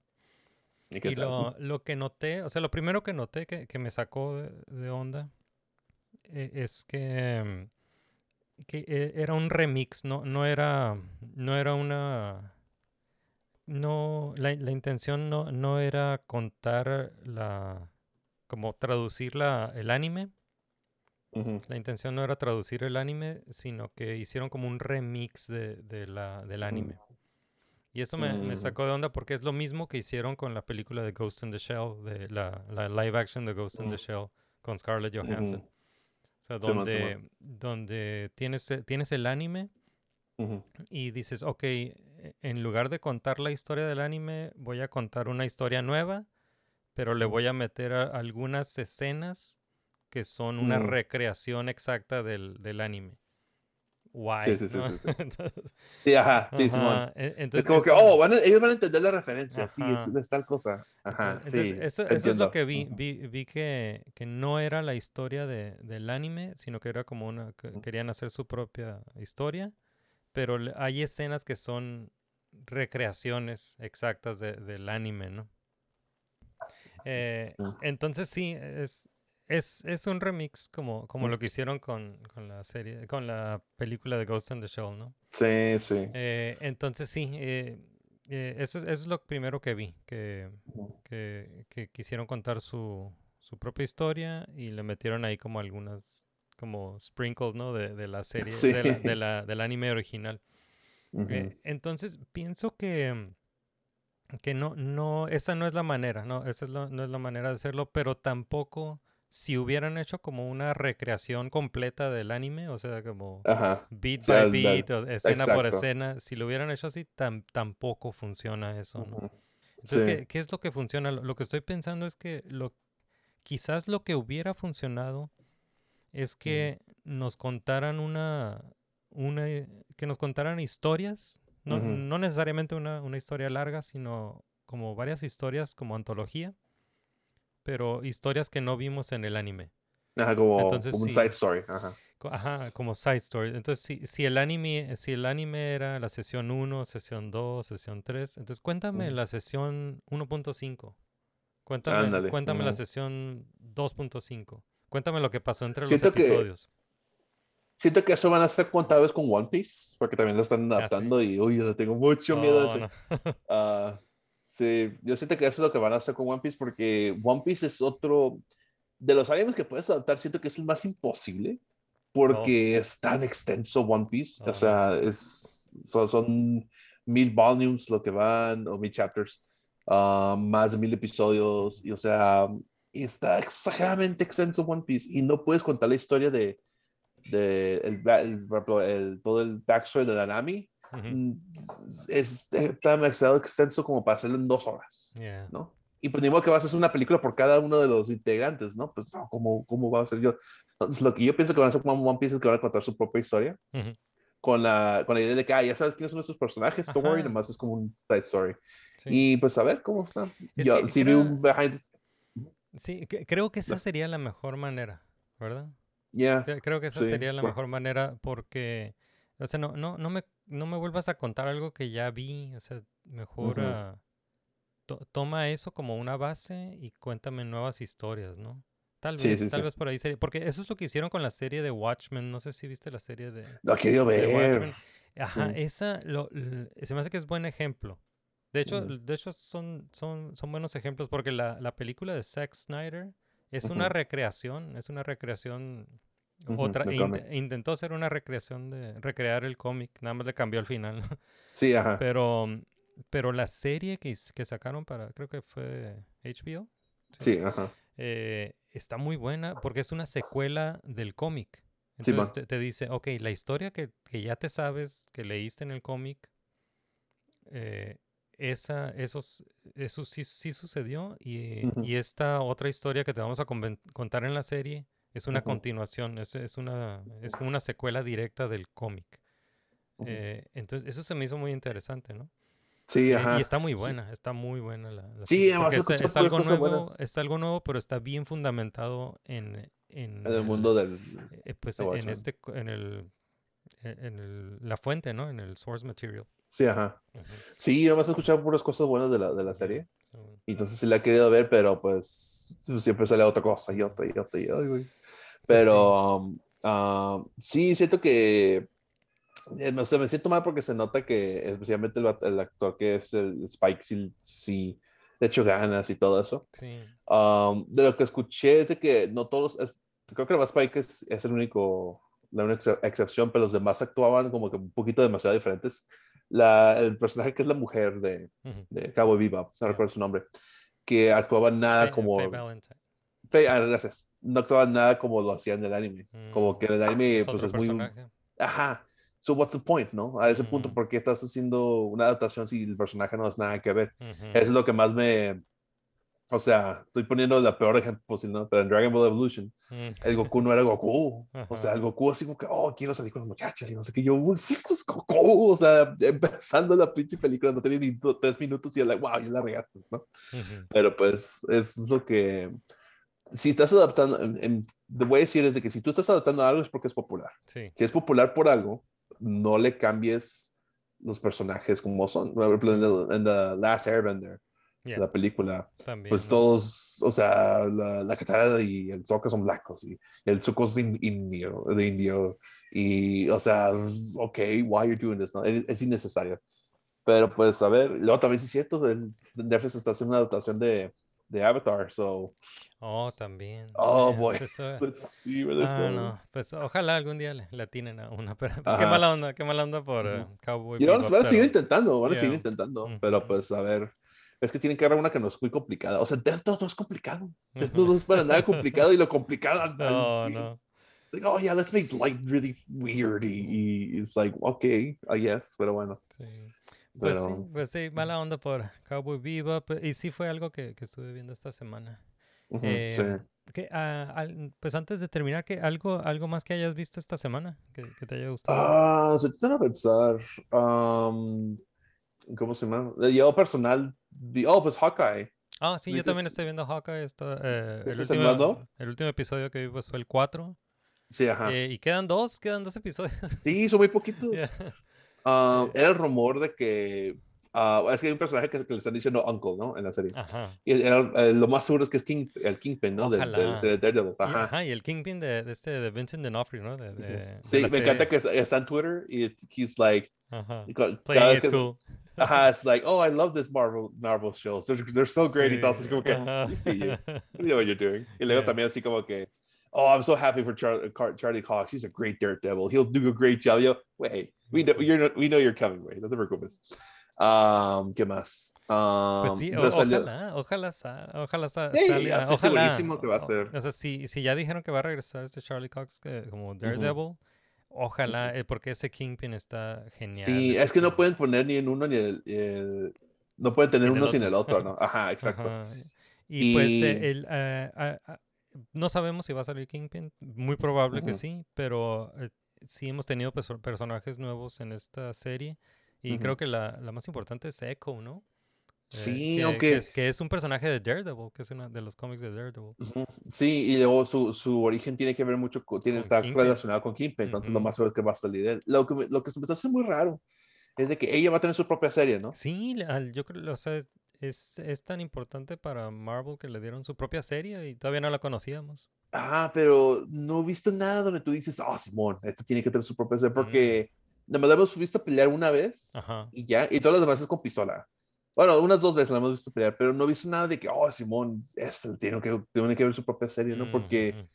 ¿Y lo, lo que noté, o sea, lo primero que noté que, que me sacó de, de onda eh, es que, mm, que eh, era un remix, no, no era, no era una, no, la, la intención no, no era contar la, como traducir la, el anime. Ujú. La intención no era traducir el anime, sino que hicieron como un remix de, de la, del anime. Y eso me, me Mm. sacó de onda porque es lo mismo que hicieron con la película de Ghost in the Shell, de la, la live action de Ghost in the Mm. Shell con Scarlett Johansson. O sea, donde, Simón. donde tienes, tienes el anime Ujú. y dices, ok, e- en lugar de contar la historia del anime, voy a contar una historia nueva, pero le voy a meter a- algunas escenas que son una Mm. recreación exacta del, del anime. Guay. Sí, sí, sí, ¿no? sí, sí. Entonces- Sí, ajá, sí, Ajá, Simón. e- Es entonces como que, oh, van a- ellos van a entender la referencia. Sí, es, es tal cosa. Ajá, Entonces, sí. eso, eso es lo que vi. Vi, vi que, que no era la historia de, del anime, sino que era como una... que querían hacer su propia historia, pero hay escenas que son recreaciones exactas de- del anime, ¿no? Eh. Entonces sí, es, es, es un remix como, como lo que hicieron con, con la serie, con la película de Ghost in the Shell, ¿no? Sí, sí. Eh, entonces sí, eh, eh, eso, es- eso es lo primero que vi, que, que, que quisieron contar su, su propia historia y le metieron ahí como algunas, como sprinkles, ¿no? De, de la serie, Sí. de la- de la- del anime original. Entonces pienso que, que no, no, esa no es la manera, ¿no? Esa es la- no es la manera de hacerlo, pero tampoco si hubieran hecho como una recreación completa del anime, o sea, como Ajá. beat O sea, by la- beat, o escena por escena, si lo hubieran hecho así, tam- tampoco funciona eso, ¿no? Entonces, Sí. ¿qué, qué es lo que funciona? Lo, lo que estoy pensando es que lo, quizás lo que hubiera funcionado es que nos contaran una, una, que nos contaran historias, no, no necesariamente una, una historia larga, sino como varias historias como antología, pero historias que no vimos en el anime. Ajá, como, Entonces, como un sí. side story. Ajá. Ajá, como side story. Entonces, si, si, el anime, si el anime era la sesión 1, sesión 2, sesión 3, entonces cuéntame Ujú. la sesión 1.5. Cuéntame, Ándale, cuéntame la ujú. sesión 2.5. Cuéntame lo que pasó entre Siento los que- episodios. Siento que eso van a ser contables con One Piece, porque también lo están Ah, sí. adaptando y, uy, yo tengo mucho miedo de Oh, eso. no. Ah, sí, yo siento que eso es lo que van a hacer con One Piece, porque One Piece es otro de los animes que puedes adaptar. Siento que es el más imposible, porque es tan extenso One Piece. O sea, es, son, son mil volumes lo que van, o mil chapters, ah, más de mil episodios, y o sea, está exageradamente extenso One Piece, y no puedes contar la historia de, de el, el- el- todo el backstory de Nanami. Ujú. Mm, es eh, tan demasiado extenso como para hacerlo en dos horas, Yeah. ¿no? Y pues ni modo que vas a hacer una película por cada uno de los integrantes, ¿no? Pues no, ¿cómo, cómo va a ser yo? Entonces, lo que yo pienso que van a hacer con One Piece es que van a contar su propia historia Ujú. con la, con la idea de que, ah, ya sabes quiénes son estos personajes, Ajá. nomás es como un side story. Sí. Y pues a ver cómo está. Es Yo que vi creo- un behind, Sí, que- creo que esa sería la mejor manera, ¿verdad? yeah, Cre- Creo que esa sí, sería la por- mejor manera porque, o sea, no, no, no, me, no me vuelvas a contar algo que ya vi, o sea, mejor to- toma eso como una base y cuéntame nuevas historias, ¿no? Tal vez, sí, tal sí. vez por ahí sería, porque eso es lo que hicieron con la serie de Watchmen, no sé si viste la serie de, lo querido de ver. Ajá, Sí. esa lo, l- se me hace que es buen ejemplo. De hecho, Ujú. de hecho son, son, son buenos ejemplos porque la, la película de Zack Snyder es una recreación, es una recreación Otra, e inte- intentó hacer una recreación de recrear el cómic, nada más le cambió al final. Sí, ajá. Pero, pero la serie que, que sacaron para, creo que fue HBO, Sí, ajá. eh, está muy buena porque es una secuela del cómic. Sí, Entonces man. te, te dice, ok, la historia que, que ya te sabes, que leíste en el cómic, eh, esa, esos, eso sí, sí sucedió y, Ujú. y esta otra historia que te vamos a contar en la serie es una continuación, es, es, una, es como una secuela directa del cómic. Eh, entonces, eso se me hizo muy interesante, ¿no? Sí, Eh, ajá. y está muy Sí. buena, está muy buena la, la Sí, además he es, es algo nuevo, buenas. es algo nuevo, pero está bien fundamentado en, en, En el mundo del... eh, pues en Watchmen. este, en el, e- en el, la fuente, ¿no? En el source material. Sí, ajá. Sí, yo más he escuchado puras cosas buenas de la, de la serie. Y entonces sí la he querido ver, pero pues siempre sale otra cosa y otra y otra y ay, güey. Pero um, ah, sí, siento que Eh, o sea, me siento mal porque se nota que especialmente el, el actor que es el Spike sí, sí de hecho ganas y todo eso. Sí. Um, de lo que escuché es de que no todos, es, creo que además Spike es, es, el único, la única excepción, pero los demás actuaban como que un poquito demasiado diferentes. La, el personaje que es la mujer de, uh -huh. de Cowboy Bebop, no recuerdo su nombre, que actuaba nada Faye, como... Faye Valentine. Faye, ah, gracias. No actuaba nada como lo hacían en el anime. Mm. Como que el anime Es pues es muy... Ajá. So what's the point, ¿no? A ese punto, Mm. ¿por qué estás haciendo una adaptación si el personaje no es nada que ver? Ujú. Eso es lo que más me... O sea, estoy poniendo la peor ejemplo posible, ¿no? Pero en Dragon Ball Evolution, Mm. el Goku no era Goku. O sea, el Goku así como que, oh, quiero salir con las muchachas y no sé qué. Yo, "Uy, sí, pues Goku. O sea, empezando la pinche película, no tenía ni tres minutos y yo, like, wow, ya la regaste, ¿no? Pero pues es lo que... Si estás adaptando, te voy a decir es de que si tú estás adaptando algo es porque es popular. Sí. Si es popular por algo, no le cambies los personajes como son. Por ejemplo, en The, Last Airbender, Yeah. la película, También. pues ¿no? todos, o sea, la, la Katara y el Sokka son blancos y el Zuko es in- indio, de indio. Y, o sea, ok, why you're doing this, ¿no? Es, es innecesario. Pero pues, a ver, luego también sí es cierto, el- Netflix está haciendo una adaptación de, de Avatar, so, Oh, también. oh boy, pues, let's see where this ah, goes. no, pues ojalá algún día le, le atinen a una, pero pues, qué mala onda, qué mala onda por eh, Ujú. Cowboy Y van, van a seguir intentando, van a Yeah. seguir intentando, Ujú. pero pues a ver, es que tienen que agarrar una que no es muy complicada. O sea, Death Note no es complicado. Death. Note no es para nada complicado y lo complicado. No, cien. no. Like, oh yeah, let's make light really weird. Y, y it's like, okay, I guess, pero bueno. Sí. Pues sí, Pero, pues sí, mala onda por Cowboy Bebop. Y sí fue algo que, que estuve viendo esta semana. Eh, sí. que, ah, pues antes de terminar, que algo, algo más que hayas visto esta semana que, que te haya gustado. Ah, estoy tratando de pensar. um, ¿Cómo se llama? Eh, Yo personal, oh, pues Hawkeye. Ah, sí, yo ¿viste también estoy viendo Hawkeye. Esto, eh, el, ¿Este es el último, el último episodio que vi pues, fue el 4. Sí, ajá. y quedan dos, quedan dos episodios. Sí, son muy poquitos. Yeah. Ah, era el rumor de que. Ah, es que hay un personaje que, que le están diciendo Uncle, ¿no? En la serie. Ajá. Y era- eh, lo más seguro es que es King, el Kingpin, ¿no? De, de- Ojalá. de Daredevil. Ajá. ajá, y el Kingpin de, de este, de Vincent D'Onofrio, ¿no? De, de- Sí, me encanta serie. que es- está en Twitter y he's like. Ajá. Playing it que- cool. Ajá, it's like, oh, I love this Marvel, Marvel shows. They're, they're so great. Y Sí, entonces, como que, we see you. We know what you're doing. Y luego Yeah. también así como que, oh, I'm so happy for Char Charlie Cox. He's a great Daredevil. He'll do a great job. Yo, wait, we know, you're not, we know you're coming, güey. No te preocupes. Um, ¿Qué más? Um, Pues sí, o- ojalá, ojalá, ojalá Sí, salga, ojalá. segurísimo que va a ser. O sea, si, si ya dijeron que va a regresar este Charlie Cox como Daredevil, ojalá, eh, porque ese Kingpin está genial. Sí, es que no pueden poner ni en uno ni el, el- no pueden tener Sin el uno sin el otro, ¿no? Ajá, exacto. Ajá. Y, pues eh, el, eh, no sabemos si va a salir Kingpin, muy probable que sí, pero sí hemos tenido perso- personajes nuevos en esta serie y creo que la, la más importante es Echo, ¿no? Eh, Sí, que, aunque- que es, que es un personaje de Daredevil, que es uno de los cómics de Daredevil. Sí, y luego su, su origen tiene que ver mucho con, tiene está Kingpin. relacionado con Kingpin, entonces lo Ujú. más seguro es que va a salir él. Lo que, lo que se me está haciendo muy raro es de que ella va a tener su propia serie, ¿no? Sí, yo creo, o sea, es, es, es tan importante para Marvel que le dieron su propia serie y todavía no la conocíamos. Ah, pero no he visto nada donde tú dices, ah, Simón, esta tiene que tener su propia serie, porque nada más la hemos visto pelear una vez Mm. Ajá. y ya, y todas las demás es con pistola. Bueno, unas dos veces la hemos visto pelear, pero no he visto nada de que, oh, Simón, esta tiene que, tiene que ver su propia serie, ¿no? Porque Ujú.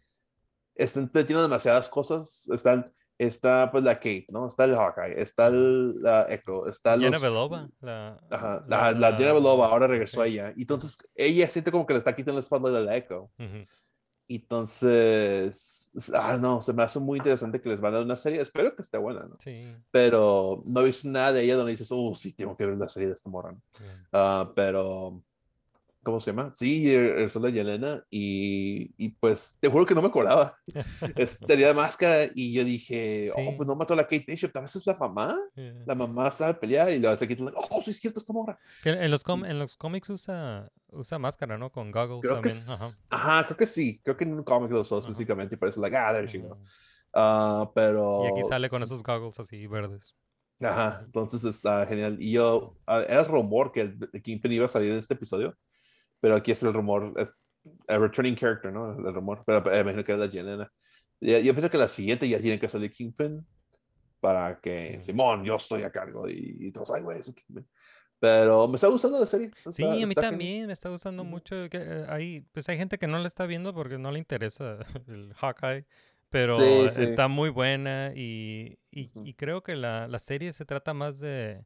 están metiendo demasiadas cosas. Están, está pues la Kate, ¿no? Está el Hawkeye, está el, la Echo, está Jenna los... Belova, la, Ajá, la, la, Jenna Belova ahora regresó sí. ella. Y entonces ella siente como que le está quitando la espalda de la Echo. Ujú. Entonces, ah, no, se me hace muy interesante que les van a dar una serie. Espero que esté buena, ¿no? Sí. Pero no he visto nada de ella donde dices, oh, sí, tengo que ver la serie de esta morra. Bien. Ah, pero, ¿cómo se llama? Sí, regresó la Yelena y, y pues te juro que no me acordaba. Tenía máscara y yo dije, Sí. oh, pues no mató a la Kate Bishop, tal vez es la mamá. Yeah. La mamá estaba peleando y se quitó, like, oh, sí es cierto esta morra. Que en los, com- en los cómics usa, usa máscara, ¿no? Con goggles Creo que, también. s- Ajá. ajá. creo que sí. Creo que en un cómic lo usó Ajá. específicamente y parece, like, ah, there she go. Ah, pero... Y aquí sale con esos goggles así verdes. Ajá, entonces está genial. Y yo, ah, era rumor que el Kingpin iba a salir en este episodio, pero aquí es el rumor, es a returning character, ¿no? El rumor, pero eh, imagino que es la Yelena. Ya- Yo pienso que la siguiente ya tiene que salir Kingpin, para que Simón, yo estoy a cargo y, y todos, ay, güey, que- Pero me está gustando la serie. Sí, está- a mí también me está gustando mucho. Que, eh, hay, pues hay gente que no la está viendo porque no le interesa el Hawkeye, pero Sí, sí. está muy buena y, y, y creo que la, la serie se trata más de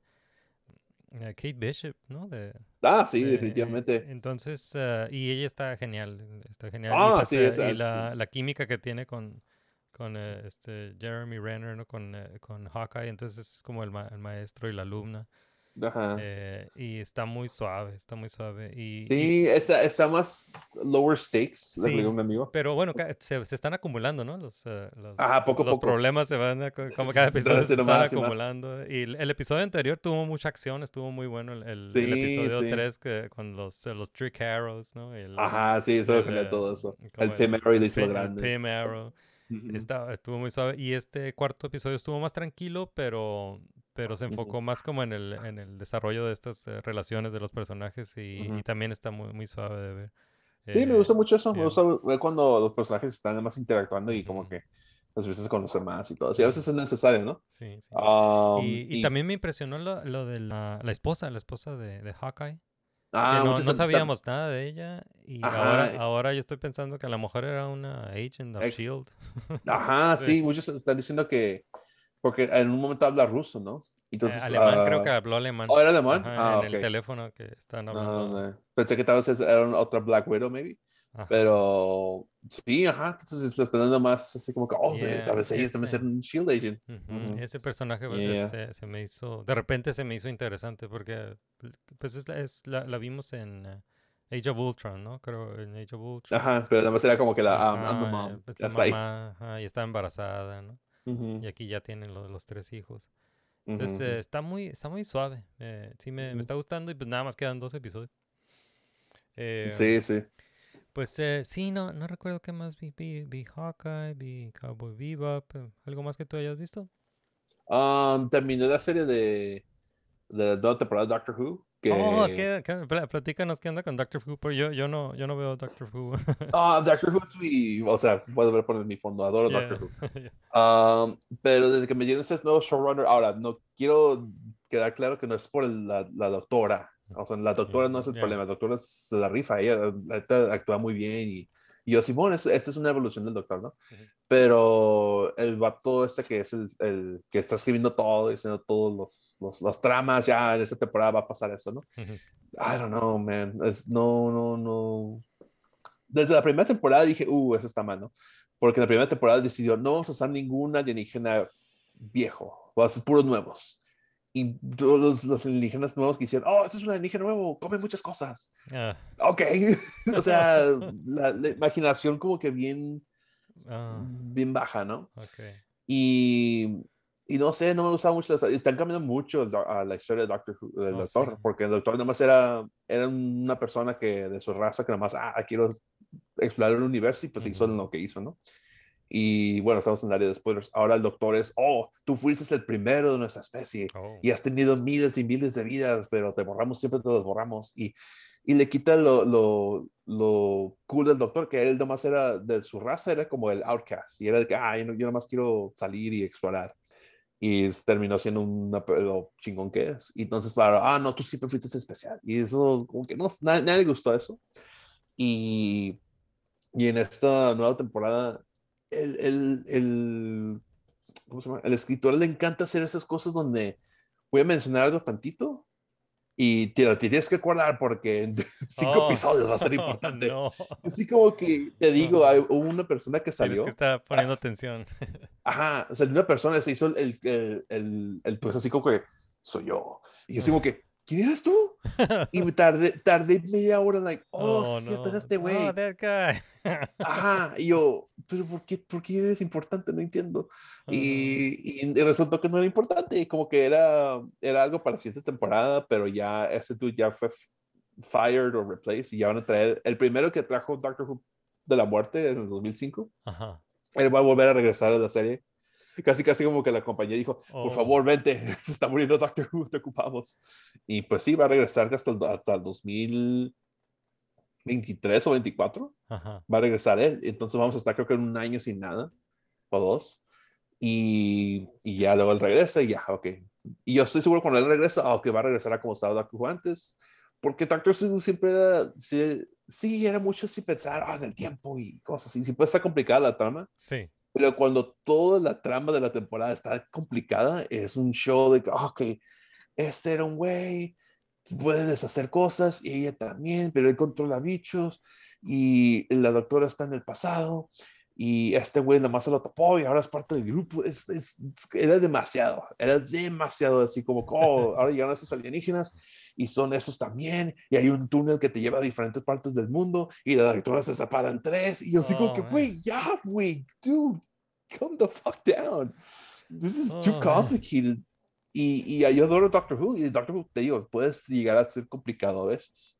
Kate Bishop, ¿no? De, Ah, sí, de- definitivamente. Entonces, eh, y ella está genial, está genial. Ah, y pues, sí, eh, esa- y la, la química que tiene con, con eh, este Jeremy Renner, ¿no? Con, eh, con Hawkeye, entonces es como el, ma- el maestro y la alumna. Ajá. eh, y está muy suave, está muy suave. Y, y- Sí, está, está más lower stakes, Sí, un amigo. Pero bueno, se, se están acumulando, ¿no? Los, eh, los, Ajá, poco los poco. problemas se van, como cada episodio se están y acumulando. Y el, el episodio anterior tuvo mucha acción, estuvo muy bueno el, el- el Sí, episodio sí. 3 que, con los, eh, los Trick Arrows, ¿no? El- Ajá, sí, eso el, eh, todo eso. El Pim Arrow le hizo el grande. Pim Arrow. Estaba- estuvo muy suave. Y este cuarto episodio estuvo más tranquilo, pero, pero se enfocó más como en el, en el desarrollo de estas eh, relaciones de los personajes y, Ujú. y también está muy, muy suave de ver. Sí, me Eh, gusta mucho eso. Me gusta ver cuando los personajes están más interactuando y como que empiezas a conocer más y todo. Sí, a veces es necesario, ¿no? Sí, sí. Um, y, y también me impresionó lo, lo de la, la esposa, la esposa de, de Hawkeye. Ah, no, no sabíamos nada de ella y ahora, ahora yo estoy pensando que a lo mejor era una agent of Ex- S.H.I.E.L.D. Ajá, sí, muchos están diciendo que. Porque en un momento habla ruso, ¿no? Entonces, Eh, alemán, creo ah, que habló alemán. ¿Oh, era alemán? Ajá, Ah, en el teléfono que están Ah, hablando. no. Pensé que tal vez era otra Black Widow, maybe. Ajá. Pero sí, ajá. Entonces le están dando más así como que, oh, Yeah, tal vez ella también ser un Shield agent. Ese personaje pues, Yeah. se, se me hizo, de repente se me hizo interesante porque pues es, la- es la, la vimos en eh, Age of Ultron, ¿no? Creo en Age of Ultron. Ajá, pero además era como que la the Ajá, mom. pues, la está ahí. ajá, y está embarazada, ¿no? Y aquí ya tienen lo- los tres hijos. Entonces eh, está muy, está muy suave. eh, sí me, me está gustando y pues nada más quedan dos episodios. Eh, Sí, sí. Pues eh, sí, no, no recuerdo qué más vi. Vi, vi Hawkeye, vi Cowboy Bebop. ¿Algo más que tú hayas visto? Um, terminé la serie de, de la nueva temporada de Doctor Who. Que, Oh, ¿qué, qué- pla- platícanos qué onda con Doctor Who. porque yo, yo, no, yo no veo Doctor Who. Ah, Doctor Who es mi, o sea, puedo ver por mi fondo, adoro Yeah. Doctor Who. Um, pero desde que me dieron este nuevo showrunner, ahora, no quiero quedar claro que no es por la, la doctora. O sea, la doctora no es el problema, la doctora se la rifa, ella la neta, actúa muy bien y, y yo, Simón, es- esta es una evolución del doctor, ¿no? Pero el vato este que es el, el que está escribiendo todo, diciendo todos los, los, los tramas, ya en esta temporada va a pasar eso, ¿no? Ujú. I don't know, man. Es, no, no, no. Desde la primera temporada dije, uh, eso está mal, ¿no? Porque en la primera temporada decidió, no vamos a usar ningún alienígena viejo, vamos a hacer puros nuevos. Y todos los, los alienígenas nuevos que hicieron, oh, este es un alienígena nuevo, come muchas cosas. Ah, Ok. o sea, la, la imaginación como que bien, ah, bien baja, ¿no? ok. Y, y no sé, no me gusta mucho. Están cambiando mucho a la historia de Doctor del Oh, doctor, sí. porque el doctor nomás era, era una persona que de su raza que nomás, ah, quiero explorar el universo y pues hizo Ujú. lo que hizo, ¿no? Y bueno, estamos en el área de spoilers. Ahora el doctor es, oh, tú fuiste el primero de nuestra especie Oh. y has tenido miles y miles de vidas, pero te borramos, siempre te los borramos. Y, y le quita lo, lo, lo cool del doctor, que él nomás era de su raza, era como el outcast. Y era de que, ah, yo, no- yo nomás quiero salir y explorar. Y terminó siendo lo chingón que es. Y entonces, para, ah, no, tú siempre fuiste especial. Y eso, como que no, na- nadie le gustó eso. Y, y en esta nueva temporada, el, el, el, ¿cómo se llama? El escritor le encanta hacer esas cosas donde voy a mencionar algo tantito y te lo tienes que acordar porque en cinco Oh, episodios va a ser importante. no. Así como que te digo, hay, hubo una persona que Tienes salió. que estar poniendo atención. Ajá, sea, una persona se hizo el, el, el, el- pues así como que soy yo. Y así como que, ¿quién eres tú? Y tardé, tardé media hora, like, oh, Oh, sí, no. es este güey. Oh, that guy. Ajá, y yo, pero ¿por qué, por qué eres importante? No entiendo. Y, y, y resultó que no era importante, como que era, era algo para la siguiente temporada, pero ya ese dude ya fue fired o replaced y ya van a traer, el primero que trajo Doctor Who de la muerte en el 2005, Ajá. él va a volver a regresar a la serie. Casi, casi como que la compañía dijo, Oh. por favor, vente, se está muriendo Doctor Who, te ocupamos. Y pues sí, va a regresar hasta el, hasta el 2023 o 24 Ajá. va a regresar él. Entonces vamos a estar creo que en un año sin nada o dos. Y, y ya luego él regresa y ya, ok. Y yo estoy seguro cuando él regresa, ah, ok, va a regresar a como estaba Doctor Who antes. Porque Doctor Who siempre era, sí, sí, era mucho sin pensar ah, en el tiempo y cosas así. Siempre está complicada la trama. Sí. Pero cuando toda la trama de la temporada está complicada, es un show de que, ah, ok, este era un güey, puede deshacer cosas y ella también, pero él controla bichos y la doctora está en el pasado y este güey nada más se lo tapó y ahora es parte del grupo. Es, es- era demasiado, era demasiado así como, oh, ahora llegaron esos alienígenas y son esos también y hay un túnel que te lleva a diferentes partes del mundo y la doctora se separa en tres y yo así como Oh, que, man. güey, ya, güey, dude, calm the fuck down. This is Oh, too man. complicated. Y, y yo adoro Doctor Who y Doctor Who, te digo, puedes llegar a ser complicado a veces.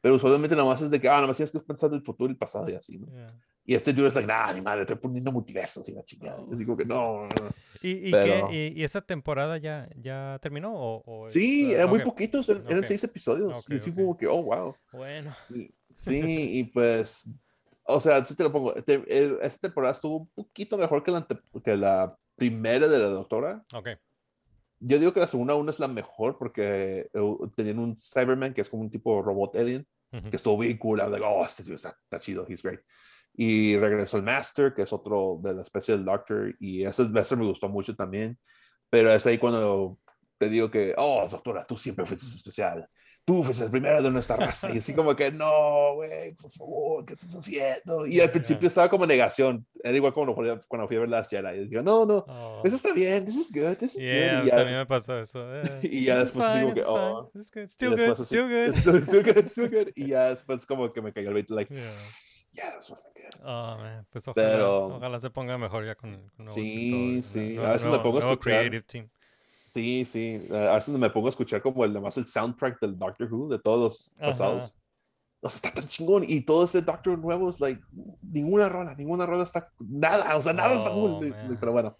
Pero usualmente nada más es de que, ah, nada más tienes que pensar del futuro y el pasado y así, ¿no? Yeah. Y este dude es like, nah, ni madre, estoy poniendo multiversos y la chingada. Y digo que no. no, no". ¿Y, y, Pero- y, y esa temporada ya, ya terminó? ¿O, o Sí, ah, eran muy ok. poquitos, eran, eran Ok. seis episodios. Ok, y ok. como que, oh, wow. Bueno. Sí, y pues, o sea, sí te lo pongo. te- el- esta temporada estuvo un poquito mejor que la, que la primera de la doctora. Ok. Yo digo que la segunda aún es la mejor porque eh, tenían un Cyberman que es como un tipo robot alien, Ujú. que estuvo bien cool. Like, oh, este tío está, está chido, he's great. Y regresó el Master, que es otro de la especie del Doctor, y ese Master me gustó mucho también. Pero es ahí cuando te digo que, oh, doctora, tú siempre fuiste especial. Tú fuiste el primero de nuestra raza. Y así como que, no, güey, por favor, ¿qué estás haciendo? Y al principio estaba como negación. Era igual como cuando fui- a ver Last Jedi. Y digo, no, no, Oh. eso está bien, this is good, this is Yeah, good. Y ya- también me pasó eso. eh. y ya después fine, como que, fine, oh. this is good, still good, así, still good. still, good, still good. Y ya después como que me cayó el 20, like, Yeah. yeah, this wasn't good. Oh, man, Pues ojalá, Pero- ojalá se ponga mejor ya con, con nuevos Sí, sí, a veces nuevo- pongo a escuchar. creative team. Sí, sí. A veces me pongo a escuchar como el, nomás el soundtrack del Doctor Who, de todos los Ajá. pasados. O sea, está tan chingón. Y todo ese Doctor nuevo es like, ninguna rola, ninguna rola está, nada, o sea, nada está Oh, cool. man. Pero bueno.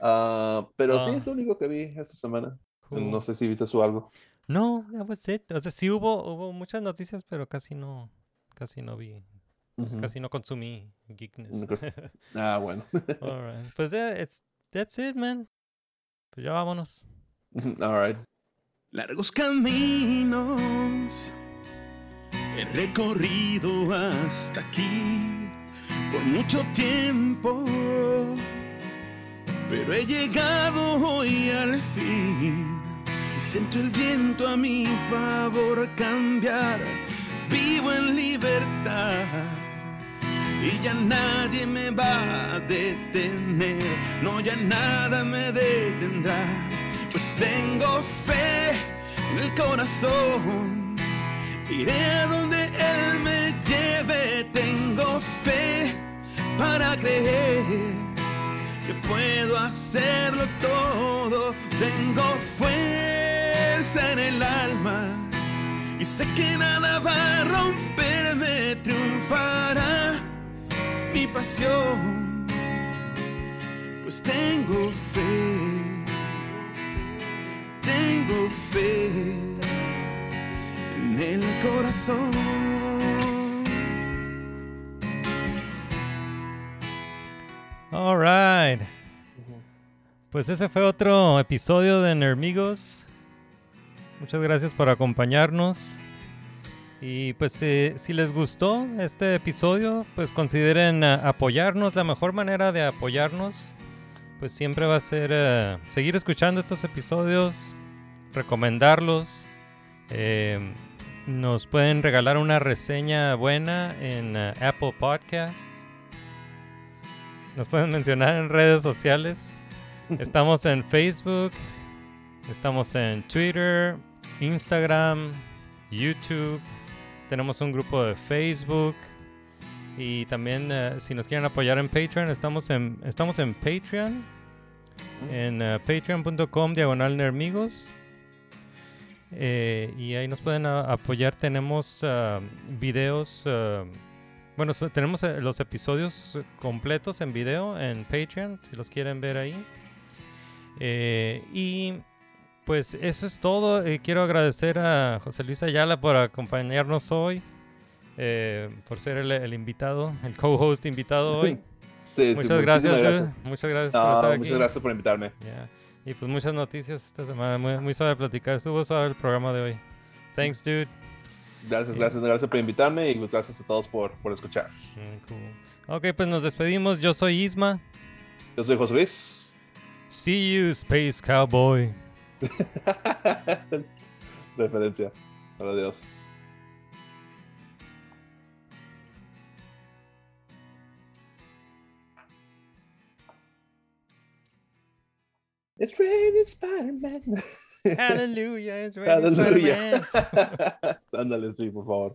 Ah, pero sí, Ah. es lo único que vi esta semana. Cool. No sé si viste su algo. No, that was it. O sea, sí hubo, hubo muchas noticias, pero casi no, casi no vi, Ujú. casi no consumí geekness. Ah, bueno. All right. Pues yeah, it's, that's it, man. Pues ya vámonos. All right. Largos caminos he recorrido hasta aquí por mucho tiempo, pero he llegado hoy al fin y siento el viento a mi favor cambiar. Vivo en libertad y ya nadie me va a detener, no ya nada me detendrá, pues tengo fe en el corazón, iré a donde Él me lleve, tengo fe para creer que puedo hacerlo todo, tengo fuerza en el alma. Y sé que nada va a romperme, triunfará mi pasión, pues tengo fe, tengo fe en el corazón. All right. Pues ese fue otro episodio de Nermigos. Muchas gracias por acompañarnos. Y pues si les gustó este episodio, pues consideren eh, apoyarnos. La mejor manera de apoyarnos, pues siempre va a ser eh, seguir escuchando estos episodios, recomendarlos. eh, nos pueden regalar una reseña buena en Apple Podcasts. Nos pueden mencionar en redes sociales. Estamos en Facebook, estamos en Twitter, Instagram, YouTube. Tenemos un grupo de Facebook. Y también eh, si nos quieren apoyar en Patreon, estamos en, estamos en Patreon. En eh, patreon.com diagonal nermigos. Eh, y ahí nos pueden a- apoyar. Tenemos ah, videos. ah, bueno, so- tenemos los episodios completos en video en Patreon, si los quieren ver ahí. Eh, y pues eso es todo. Eh, quiero agradecer a José Luis Ayala por acompañarnos hoy, eh, por ser el, el invitado, el co-host invitado hoy. Sí, sí, muchas gracias, gracias. Muchas gracias por No, estar aquí. muchas gracias por invitarme. Yeah. Y pues muchas noticias esta semana. Muy, muy suave platicar. Estuvo suave el programa de hoy. Thanks, dude. Gracias, gracias, gracias por invitarme y pues, gracias a todos por, por escuchar. Mm, cool. Ok, pues nos despedimos. Yo soy Isma. Yo soy José Luis. See you, Space Cowboy. Referencia. Adiós. It's raining Spider-Man. Hallelujah, it's raining Hallelujah. Spider-Man. Ándale, sí, por favor.